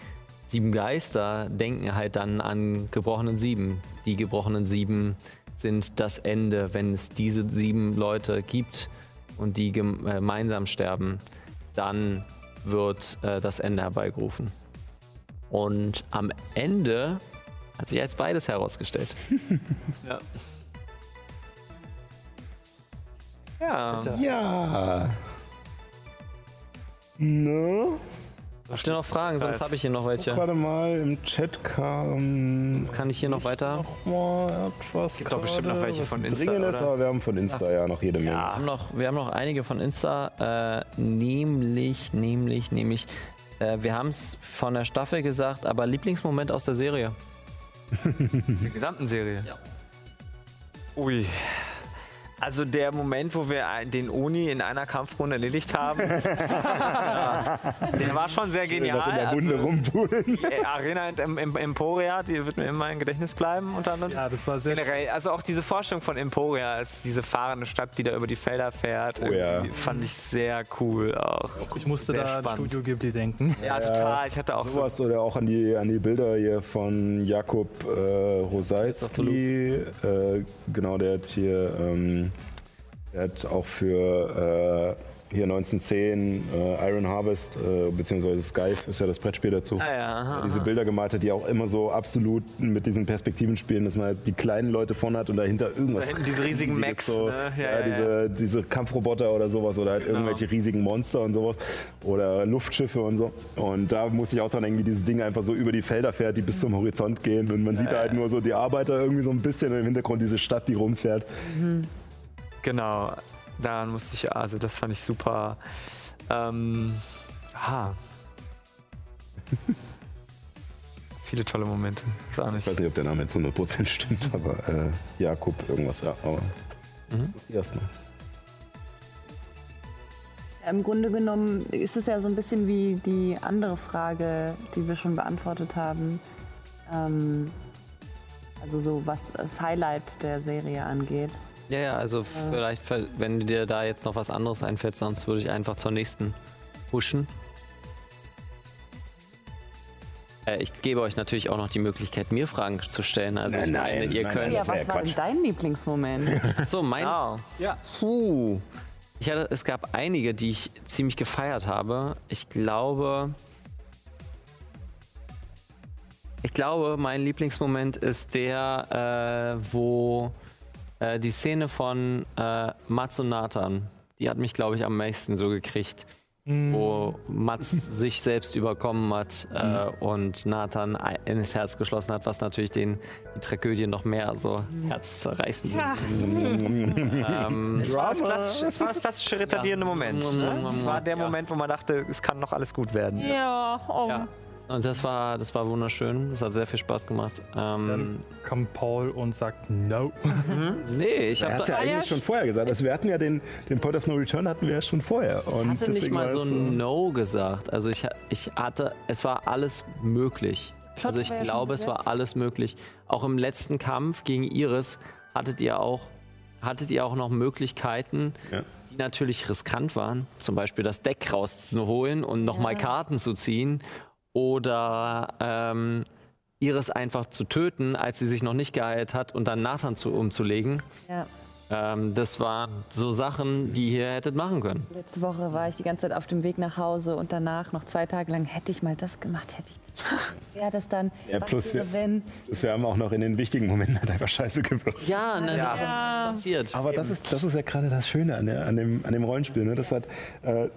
sieben Geister denken halt dann an gebrochenen Sieben. Die gebrochenen Sieben sind das Ende, wenn es diese sieben Leute gibt und die äh, gemeinsam sterben, dann wird äh, das Ende herbeigerufen. Und am Ende hat sich als beides herausgestellt. Ja. Ja. Ja. Ne? Habt ihr noch Fragen? Sonst habe ich hier noch welche. Warte mal, im Chat kam. Sonst kann ich hier noch weiter. Noch mal etwas. Gibt doch bestimmt noch welche von Insta, Dringend ist, aber wir haben von Insta ja noch jede Menge. Wir haben noch, wir haben noch einige von Insta, äh, nämlich, nämlich, nämlich, äh, wir haben es von der Staffel gesagt, aber Lieblingsmoment aus der Serie. Der gesamten Serie? Ja. Ui. Also der Moment, wo wir ein- den Oni in einer Kampfrunde erledigt haben, ja, der war schon sehr genial. Noch in der Wunde Also, rumpulen. die Arena im, im Emporia, die wird mir immer im Gedächtnis bleiben. Und dann Ja, das war sehr generell, also auch diese Vorstellung von Emporia als diese fahrende Stadt, die da über die Felder fährt, Oh ja. fand ich sehr cool auch. Ich musste Sehr da an. Studio Ghibli denken. Ja, total. Ich hatte auch so Sowas oder auch an die, an die Bilder hier von Jakub äh, Rosalski. Äh, genau, der hat hier, ähm, der hat auch für äh, hier 1910 äh, Iron Harvest, äh, beziehungsweise Skype ist ja das Brettspiel dazu. Ah ja, aha, diese. Bilder gemalt hat, die auch immer so absolut mit diesen Perspektiven spielen, dass man halt die kleinen Leute vorne hat und dahinter irgendwas. Da hinten diese riesigen Mechs, So, ne? Ja, ja, ja, Genau. diese, diese Kampfroboter oder sowas oder halt irgendwelche riesigen Monster und sowas oder Luftschiffe und so. Und da muss ich auch dran denken, wie dieses Ding einfach so über die Felder fährt, die bis zum Horizont gehen und man sieht da halt nur so die Arbeiter irgendwie so ein bisschen und im Hintergrund diese Stadt, die rumfährt. Genau. daran musste ich, also das fand ich super. Ähm, aha. Viele tolle Momente. Gar Ich nicht. weiß nicht, ob der Name jetzt 100% stimmt, aber äh, Jakob irgendwas, ja. Aber Mhm. erstmal. Im Grunde genommen ist es ja so ein bisschen wie die andere Frage, die wir schon beantwortet haben. Ähm, also so was das Highlight der Serie angeht. Ja, ja, also vielleicht, ver- wenn dir da jetzt noch was anderes einfällt, sonst würde ich einfach zur nächsten pushen. Äh, ich gebe euch natürlich auch noch die Möglichkeit, mir Fragen zu stellen. Also ich Nein, meine, nein, ihr nein, könnt. das ja, was ja war denn dein Lieblingsmoment? so, mein. Ah, Puh. Ich hatte, es gab einige, die ich ziemlich gefeiert habe. Ich glaube. Ich glaube, mein Lieblingsmoment ist der, äh, wo äh, die Szene von äh, Mats und Nathan, die hat mich, glaube ich, am meisten so gekriegt. Wo Mats sich selbst überkommen hat äh, und Nathan ein- ins Herz geschlossen hat, was natürlich den, die Tragödie noch mehr so herzzerreißend ist. Ähm, es, war das klassische, es war das klassische retardierende Ja. Moment. Ne? Es war der Moment, wo man dachte, es kann noch alles gut werden. Ja, oh. Ja. Und das war, das war wunderschön. Das hat sehr viel Spaß gemacht. Ähm, Dann kommt Paul und sagt No. nee, ich Er hat habe ja eigentlich schon vorher gesagt. Also wir hatten ja den, den Point of No Return hatten wir ja schon vorher. Und hatte nicht mal so ein No gesagt. Also ich, ich hatte, es war alles möglich. Plot Also ich ja glaube, es war alles möglich. Auch im letzten Kampf gegen Iris hattet ihr auch, hattet ihr auch noch Möglichkeiten, Ja. die natürlich riskant waren. Zum Beispiel das Deck rauszuholen und nochmal Karten zu ziehen. Oder ähm, Iris einfach zu töten, als sie sich noch nicht geheilt hat und dann Nathan zu, umzulegen. ja. Ähm, das waren so Sachen, die ihr hättet machen können. Letzte Woche war ich die ganze Zeit auf dem Weg nach Hause und danach noch zwei Tage lang hätte ich mal das gemacht, hätte ich. Wäre das dann? Ja, plus wir- wenn? Das wir haben auch noch in den wichtigen Momenten halt einfach scheiße gewürfelt. Ja, ne, Ja. das ist passiert. Aber das ist, das ist ja gerade das Schöne an, der, an, dem, an dem Rollenspiel. Ne? Das hat, äh,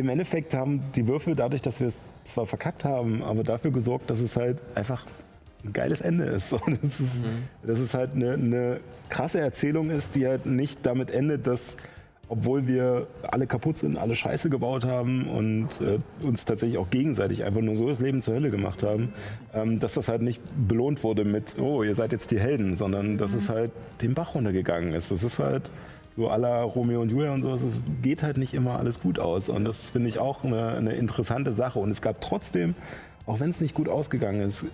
Im Endeffekt haben die Würfel dadurch, dass wir es zwar verkackt haben, aber dafür gesorgt, dass es halt einfach ein geiles Ende ist. Und das ist, dass es halt eine, eine krasse Erzählung ist, die halt nicht damit endet, dass obwohl wir alle kaputt sind, alle Scheiße gebaut haben und äh, uns tatsächlich auch gegenseitig einfach nur so das Leben zur Hölle gemacht haben, ähm, dass das halt nicht belohnt wurde mit, oh, ihr seid jetzt die Helden, sondern dass es halt den Bach runtergegangen ist. Das ist halt so la Romeo und Julia und sowas, es geht halt nicht immer alles gut aus. Und das finde ich auch eine, eine interessante Sache. Und es gab trotzdem, auch wenn es nicht gut ausgegangen ist,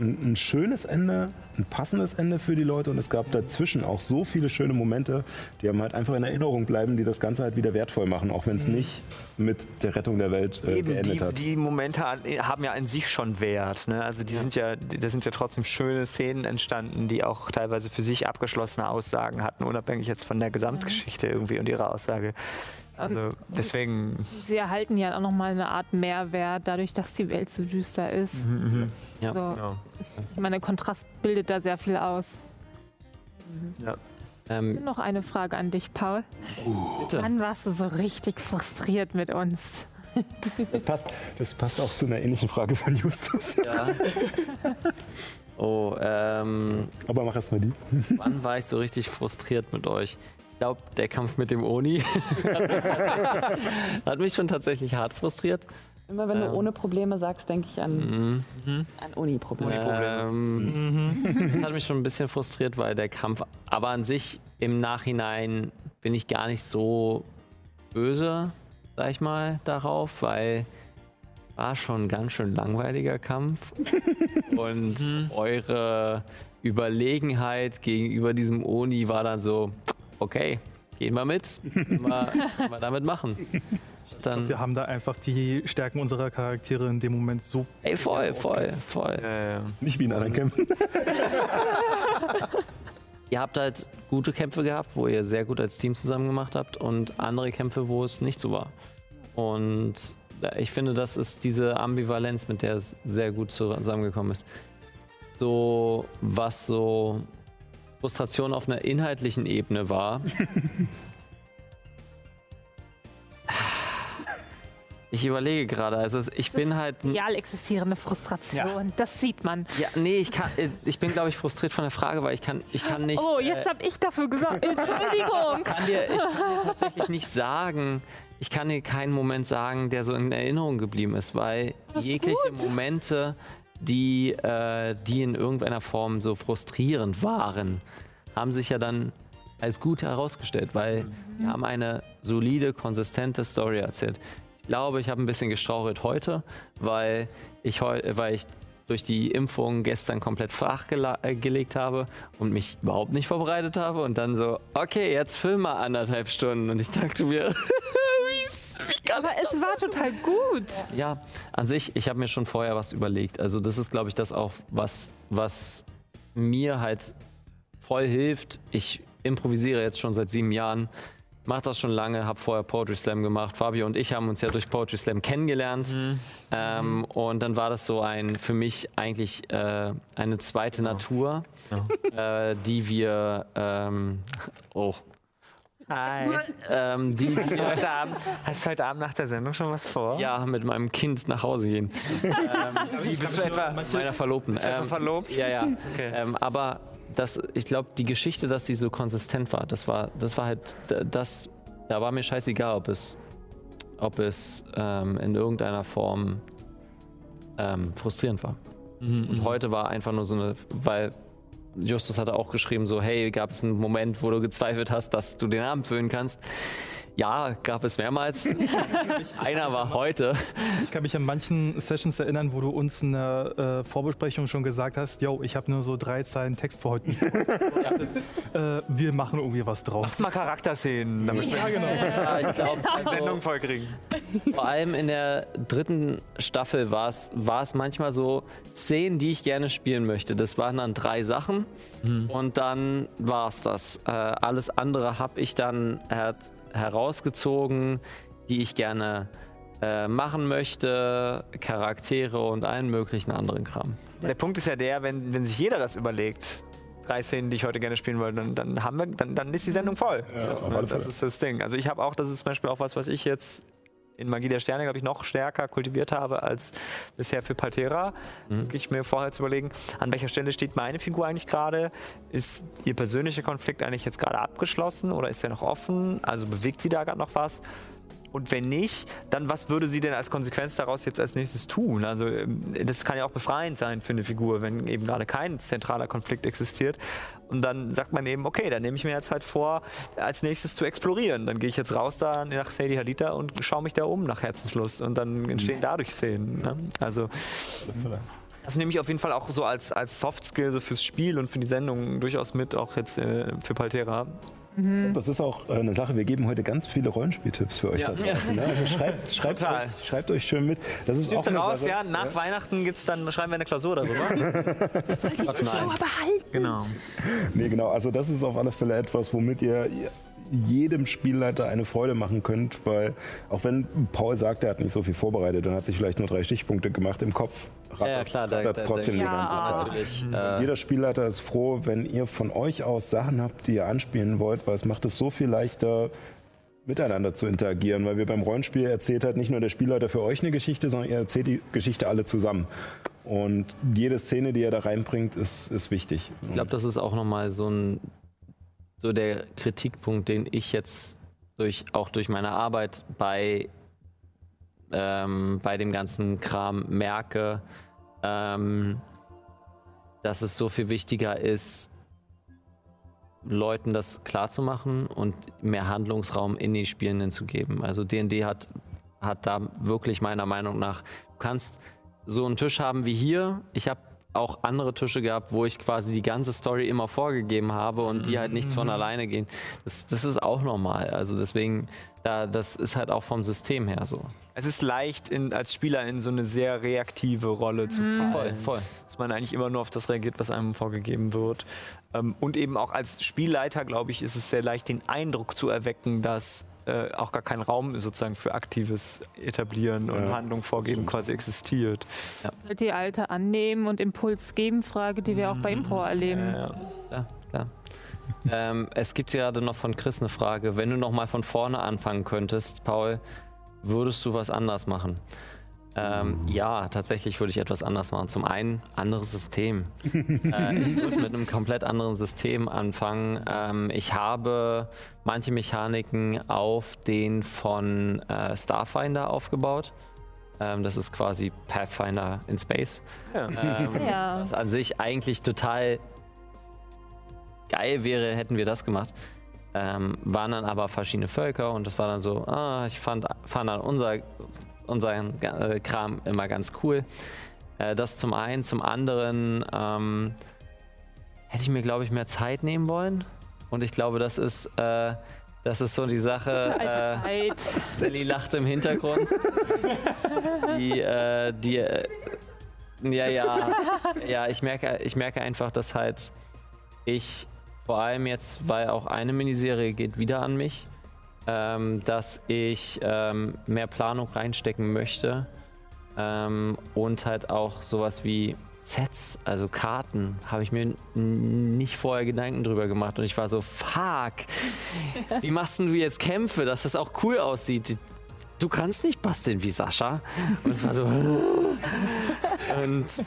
ein, ein schönes Ende, ein passendes Ende für die Leute und es gab dazwischen auch so viele schöne Momente, die einem halt einfach in Erinnerung bleiben, die das Ganze halt wieder wertvoll machen, auch wenn es nicht mit der Rettung der Welt äh, Eben, geendet die, hat. die Momente haben ja an sich schon Wert. Ne? Also die sind ja, da sind ja trotzdem schöne Szenen entstanden, die auch teilweise für sich abgeschlossene Aussagen hatten, unabhängig jetzt von der Gesamtgeschichte irgendwie und ihrer Aussage. Also deswegen, Sie erhalten ja auch nochmal eine Art Mehrwert, dadurch, dass die Welt so düster ist. Ja. so, genau. ich meine, Kontrast bildet da sehr viel aus. Ähm, Noch eine Frage an dich, Paul. bitte. Wann warst du so richtig frustriert mit uns? Das passt, das passt auch zu einer ähnlichen Frage von Justus. Ja. Oh, ähm, Aber mach erst mal die. wann war ich so richtig frustriert mit euch? Ich glaube, der Kampf mit dem Oni hat, mich tatsächlich- hat mich schon tatsächlich hart frustriert. Immer wenn du Ähm. ohne Probleme sagst, denke ich an, an Uni-Probleme. Ähm, das hat mich schon ein bisschen frustriert, weil der Kampf, aber an sich im Nachhinein bin ich gar nicht so böse, sag ich mal, darauf, weil war schon ein ganz schön langweiliger Kampf und eure Überlegenheit gegenüber diesem Oni war dann so, okay, gehen wir mit, können wir, können wir damit machen. Dann, Wir haben da einfach die Stärken unserer Charaktere in dem Moment so. ey, voll, voll, voll. Äh, Nicht wie in anderen Kämpfen. Ihr habt halt gute Kämpfe gehabt, wo ihr sehr gut als Team zusammen gemacht habt und andere Kämpfe, wo es nicht so war. Und ich finde, das ist diese Ambivalenz, mit der es sehr gut zusammengekommen ist. So, was so Frustration auf einer inhaltlichen Ebene war. Ich überlege gerade. Also ich bin halt. Real existierende Frustration, das sieht man. Ja, nee, ich kann. äh, Ich bin, glaube ich, frustriert von der Frage, weil ich kann, ich kann nicht. Oh, jetzt äh, habe ich dafür gesagt. Entschuldigung. kann dir, ich kann dir tatsächlich nicht sagen, ich kann dir keinen Moment sagen, der so in Erinnerung geblieben ist, weil Das ist jegliche gut. Momente, die, äh, die in irgendeiner Form so frustrierend waren, haben sich ja dann als gut herausgestellt, weil wir haben eine solide, konsistente Story erzählt. Ich glaube, ich habe ein bisschen gestrauchelt heute, weil ich, heu weil ich durch die Impfung gestern komplett flach gela- äh, gelegt habe und mich überhaupt nicht vorbereitet habe und dann so, okay, jetzt film mal anderthalb Stunden und ich dachte mir, kann Aber es war total gut. ja, an sich, ich habe mir schon vorher was überlegt. Also das ist, glaube ich, das auch, was, was mir halt voll hilft. Ich improvisiere jetzt schon seit sieben Jahren, mache das schon lange, habe vorher Poetry Slam gemacht. Fabio und ich haben uns ja durch Poetry Slam kennengelernt. Ähm, und dann war das so ein, für mich eigentlich äh, eine zweite Natur, äh, die wir, ähm, oh, Hi. ähm, die Hast du, wir, heute Abend, hast du heute Abend nach der Sendung schon was vor? ja, mit meinem Kind nach Hause gehen. Wie bist du etwa? Meiner Verlobten. Bist du etwa verlobt? Ja, ja. Okay. Ähm, aber das, ich glaube, die Geschichte, dass sie so konsistent war, das war, das war halt, das, da war mir scheißegal, ob es, ob es ähm, in irgendeiner Form ähm, frustrierend war. Und heute war einfach nur so eine, weil Justus hatte auch geschrieben, so, hey, gab es einen Moment, wo du gezweifelt hast, dass du den Abend füllen kannst? Ja, gab es mehrmals. Einer war heute. Ich kann mich an manchen Sessions erinnern, wo du uns in der äh, Vorbesprechung schon gesagt hast, yo, ich habe nur so drei Zeilen Text für heute. äh, wir machen irgendwie was draus. Machst mal Charakterszenen, damit wir Ja, genau. Ja, ich glaube, die Sendung vollkriegen. Vor allem in der dritten Staffel war es war es manchmal so Szenen, die ich gerne spielen möchte. Das waren dann drei Sachen und dann war es das. Äh, alles andere habe ich dann herausgezogen, die ich gerne äh, machen möchte, Charaktere und allen möglichen anderen Kram. Der Punkt ist ja der, wenn, wenn sich jeder das überlegt, drei Szenen, die ich heute gerne spielen wollte, dann, dann, haben wir, dann, dann ist die Sendung voll. Ja, so, das ist das Ding. Also ich habe auch, das ist zum Beispiel auch was, was ich jetzt in Magie der Sterne, glaube ich, noch stärker kultiviert habe als bisher für Paltera. Wirklich mir vorher zu überlegen, an welcher Stelle steht meine Figur eigentlich gerade? Ist ihr persönlicher Konflikt eigentlich jetzt gerade abgeschlossen oder ist er noch offen? Also bewegt sie da gerade noch was? Und wenn nicht, dann was würde sie denn als Konsequenz daraus jetzt als nächstes tun? Also ähm, das kann ja auch befreiend sein für eine Figur, wenn eben gerade kein zentraler Konflikt existiert. Und dann sagt man eben, okay, dann nehme ich mir jetzt halt vor, als nächstes zu explorieren. Dann gehe ich jetzt raus da nach Sadie Halita und schaue mich da um nach Herzenslust. Und dann entstehen dadurch Szenen. Ne? Also das nehme ich auf jeden Fall auch so als, als Soft Skill so fürs Spiel und für die Sendung durchaus mit, auch jetzt äh, für Paltera. Das ist auch äh, eine Sache, wir geben heute ganz viele Rollenspieltipps für euch Ja. da draußen. Ne? Also schreibt, schreibt, Total. euch, schreibt euch schön mit. Das ist auch Stimmt raus, Sache, ja. Nach Weihnachten gibt's dann, schreiben wir eine Klausur darüber. Was nein. genau. Nee, genau. Also das ist auf alle Fälle etwas, womit ihr jedem Spielleiter eine Freude machen könnt, weil auch wenn Paul sagt, er hat nicht so viel vorbereitet und hat sich vielleicht nur drei Stichpunkte gemacht im Kopf, Ja, ja, rattert- klar, da- rattert's da- trotzdem da- die ganze Ja. Zeit. Natürlich. Und Äh, jeder Spielleiter ist froh, wenn ihr von euch aus Sachen habt, die ihr anspielen wollt, weil es macht es so viel leichter, miteinander zu interagieren, weil wir beim Rollenspiel erzählt halt nicht nur der Spielleiter für euch eine Geschichte, sondern ihr erzählt die Geschichte alle zusammen. Und jede Szene, die ihr da reinbringt, ist, ist wichtig. Ich glaube, das ist auch nochmal so ein so der Kritikpunkt, den ich jetzt durch auch durch meine Arbeit bei ähm, bei dem ganzen Kram merke, ähm, dass es so viel wichtiger ist, Leuten das klarzumachen und mehr Handlungsraum in die Spielenden zu geben. Also D&D hat, hat da wirklich meiner Meinung nach, du kannst so einen Tisch haben wie hier. Ich habe auch andere Tische gehabt, wo ich quasi die ganze Story immer vorgegeben habe und die halt nichts von alleine gehen. Das, das ist auch normal. Also deswegen, da, das ist halt auch vom System her so. Es ist leicht, in, als Spieler in so eine sehr reaktive Rolle zu fallen. Voll, voll. Dass man eigentlich immer nur auf das reagiert, was einem vorgegeben wird. Ähm, und eben auch als Spielleiter, glaube ich, ist es sehr leicht, den Eindruck zu erwecken, dass äh, auch gar kein Raum sozusagen für aktives Etablieren und Ja. Handlung vorgeben quasi existiert. Die alte annehmen und Impuls geben Frage, die wir auch bei Impro erleben. Ja, Klar, klar. ähm, es gibt gerade noch von Chris eine Frage. Wenn du noch mal von vorne anfangen könntest, Paul, würdest du was anders machen? Ähm, ja, tatsächlich würde ich etwas anders machen. Zum einen anderes System. äh, ich würde mit einem komplett anderen System anfangen. Ähm, ich habe manche Mechaniken auf den von äh, Starfinder aufgebaut. Ähm, das ist quasi Pathfinder in Space. Ähm, Ja. Was an sich eigentlich total geil wäre, hätten wir das gemacht. Ähm, waren dann aber verschiedene Völker und das war dann so, ah, ich fand, fand dann unser, unseren äh, Kram immer ganz cool. Äh, das zum einen. Zum anderen ähm, hätte ich mir, glaube ich, mehr Zeit nehmen wollen. Und ich glaube, das ist, äh, das ist so die Sache. Alte Äh, Zeit. Sally lacht im Hintergrund. die, äh, die, äh, ja, ja, ja, ich merke, ich merke einfach, dass halt ich vor allem jetzt, weil auch eine Miniserie geht wieder an mich, ähm, dass ich ähm, mehr Planung reinstecken möchte ähm, und halt auch sowas wie Sets, also Karten, habe ich mir nicht vorher Gedanken drüber gemacht und ich war so, fuck, wie machst du jetzt Kämpfe, dass das auch cool aussieht? Du kannst nicht basteln wie Sascha. Und es war so. Und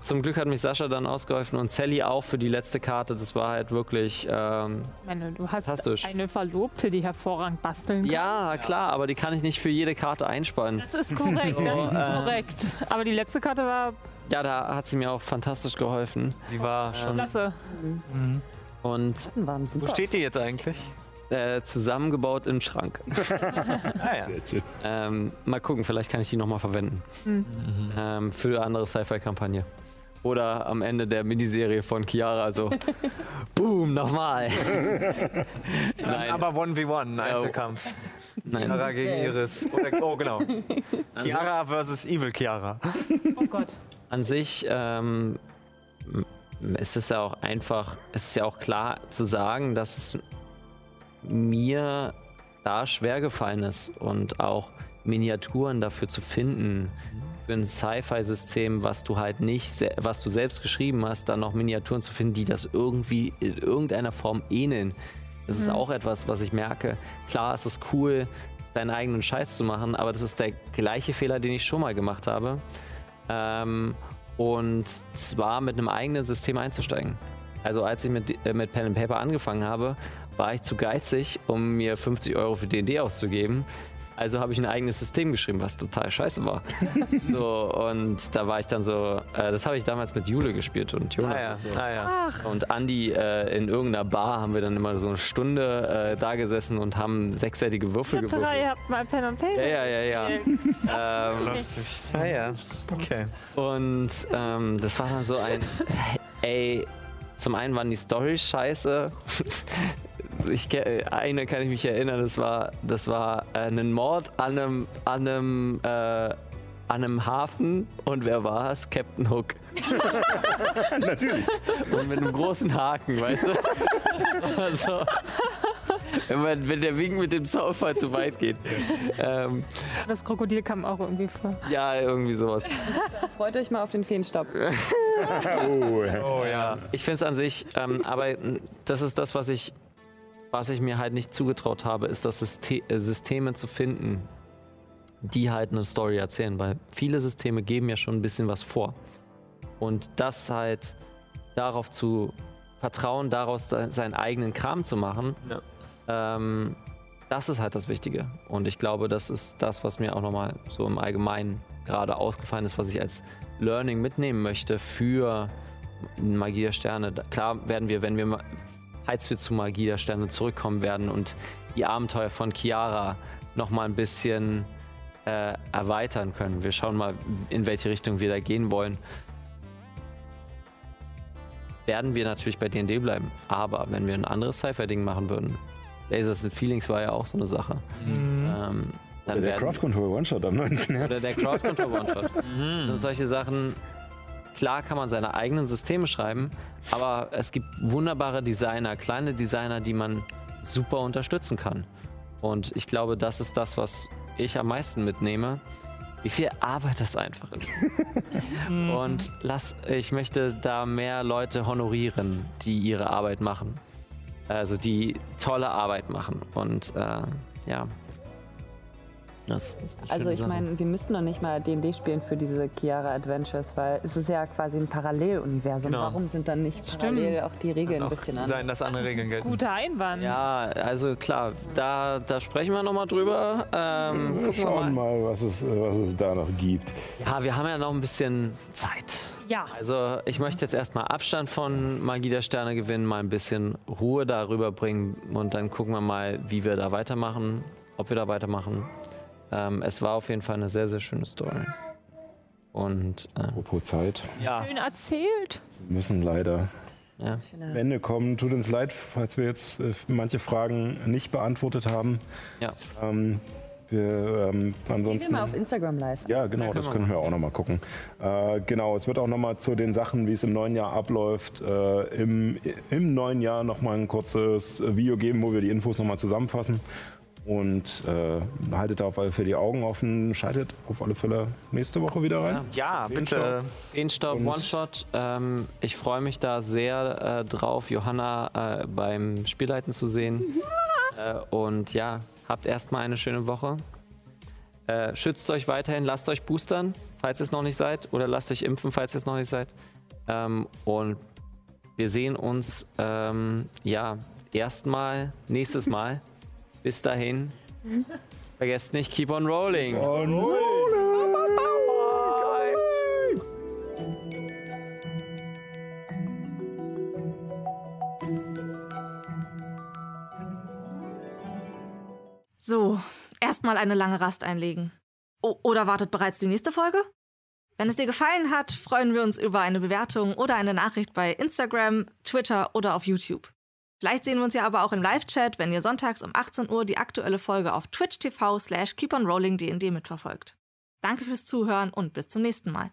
zum Glück hat mich Sascha dann ausgeholfen und Sally auch für die letzte Karte. Das war halt wirklich. Ähm, Ich meine, du hast Fantastisch. eine Verlobte, die hervorragend basteln kann. ja, klar, aber die kann ich nicht für jede Karte einspannen. Das ist korrekt, das ist äh, korrekt. Aber die letzte Karte war Ja, da hat sie mir auch fantastisch geholfen. Die war schon. klasse. Und Waren super. Wo steht die jetzt eigentlich? Äh, zusammengebaut im Schrank. Ah ja. Sehr schön. Ähm, mal gucken, vielleicht kann ich die nochmal verwenden. Ähm, für eine andere Sci-Fi-Kampagne. Oder am Ende der Miniserie von Chiara so. Boom, nochmal. Nein, Aber 1v1, Einzelkampf. nein. Chiara gegen Iris. Oder, oh, genau. An, Chiara versus Evil Chiara. Oh Gott. an sich ähm, ist es ja auch einfach, es ist ja auch klar zu sagen, dass es mir da schwer gefallen ist und auch Miniaturen dafür zu finden für ein Sci-Fi-System, was du halt nicht, was du selbst geschrieben hast, dann noch Miniaturen zu finden, die das irgendwie in irgendeiner Form ähneln. Das ist auch etwas, was ich merke. Klar, es ist cool, deinen eigenen Scheiß zu machen, aber das ist der gleiche Fehler, den ich schon mal gemacht habe. Ähm, und zwar mit einem eigenen System einzusteigen. Also als ich mit, äh, mit Pen and Paper angefangen habe, war ich zu geizig, um mir 50 Euro für D&D auszugeben. Also habe ich ein eigenes System geschrieben, was total scheiße war. so, und da war ich dann so, äh, das habe ich damals mit Jule gespielt und Jonas Ah ja. und so. Ah, ja. Und Andi äh, in irgendeiner Bar haben wir dann immer so eine Stunde äh, da gesessen und haben sechsseitige Würfel Ihr drei gewürfelt. habt mal Pen und Paper. Ja, ja, ja, ja. ähm, Lustig. Ah ja. Okay. und ähm, das war dann so ein, ey, zum einen waren die Storys scheiße. Ich, eine kann ich mich erinnern, das war, das war äh, ein Mord an einem, an einem, äh, an einem Hafen und wer war es? Captain Hook. Natürlich. Und mit einem großen Haken, weißt du? Das war so. Wenn, man, wenn der Wink mit dem Zaunfall zu weit geht. Ähm, Das Krokodil kam auch irgendwie vor. ja, irgendwie sowas. Freut euch mal auf den Feenstaub. Oh, Oh ja. Ich finde es an sich, ähm, aber das ist das, was ich, was ich mir halt nicht zugetraut habe, ist das Syste äh, Systeme zu finden, die halt eine Story erzählen, weil viele Systeme geben ja schon ein bisschen was vor. Und das halt darauf zu vertrauen, daraus seinen eigenen Kram zu machen, ähm, das ist halt das Wichtige. Und ich glaube, das ist das, was mir auch nochmal so im Allgemeinen gerade ausgefallen ist, was ich als Learning mitnehmen möchte für Magie der Sterne. Da- Klar werden wir, wenn wir, als wir zu Magie der Sterne zurückkommen werden und die Abenteuer von Chiara nochmal ein bisschen äh, erweitern können. Wir schauen mal, in welche Richtung wir da gehen wollen. Werden wir natürlich bei D&D bleiben. Aber wenn wir ein anderes Sci-Fi-Ding machen würden, Lasers and Feelings war ja auch so eine Sache. Ähm, dann der werden Crowd Control One-Shot am 9. oder der Crowd Control One-Shot. Das sind solche Sachen. Klar kann man seine eigenen Systeme schreiben, aber es gibt wunderbare Designer, kleine Designer, die man super unterstützen kann. Und ich glaube, das ist das, was ich am meisten mitnehme. Wie viel Arbeit das einfach ist. Und lass, ich möchte da mehr Leute honorieren, die ihre Arbeit machen. Also die tolle Arbeit machen. Und äh, ja, Das ist eine Also ich Sache. meine, wir müssten noch nicht mal D&D spielen für diese Chiara Adventures, weil es ist ja quasi ein Paralleluniversum. Genau. Warum sind dann nicht parallel auch die Regeln ein bisschen anders? Sein, dass andere Regeln gelten. Guter Einwand. Ja, also klar, da, da sprechen wir nochmal drüber. Ähm, Wir schauen mal. mal, was es, was es da noch gibt. Ja, wir haben ja noch ein bisschen Zeit. Ja. Also ich möchte jetzt erstmal Abstand von Magie der Sterne gewinnen, mal ein bisschen Ruhe darüber bringen und dann gucken wir mal, wie wir da weitermachen, ob wir da weitermachen. Ähm, es war auf jeden Fall eine sehr, sehr schöne Story. Und äh, Apropos Zeit. Ja, Schön erzählt. Wir müssen leider ja. zum Ende kommen. Tut uns leid, falls wir jetzt äh, manche Fragen nicht beantwortet haben. Ja. Ähm, wir, ähm, Gehen wir ansonsten. mal auf Instagram live. Ja, genau, Ja, das können wir auch noch mal gucken. Äh, genau, es wird auch noch mal zu den Sachen, wie es im neuen Jahr abläuft, äh, im, im neuen Jahr noch mal ein kurzes Video geben, wo wir die Infos noch mal zusammenfassen. Und äh, haltet auf alle Fälle die Augen offen, schaltet auf alle Fälle nächste Woche wieder rein. ja, bitte. Feenstaub One-Shot. Ähm, ich freue mich da sehr äh, drauf, Johanna äh, beim Spielleiten zu sehen. Äh, und ja, habt erstmal eine schöne Woche. Äh, schützt euch weiterhin, lasst euch boostern, falls ihr es noch nicht seid. Oder lasst euch impfen, falls ihr es noch nicht seid. Ähm, und wir sehen uns, ähm, ja, erstmal nächstes Mal. Bis dahin. Vergesst nicht, keep on rolling. So, erstmal eine lange Rast einlegen. O oder wartet bereits die nächste Folge? Wenn es dir gefallen hat, freuen wir uns über eine Bewertung oder eine Nachricht bei Instagram, Twitter oder auf YouTube. Vielleicht sehen wir uns ja aber auch im Live-Chat, wenn ihr sonntags um 18 Uhr die aktuelle Folge auf twitch.tv slash keeponrollingdnd mitverfolgt. Danke fürs Zuhören und bis zum nächsten Mal.